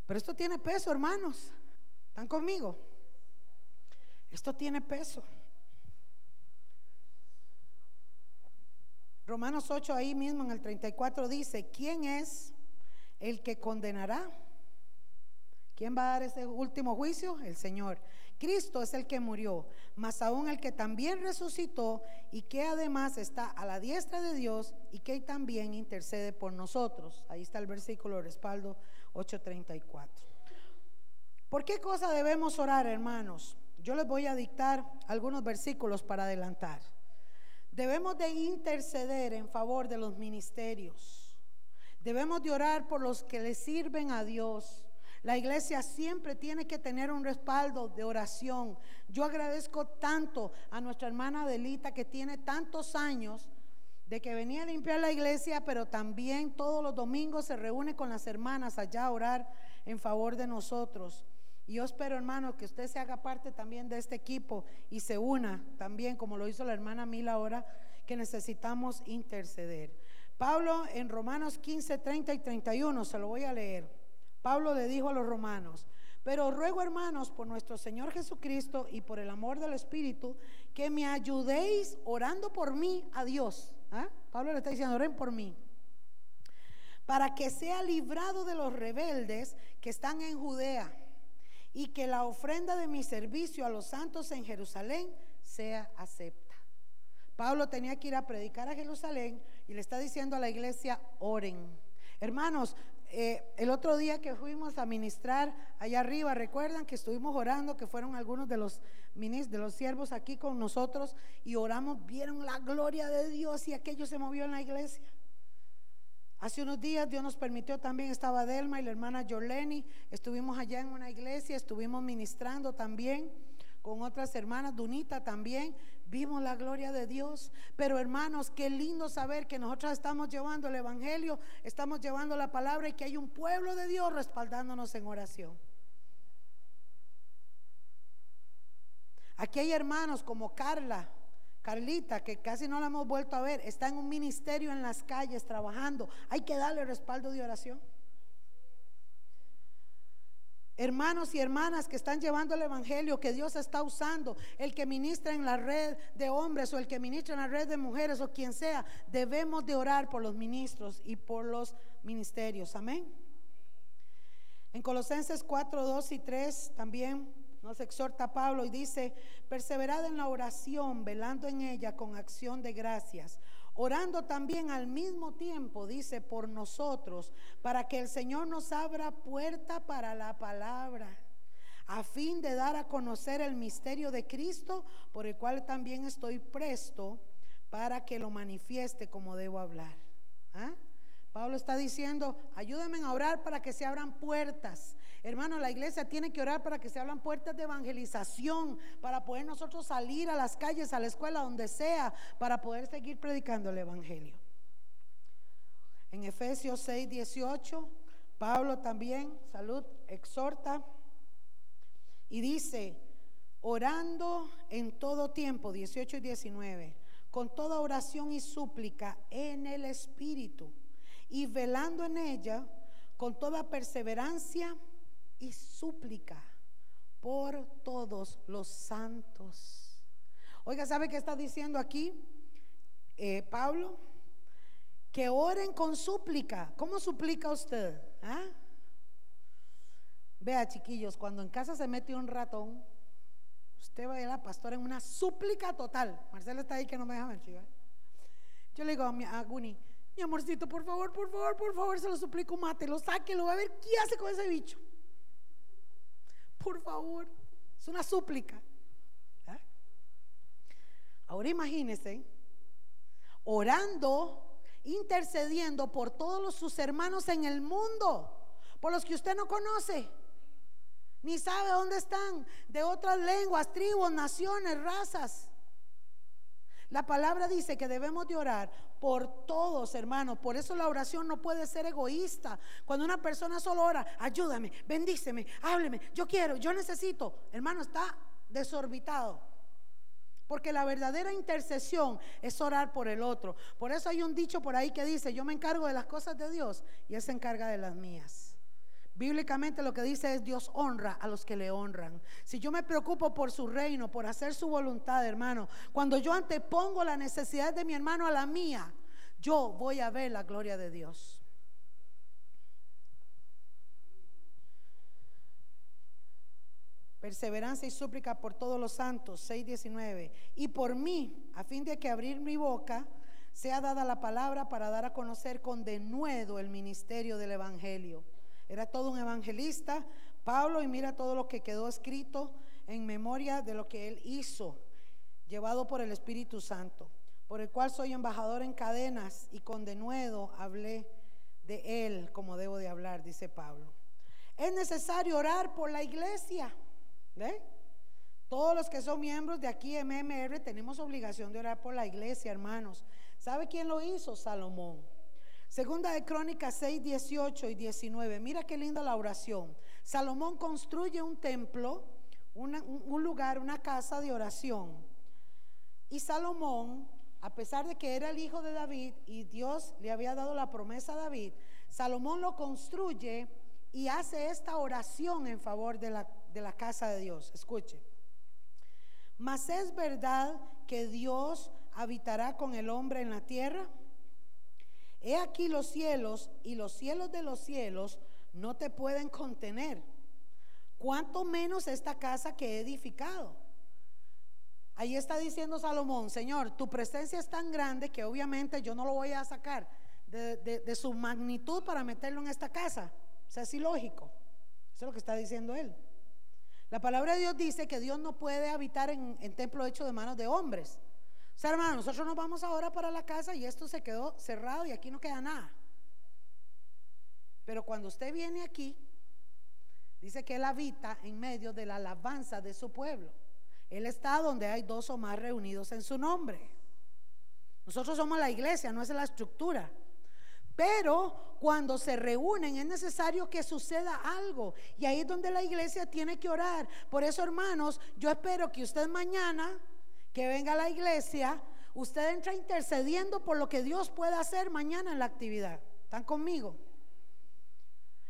Pero esto tiene peso, hermanos. ¿Están conmigo? Esto tiene peso. Romanos 8 ahí mismo en el 34 dice, ¿quién es el que condenará? ¿Quién va a dar ese último juicio? El Señor. Cristo es el que murió, mas aún el que también resucitó y que además está a la diestra de Dios y que también intercede por nosotros. Ahí está el versículo de respaldo 8:34. ¿Por qué cosa debemos orar, hermanos? Yo les voy a dictar algunos versículos para adelantar. Debemos de interceder en favor de los ministerios. Debemos de orar por los que le sirven a Dios. La iglesia siempre tiene que tener un respaldo de oración. Yo agradezco tanto a nuestra hermana Adelita que tiene tantos años de que venía a limpiar la iglesia, pero también todos los domingos se reúne con las hermanas allá a orar en favor de nosotros. Y yo espero, hermano, que usted se haga parte también de este equipo y se una también, como lo hizo la hermana Mila ahora, que necesitamos interceder. Pablo en Romanos 15, 30 y 31, se lo voy a leer. Pablo le dijo a los romanos, pero ruego hermanos por nuestro Señor Jesucristo y por el amor del Espíritu, que me ayudéis orando por mí a Dios ¿Ah? Pablo le está diciendo, oren por mí. Para que sea librado de los rebeldes que están en Judea y que la ofrenda de mi servicio a los santos en Jerusalén sea acepta. Pablo tenía que ir a predicar a Jerusalén y le está diciendo a la iglesia, oren. Hermanos, eh, el otro día que fuimos a ministrar allá arriba, recuerdan que estuvimos orando, que fueron algunos de los de los siervos aquí con nosotros y oramos, vieron la gloria de Dios y aquello se movió en la iglesia. Hace unos días Dios nos permitió también, estaba Delma y la hermana Joleni, estuvimos allá en una iglesia, estuvimos ministrando también con otras hermanas, Dunita también, vimos la gloria de Dios. Pero hermanos, qué lindo saber que nosotros estamos llevando el Evangelio, estamos llevando la palabra y que hay un pueblo de Dios respaldándonos en oración. Aquí hay hermanos como Carla, Carlita, que casi no la hemos vuelto a ver, está en un ministerio en las calles trabajando. Hay que darle respaldo de oración hermanos y hermanas que están llevando el Evangelio, que Dios está usando, el que ministra en la red de hombres o el que ministra en la red de mujeres o quien sea, debemos de orar por los ministros y por los ministerios. Amén. En Colosenses 4, 2 y 3 también nos exhorta Pablo y dice, perseverad en la oración, velando en ella con acción de gracias orando también al mismo tiempo, dice, por nosotros, para que el Señor nos abra puerta para la palabra, a fin de dar a conocer el misterio de Cristo, por el cual también estoy presto para que lo manifieste como debo hablar. ¿Ah? Pablo está diciendo, ayúdenme a orar para que se abran puertas. Hermano, la iglesia tiene que orar para que se abran puertas de evangelización, para poder nosotros salir a las calles, a la escuela, donde sea, para poder seguir predicando el Evangelio. En Efesios 6, 18, Pablo también, salud, exhorta y dice, orando en todo tiempo, 18 y 19, con toda oración y súplica en el Espíritu, y velando en ella con toda perseverancia y súplica por todos los santos. Oiga, ¿sabe qué está diciendo aquí eh, Pablo? Que oren con súplica. ¿Cómo suplica usted? ¿Ah? Vea, chiquillos, cuando en casa se mete un ratón, usted va a ir a la pastora en una súplica total. Marcelo está ahí que no me deja mentir. Yo le digo a, mi, a Guni, mi amorcito, por favor, por favor, por favor, se lo suplico, mate, lo saque, lo va a ver qué hace con ese bicho. Por favor, es una súplica. ¿Ah? Ahora imagínense, orando, intercediendo por todos sus hermanos en el mundo, por los que usted no conoce, ni sabe dónde están, de otras lenguas, tribus, naciones, razas. La palabra dice que debemos de orar por todos, hermanos. Por eso la oración no puede ser egoísta. Cuando una persona solo ora, ayúdame, bendíceme, hábleme, yo quiero, yo necesito. Hermano, está desorbitado. Porque la verdadera intercesión es orar por el otro. Por eso hay un dicho por ahí que dice, yo me encargo de las cosas de Dios y Él se encarga de las mías. Bíblicamente lo que dice es Dios honra a los que le honran. Si yo me preocupo por su reino, por hacer su voluntad, hermano, cuando yo antepongo la necesidad de mi hermano a la mía, yo voy a ver la gloria de Dios. Perseverancia y súplica por todos los santos, 6.19. Y por mí, a fin de que abrir mi boca, sea dada la palabra para dar a conocer con denuedo el ministerio del Evangelio era todo un evangelista, Pablo, y mira todo lo que quedó escrito en memoria de lo que él hizo, llevado por el Espíritu Santo, por el cual soy embajador en cadenas y con denuedo hablé de él como debo de hablar, dice Pablo. Es necesario orar por la iglesia. ¿Ve? Todos los que son miembros de aquí, MMR, tenemos obligación de orar por la iglesia, hermanos. ¿Sabe quién lo hizo? Salomón. Segunda de Crónicas 6, 18 y 19. Mira qué linda la oración. Salomón construye un templo, un lugar, una casa de oración. Y Salomón, a pesar de que era el hijo de David y Dios le había dado la promesa a David, Salomón lo construye y hace esta oración en favor de la, de la casa de Dios. Escuche. Mas es verdad que Dios habitará con el hombre en la tierra. He aquí los cielos y los cielos de los cielos no te pueden contener. Cuanto menos esta casa que he edificado. Ahí está diciendo Salomón, Señor, tu presencia es tan grande que obviamente yo no lo voy a sacar de, su magnitud para meterlo en esta casa. O sea, es ilógico. Eso es lo que está diciendo él. La palabra de Dios dice que Dios no puede habitar en, en templo hecho de manos de hombres sea, hermano, nosotros nos vamos ahora para la casa y esto se quedó cerrado y aquí no queda nada. Pero cuando usted viene aquí, dice que Él habita en medio de la alabanza de su pueblo. Él está donde hay dos o más reunidos en su nombre. Nosotros somos la iglesia, no es la estructura. Pero cuando se reúnen es necesario que suceda algo. Y ahí es donde la iglesia tiene que orar. Por eso, hermanos, yo espero que usted mañana que venga a la iglesia, usted entra intercediendo por lo que Dios pueda hacer mañana en la actividad. ¿Están conmigo?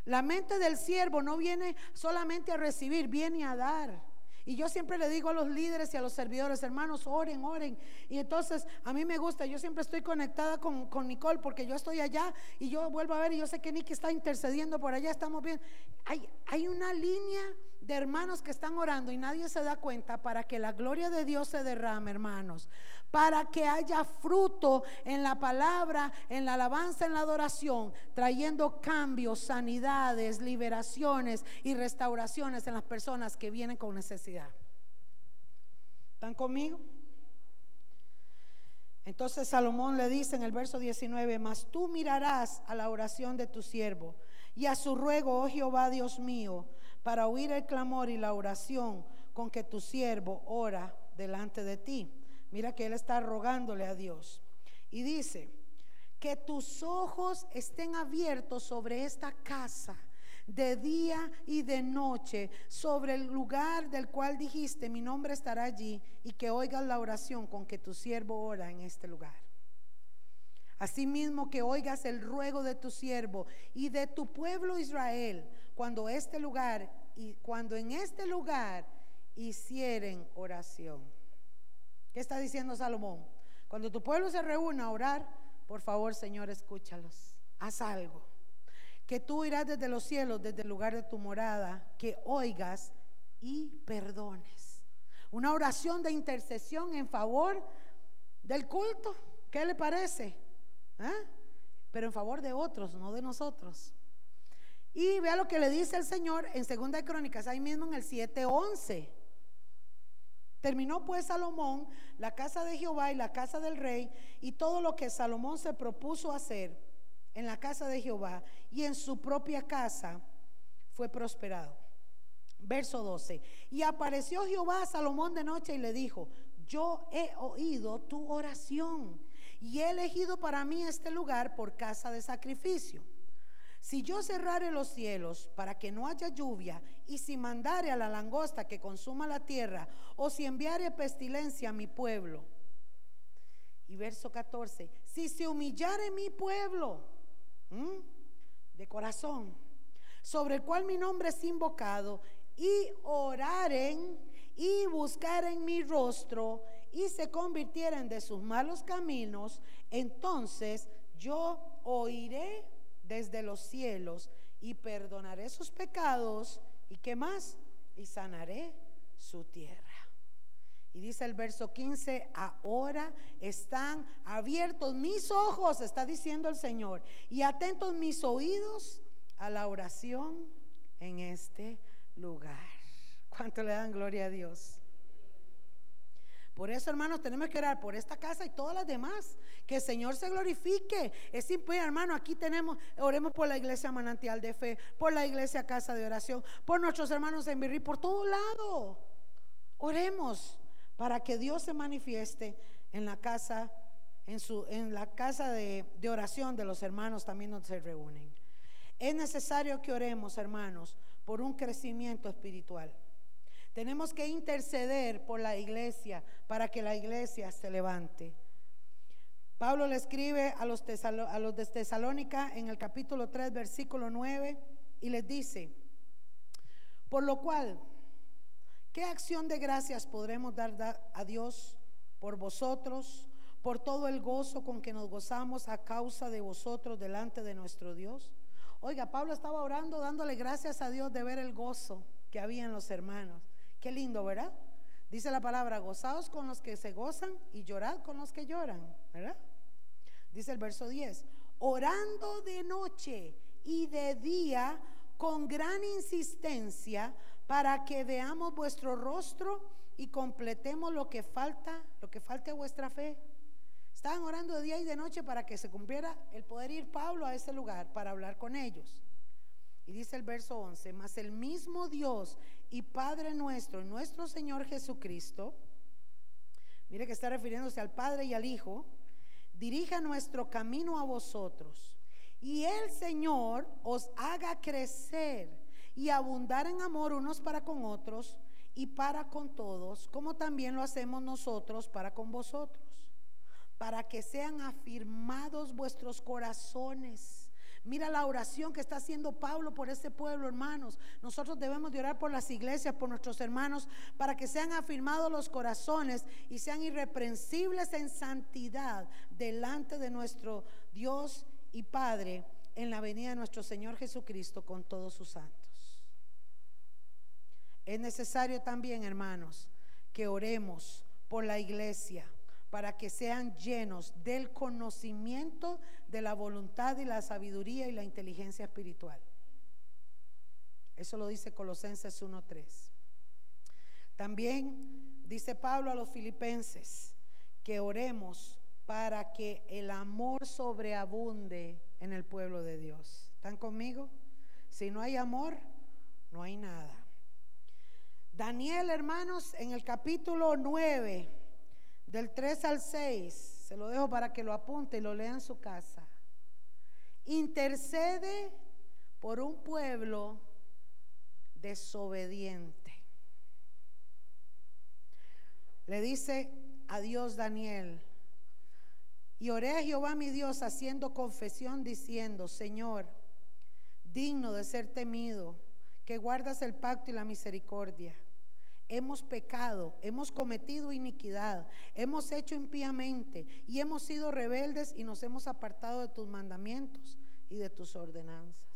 La mente del siervo no viene solamente a recibir, viene a dar. Y yo siempre le digo a los líderes y a los servidores, hermanos, oren, oren. Y entonces a mí me gusta, yo siempre estoy conectada con, con, Nicole porque yo estoy allá y yo vuelvo a ver y yo sé que Nicky está intercediendo por allá, estamos bien. Hay, hay una línea de hermanos que están orando y nadie se da cuenta para que la gloria de Dios se derrame, hermanos. Para que haya fruto en la palabra, en la alabanza, en la adoración, trayendo cambios, sanidades, liberaciones y restauraciones en las personas que vienen con necesidad. ¿Están conmigo? Entonces Salomón le dice en el verso 19, mas tú mirarás a la oración de tu siervo y a su ruego, oh Jehová Dios mío, para oír el clamor y la oración con que tu siervo ora delante de ti. Mira que él está rogándole a Dios. Y dice, que tus ojos estén abiertos sobre esta casa de día y de noche, sobre el lugar del cual dijiste, mi nombre estará allí, y que oigas la oración con que tu siervo ora en este lugar. Asimismo que oigas el ruego de tu siervo y de tu pueblo Israel, cuando este lugar y cuando en este lugar hicieren oración. ¿Qué está diciendo Salomón? Cuando tu pueblo se reúna a orar, por favor, Señor, escúchalos. Haz algo. Que tú irás desde los cielos, desde el lugar de tu morada, que oigas y perdones. Una oración de intercesión en favor del culto. ¿Qué le parece? ¿Ah? Pero en favor de otros, no de nosotros. Y vea lo que le dice el Señor en Segunda de Crónicas, ahí mismo en el 7:11. Terminó pues Salomón la casa de Jehová y la casa del rey y todo lo que Salomón se propuso hacer en la casa de Jehová y en su propia casa fue prosperado. Verso 12. Y apareció Jehová a Salomón de noche y le dijo, yo he oído tu oración y he elegido para mí este lugar por casa de sacrificio. Si yo cerrare los cielos para que no haya lluvia, y si mandare a la langosta que consuma la tierra, o si enviare pestilencia a mi pueblo. Y verso 14, si se humillare mi pueblo de corazón, sobre el cual mi nombre es invocado, y oraren y buscaren mi rostro, y se convirtieren de sus malos caminos, entonces yo oiré desde los cielos y perdonaré sus pecados y qué más y sanaré su tierra. Y dice el verso 15, ahora están abiertos mis ojos, está diciendo el Señor, y atentos mis oídos a la oración en este lugar. ¿Cuánto le dan gloria a Dios? Por eso, hermanos, tenemos que orar por esta casa y todas las demás. Que el Señor se glorifique. Es simple, hermano. Aquí tenemos, oremos por la iglesia manantial de fe, por la iglesia casa de oración, por nuestros hermanos en Birri, por todo lado. Oremos para que Dios se manifieste en la casa, en, su, en la casa de, de oración de los hermanos también donde se reúnen. Es necesario que oremos, hermanos, por un crecimiento espiritual. Tenemos que interceder por la iglesia para que la iglesia se levante. Pablo le escribe a los, de Tesalónica en el capítulo 3, versículo 9, y les dice, por lo cual, ¿qué acción de gracias podremos dar a Dios por vosotros, por todo el gozo con que nos gozamos a causa de vosotros delante de nuestro Dios? Oiga, Pablo estaba orando, dándole gracias a Dios de ver el gozo que había en los hermanos. Qué lindo, ¿verdad? Dice la palabra, gozaos con los que se gozan y llorad con los que lloran, ¿verdad? Dice el verso 10, orando de noche y de día con gran insistencia para que veamos vuestro rostro y completemos lo que falta, lo que falte a vuestra fe. Estaban orando de día y de noche para que se cumpliera el poder ir Pablo a ese lugar para hablar con ellos. Y dice el verso 11, mas el mismo Dios y Padre nuestro, nuestro Señor Jesucristo, mire que está refiriéndose al Padre y al Hijo, dirija nuestro camino a vosotros. Y el Señor os haga crecer y abundar en amor unos para con otros y para con todos, como también lo hacemos nosotros para con vosotros, para que sean afirmados vuestros corazones Mira la oración que está haciendo Pablo por este pueblo, hermanos. Nosotros debemos de orar por las iglesias, por nuestros hermanos, para que sean afirmados los corazones y sean irreprensibles en santidad delante de nuestro Dios y Padre en la venida de nuestro Señor Jesucristo con todos sus santos. Es necesario también, hermanos, que oremos por la iglesia para que sean llenos del conocimiento de la voluntad y la sabiduría y la inteligencia espiritual. Eso lo dice Colosenses 1.3. También dice Pablo a los filipenses que oremos para que el amor sobreabunde en el pueblo de Dios. ¿Están conmigo? Si no hay amor, no hay nada. Daniel, hermanos, en el capítulo 9, del 3 al 6, se lo dejo para que lo apunte y lo lea en su casa. Intercede por un pueblo desobediente. Le dice a Dios Daniel, y oré a Jehová mi Dios haciendo confesión diciendo, Señor, digno de ser temido, que guardas el pacto y la misericordia. Hemos pecado, hemos cometido iniquidad, hemos hecho impíamente y hemos sido rebeldes y nos hemos apartado de tus mandamientos y de tus ordenanzas.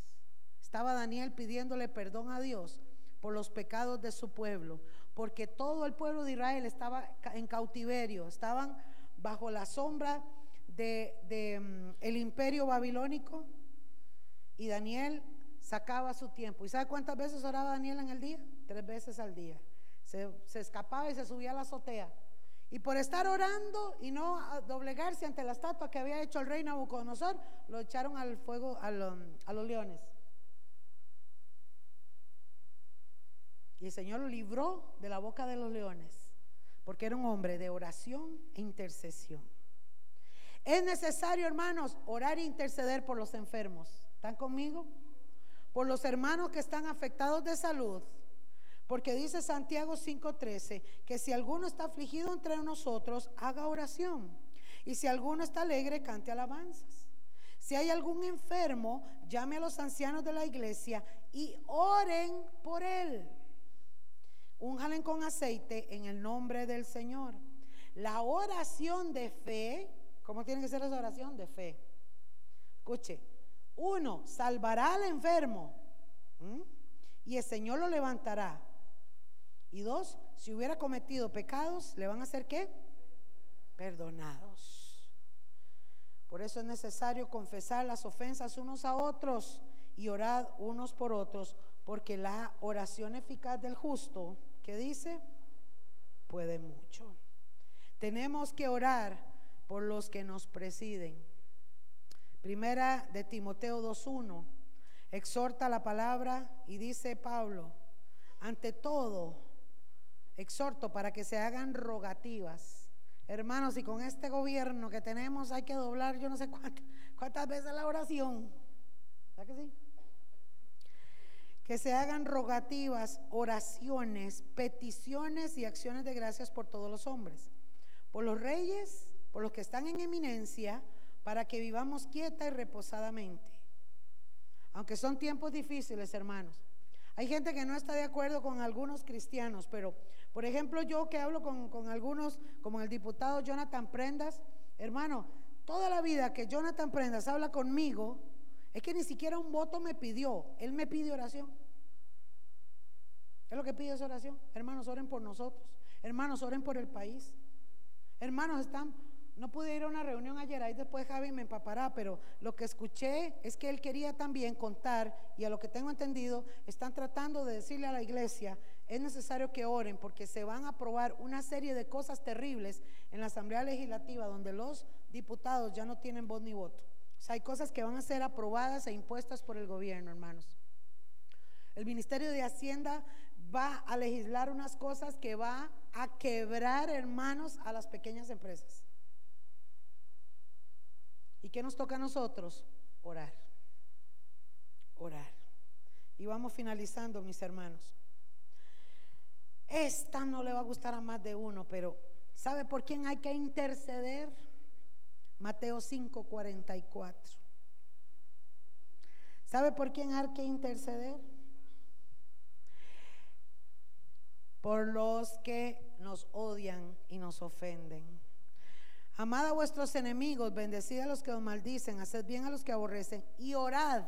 Estaba Daniel pidiéndole perdón a Dios por los pecados de su pueblo, porque todo el pueblo de Israel estaba en cautiverio, estaban bajo la sombra del de, mm, imperio babilónico y Daniel sacaba su tiempo. ¿Y sabe cuántas veces oraba Daniel en el día? Tres veces al día. Se, escapaba y se subía a la azotea. Y por estar orando y no doblegarse ante la estatua que había hecho el rey Nabucodonosor, lo echaron al fuego a los leones. Y el Señor lo libró de la boca de los leones, porque era un hombre de oración e intercesión. Es necesario, hermanos, orar e interceder por los enfermos. ¿Están conmigo? Por los hermanos que están afectados de salud. Porque dice Santiago 5:13 que si alguno está afligido entre nosotros, haga oración. Y si alguno está alegre, cante alabanzas. Si hay algún enfermo, llame a los ancianos de la iglesia y oren por él. Únjalen con aceite en el nombre del Señor. La oración de fe, ¿cómo tiene que ser esa oración? De fe. Escuche, uno, salvará al enfermo y el Señor lo levantará. Y dos, si hubiera cometido pecados, ¿le van a hacer qué? Perdonados. Por eso es necesario confesar las ofensas unos a otros y orar unos por otros, porque la oración eficaz del justo, ¿qué dice? Puede mucho. Tenemos que orar por los que nos presiden. Primera de Timoteo 2.1, exhorta la palabra y dice Pablo, ante todo, exhorto para que se hagan rogativas. Hermanos, y con este gobierno que tenemos hay que doblar yo no sé cuántas, veces la oración. ¿Verdad que sí? que se hagan rogativas, oraciones, peticiones y acciones de gracias por todos los hombres, por los reyes, por los que están en eminencia, para que vivamos quieta y reposadamente. Aunque son tiempos difíciles, hermanos. Hay gente que no está de acuerdo con algunos cristianos, pero por ejemplo yo que hablo con, con algunos, como el diputado Jonathan Prendas, hermano, toda la vida que Jonathan Prendas habla conmigo, es que ni siquiera un voto me pidió, él me pide oración. Es lo que pide esa oración. Hermanos, oren por nosotros. Hermanos, oren por el país. Hermanos, están no pude ir a una reunión ayer, ahí después Javi me empapará, pero lo que escuché es que él quería también contar, y a lo que tengo entendido, están tratando de decirle a la iglesia, es necesario que oren porque se van a aprobar una serie de cosas terribles en la Asamblea Legislativa donde los diputados ya no tienen voz ni voto. O sea, hay cosas que van a ser aprobadas e impuestas por el gobierno, hermanos. El Ministerio de Hacienda va a legislar unas cosas que va a quebrar, hermanos, a las pequeñas empresas. ¿Y qué nos toca a nosotros? Orar. Orar. Y vamos finalizando, mis hermanos. Esta no le va a gustar a más de uno, pero ¿sabe por quién hay que interceder? Mateo 5:44. ¿Sabe por quién hay que interceder? Por los que nos odian y nos ofenden. Amad a vuestros enemigos, bendecid a los que os maldicen, haced bien a los que aborrecen y orad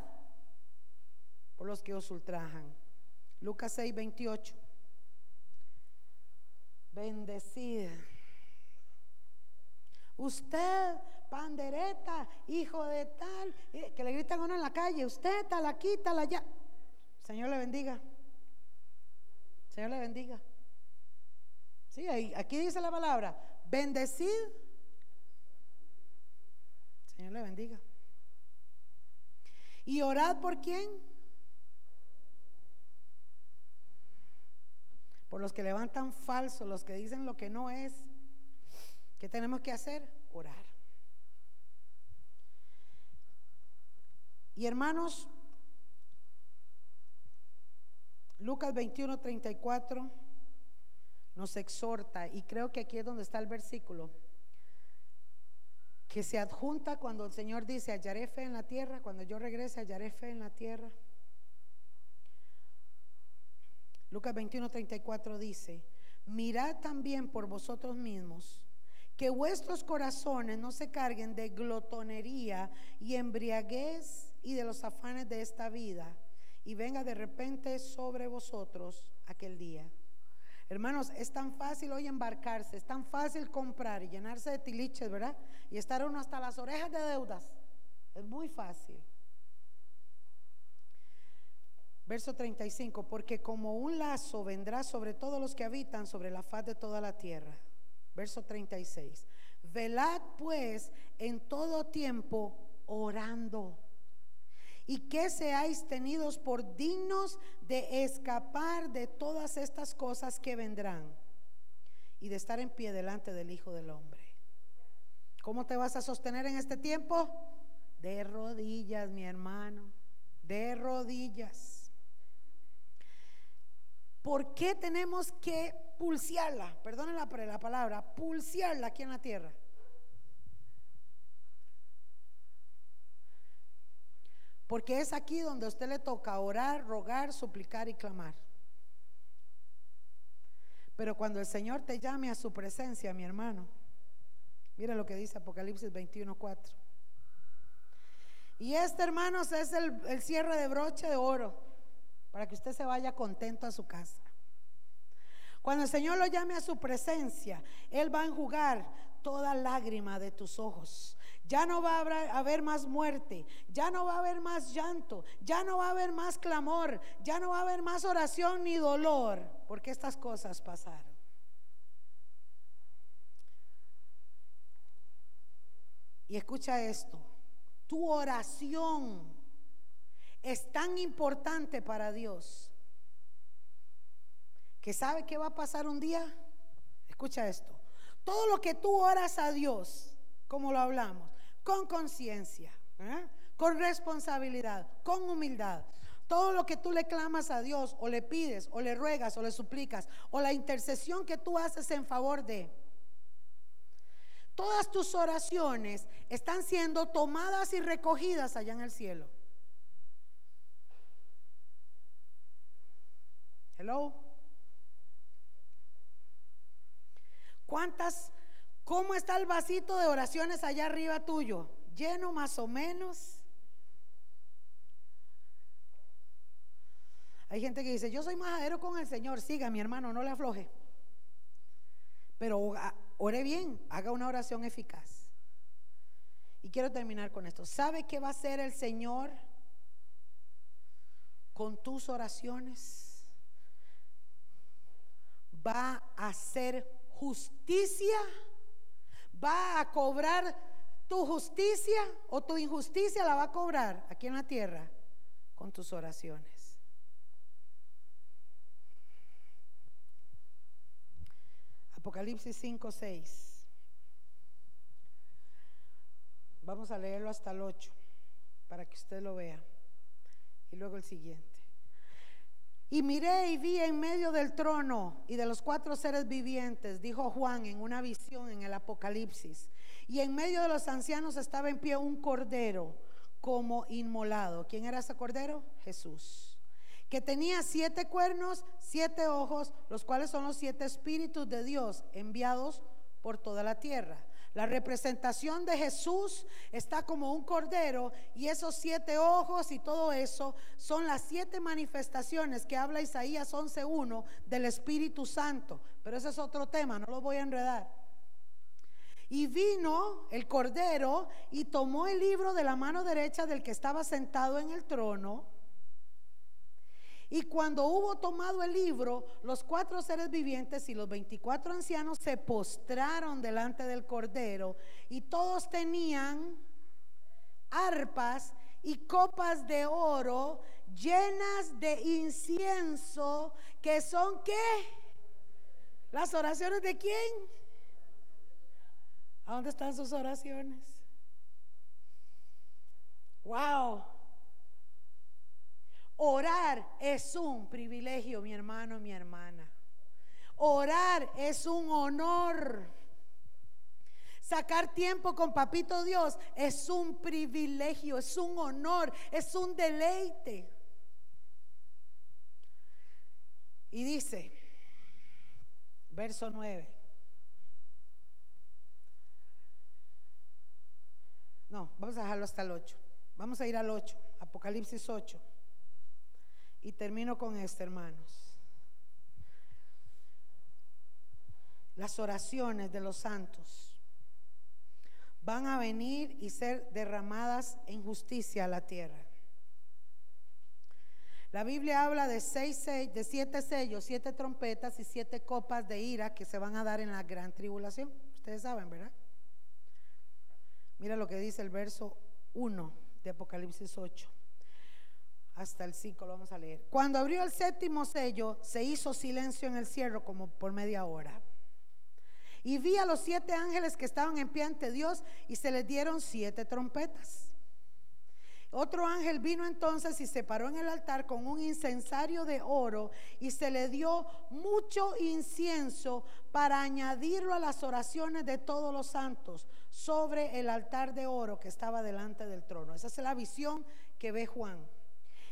por los que os ultrajan. Lucas 6, 28. Bendecid. Usted, pandereta, hijo de tal, eh, que le gritan a uno en la calle, usted, talaquita, la ya. Señor le bendiga. Señor le bendiga. Sí, aquí dice la palabra, bendecid Señor le bendiga. ¿Y orad por quién? Por los que levantan falso, los que dicen lo que no es. ¿Qué tenemos que hacer? Orar. Y hermanos, Lucas 21, 34 nos exhorta, y creo que aquí es donde está el versículo, que se adjunta cuando el Señor dice, hallaré fe en la tierra, cuando yo regrese, hallaré fe en la tierra. Lucas 21, 34 dice, mirad también por vosotros mismos que vuestros corazones no se carguen de glotonería y embriaguez y de los afanes de esta vida y venga de repente sobre vosotros aquel día. Hermanos, es tan fácil hoy embarcarse, es tan fácil comprar y llenarse de tiliches, ¿verdad? Y estar uno hasta las orejas de deudas. Es muy fácil. Verso 35, porque como un lazo vendrá sobre todos los que habitan sobre la faz de toda la tierra. Verso 36, velad pues en todo tiempo orando y que seáis tenidos por dignos de escapar de todas estas cosas que vendrán y de estar en pie delante del Hijo del Hombre. ¿Cómo te vas a sostener en este tiempo? De rodillas, mi hermano, de rodillas. ¿Por qué tenemos que pulsearla? Perdonen la, la palabra, pulsearla aquí en la tierra. Porque es aquí donde a usted le toca orar, rogar, suplicar y clamar. Pero cuando el Señor te llame a su presencia, mi hermano, mira lo que dice Apocalipsis 21:4. Y este, hermanos, es el cierre de broche de oro para que usted se vaya contento a su casa. Cuando el Señor lo llame a su presencia, Él va a enjugar toda lágrima de tus ojos. Ya no va a haber más muerte, ya no va a haber más llanto, ya no va a haber más clamor, ya no va a haber más oración ni dolor, porque estas cosas pasaron. Y escucha esto, tu oración es tan importante para Dios que sabe que va a pasar un día. Escucha esto, todo lo que tú oras a Dios, como lo hablamos, con conciencia, ¿eh? con responsabilidad, con humildad. Todo lo que tú le clamas a Dios o le pides o le ruegas o le suplicas o la intercesión que tú haces en favor de, todas tus oraciones están siendo tomadas y recogidas allá en el cielo. Hello. ¿Cuántas ¿Cómo está el vasito de oraciones allá arriba tuyo? ¿Lleno más o menos? Hay gente que dice, yo soy majadero con el Señor, siga mi hermano, no le afloje. Pero ore bien, haga una oración eficaz. Y quiero terminar con esto. ¿Sabe qué va a hacer el Señor con tus oraciones? Va a hacer justicia va a cobrar tu justicia o tu injusticia la va a cobrar aquí en la tierra con tus oraciones. Apocalipsis 5, 6. Vamos a leerlo hasta el 8 para que usted lo vea. Y luego el siguiente. Y miré y vi en medio del trono y de los cuatro seres vivientes, dijo Juan en una visión en el Apocalipsis. Y en medio de los ancianos estaba en pie un cordero como inmolado. ¿Quién era ese cordero? Jesús. Que tenía siete cuernos, siete ojos, los cuales son los siete espíritus de Dios enviados por toda la tierra. La representación de Jesús está como un cordero y esos siete ojos y todo eso son las siete manifestaciones que habla Isaías 11.1 del Espíritu Santo. Pero ese es otro tema, no lo voy a enredar. Y vino el cordero y tomó el libro de la mano derecha del que estaba sentado en el trono y cuando hubo tomado el libro, los cuatro seres vivientes y los veinticuatro ancianos se postraron delante del Cordero y todos tenían arpas y copas de oro llenas de incienso, que son qué? ¿Las oraciones de quién? ¿A dónde están sus oraciones? Wow. Orar es un privilegio, mi hermano, mi hermana. Orar es un honor. Sacar tiempo con Papito Dios es un privilegio, es un honor, es un deleite. Y dice, verso 9. No, vamos a dejarlo hasta el 8. Vamos a ir al 8, Apocalipsis 8. Y termino con este, hermanos. Las oraciones de los santos van a venir y ser derramadas en justicia a la tierra. La Biblia habla de seis, de siete sellos, siete trompetas y siete copas de ira que se van a dar en la gran tribulación. Ustedes saben, ¿verdad? Mira lo que dice el verso 1 de Apocalipsis 8. Hasta el 5 lo vamos a leer. Cuando abrió el séptimo sello, se hizo silencio en el cielo como por media hora. Y vi a los siete ángeles que estaban en pie ante Dios y se les dieron siete trompetas. Otro ángel vino entonces y se paró en el altar con un incensario de oro y se le dio mucho incienso para añadirlo a las oraciones de todos los santos sobre el altar de oro que estaba delante del trono. Esa es la visión que ve Juan.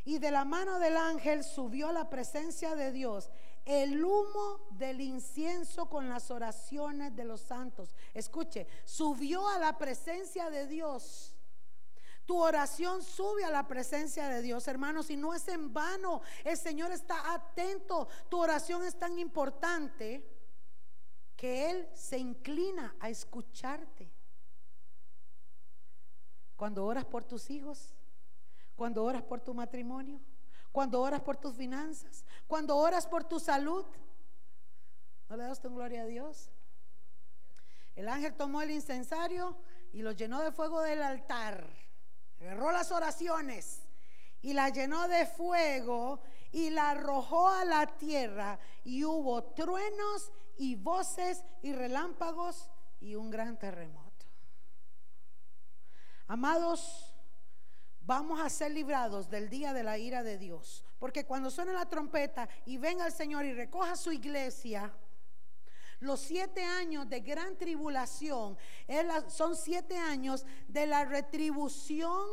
Y de la mano del ángel subió a la presencia de Dios el humo del incienso con las oraciones de los santos. Escuche, subió a la presencia de Dios. Tu oración sube a la presencia de Dios, hermanos, y no es en vano. El Señor está atento. Tu oración es tan importante que Él se inclina a escucharte. Cuando oras por tus hijos, cuando oras por tu matrimonio, cuando oras por tus finanzas, cuando oras por tu salud. ¿No le das tu gloria a Dios? El ángel tomó el incensario y lo llenó de fuego del altar. Agarró las oraciones y la llenó de fuego y la arrojó a la tierra y hubo truenos y voces y relámpagos y un gran terremoto. Amados, vamos a ser librados del día de la ira de Dios. Porque cuando suene la trompeta y venga el Señor y recoja su iglesia, los siete años de gran tribulación son siete años de la retribución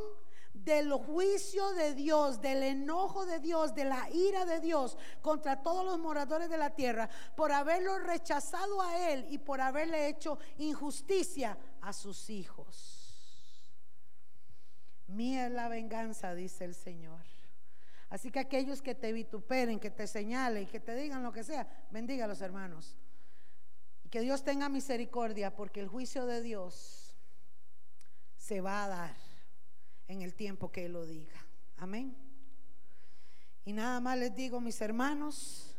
del juicio de Dios, del enojo de Dios, de la ira de Dios contra todos los moradores de la tierra por haberlo rechazado a Él y por haberle hecho injusticia a sus hijos. Mía es la venganza, dice el Señor. Así que aquellos que te vituperen, que te señalen, que te digan lo que sea, bendiga a los hermanos. Y que Dios tenga misericordia porque el juicio de Dios se va a dar en el tiempo que Él lo diga. Amén. Y nada más les digo, mis hermanos,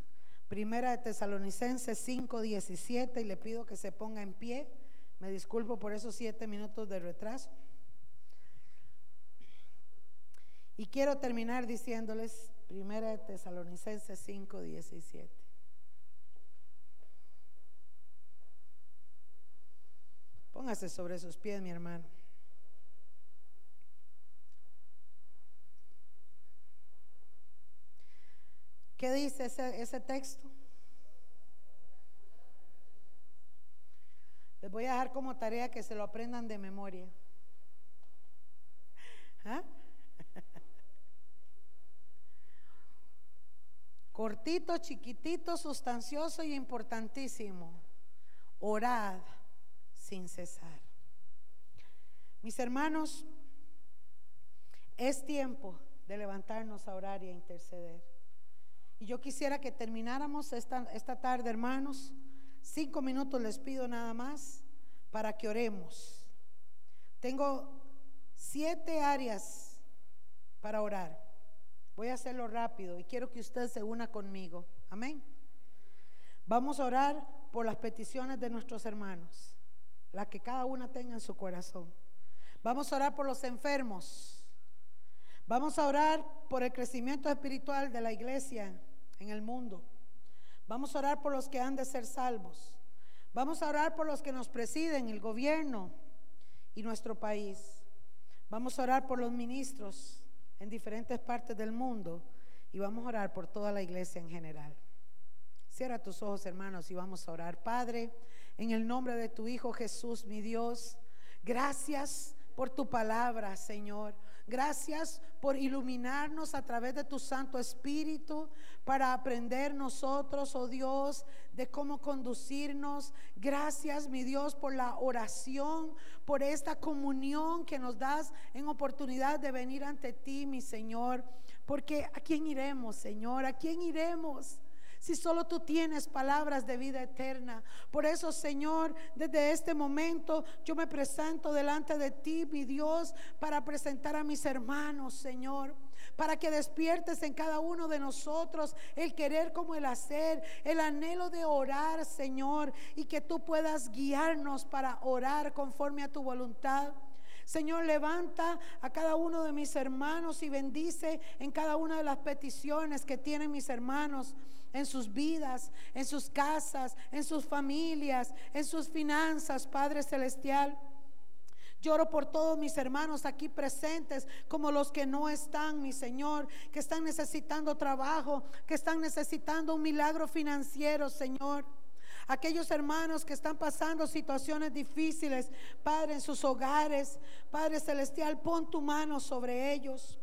primera de Tesalonicenses 5, 17, y le pido que se ponga en pie. Me disculpo por esos siete minutos de retraso. Y quiero terminar diciéndoles, primera de Tesalonicenses 5, 17. Póngase sobre sus pies, mi hermano. ¿Qué dice ese, ese texto? Les voy a dejar como tarea que se lo aprendan de memoria. ¿Ah? Cortito, chiquitito, sustancioso y importantísimo. Orad sin cesar. Mis hermanos, es tiempo de levantarnos a orar y a interceder. Y yo quisiera que termináramos esta, esta tarde, hermanos. Cinco minutos les pido nada más para que oremos. Tengo siete áreas para orar. Voy a hacerlo rápido y quiero que usted se una conmigo. Amén. Vamos a orar por las peticiones de nuestros hermanos, las que cada una tenga en su corazón. Vamos a orar por los enfermos. Vamos a orar por el crecimiento espiritual de la iglesia en el mundo. Vamos a orar por los que han de ser salvos. Vamos a orar por los que nos presiden, el gobierno y nuestro país. Vamos a orar por los ministros en diferentes partes del mundo y vamos a orar por toda la iglesia en general. Cierra tus ojos, hermanos, y vamos a orar. Padre, en el nombre de tu Hijo Jesús, mi Dios, gracias por tu palabra, Señor. Gracias por iluminarnos a través de tu Santo Espíritu para aprender nosotros, oh Dios, de cómo conducirnos. Gracias, mi Dios, por la oración, por esta comunión que nos das en oportunidad de venir ante ti, mi Señor. Porque ¿a quién iremos, Señor? ¿A quién iremos? Si solo tú tienes palabras de vida eterna. Por eso, Señor, desde este momento yo me presento delante de ti, mi Dios, para presentar a mis hermanos, Señor para que despiertes en cada uno de nosotros el querer como el hacer, el anhelo de orar, Señor, y que tú puedas guiarnos para orar conforme a tu voluntad. Señor, levanta a cada uno de mis hermanos y bendice en cada una de las peticiones que tienen mis hermanos en sus vidas, en sus casas, en sus familias, en sus finanzas, Padre Celestial. Lloro por todos mis hermanos aquí presentes, como los que no están, mi Señor, que están necesitando trabajo, que están necesitando un milagro financiero, Señor. Aquellos hermanos que están pasando situaciones difíciles, Padre, en sus hogares, Padre Celestial, pon tu mano sobre ellos.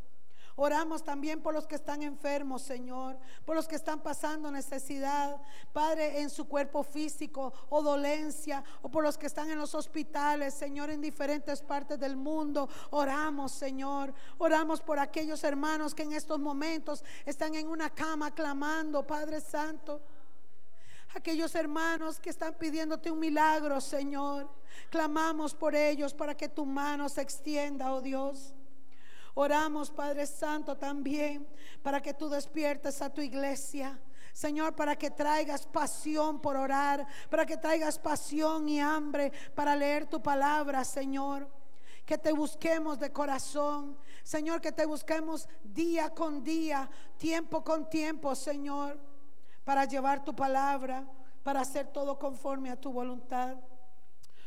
Oramos también por los que están enfermos, Señor, por los que están pasando necesidad, Padre, en su cuerpo físico o dolencia, o por los que están en los hospitales, Señor, en diferentes partes del mundo. Oramos, Señor. Oramos por aquellos hermanos que en estos momentos están en una cama clamando, Padre Santo aquellos hermanos que están pidiéndote un milagro, Señor. Clamamos por ellos para que tu mano se extienda, oh Dios. Oramos, Padre Santo, también para que tú despiertes a tu iglesia. Señor, para que traigas pasión por orar, para que traigas pasión y hambre para leer tu palabra, Señor. Que te busquemos de corazón, Señor, que te busquemos día con día, tiempo con tiempo, Señor, para llevar tu palabra, para hacer todo conforme a tu voluntad.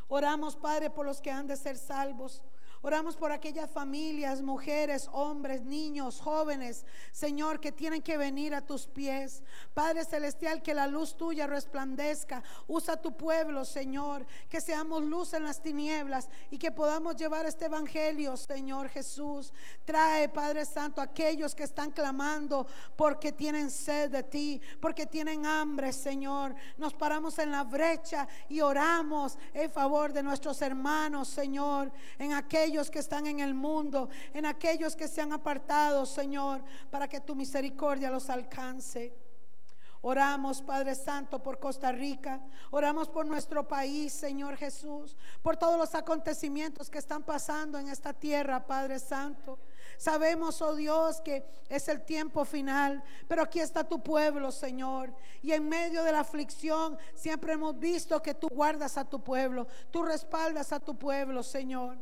Oramos, Padre, por los que han de ser salvos. Oramos por aquellas familias, mujeres, hombres, niños, jóvenes, Señor, que tienen que venir a tus pies. Padre Celestial, que la luz tuya resplandezca. Usa tu pueblo, Señor, que seamos luz en las tinieblas y que podamos llevar este evangelio, Señor Jesús. Trae, Padre Santo, aquellos que están clamando porque tienen sed de ti, porque tienen hambre, Señor. Nos paramos en la brecha y oramos en favor de nuestros hermanos, Señor, en que están en el mundo, en aquellos que se han apartado, Señor, para que tu misericordia los alcance. Oramos, Padre Santo, por Costa Rica. Oramos por nuestro país, Señor Jesús. Por todos los acontecimientos que están pasando en esta tierra, Padre Santo. Sabemos, oh Dios, que es el tiempo final, pero aquí está tu pueblo, Señor. Y en medio de la aflicción siempre hemos visto que tú guardas a tu pueblo, tú respaldas a tu pueblo, Señor.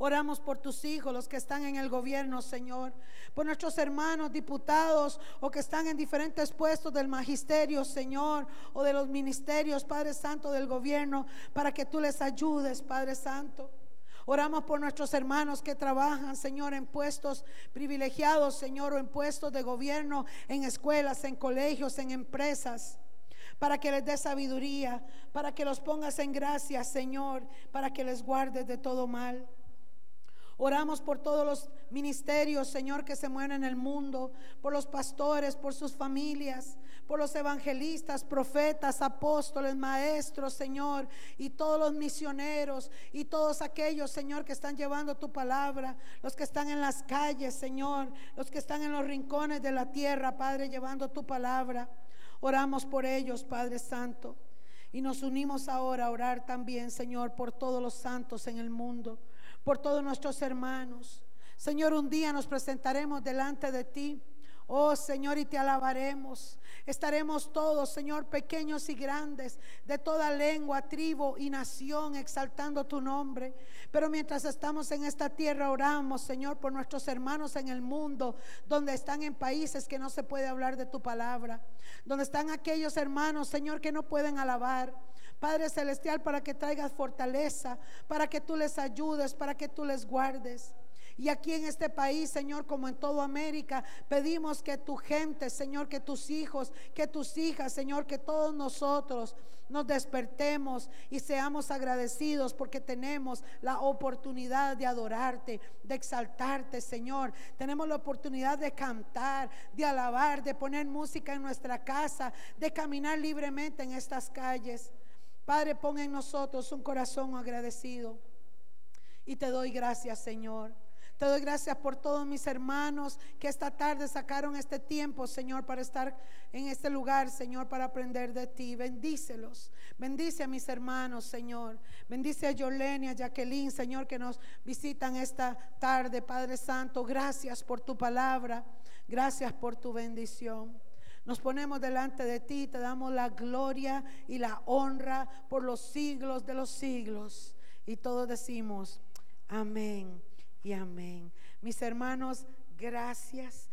Oramos por tus hijos, los que están en el gobierno, Señor. Por nuestros hermanos diputados o que están en diferentes puestos del magisterio, Señor, o de los ministerios, Padre Santo, del gobierno, para que tú les ayudes, Padre Santo. Oramos por nuestros hermanos que trabajan, Señor, en puestos privilegiados, Señor, o en puestos de gobierno, en escuelas, en colegios, en empresas para que les dé sabiduría, para que los pongas en gracia, Señor, para que les guardes de todo mal. Oramos por todos los ministerios, Señor, que se mueven en el mundo, por los pastores, por sus familias, por los evangelistas, profetas, apóstoles, maestros, Señor, y todos los misioneros y todos aquellos, Señor, que están llevando tu palabra, los que están en las calles, Señor, los que están en los rincones de la tierra, Padre, llevando tu palabra. Oramos por ellos, Padre Santo. Y nos unimos ahora a orar también, Señor, por todos los santos en el mundo por todos nuestros hermanos. Señor, un día nos presentaremos delante de ti. Oh Señor, y te alabaremos. Estaremos todos, Señor, pequeños y grandes, de toda lengua, tribu y nación, exaltando tu nombre. Pero mientras estamos en esta tierra, oramos, Señor, por nuestros hermanos en el mundo, donde están en países que no se puede hablar de tu palabra, donde están aquellos hermanos, Señor, que no pueden alabar. Padre Celestial, para que traigas fortaleza, para que tú les ayudes, para que tú les guardes. Y aquí en este país, Señor, como en toda América, pedimos que tu gente, Señor, que tus hijos, que tus hijas, Señor, que todos nosotros nos despertemos y seamos agradecidos porque tenemos la oportunidad de adorarte, de exaltarte, Señor. Tenemos la oportunidad de cantar, de alabar, de poner música en nuestra casa, de caminar libremente en estas calles. Padre, pon en nosotros un corazón agradecido. Y te doy gracias, Señor. Te doy gracias por todos mis hermanos que esta tarde sacaron este tiempo, Señor, para estar en este lugar, Señor, para aprender de ti. Bendícelos. Bendice a mis hermanos, Señor. Bendice a Yolene, a Jacqueline, Señor, que nos visitan esta tarde, Padre Santo. Gracias por tu palabra. Gracias por tu bendición. Nos ponemos delante de ti, te damos la gloria y la honra por los siglos de los siglos. Y todos decimos, amén y amén. Mis hermanos, gracias.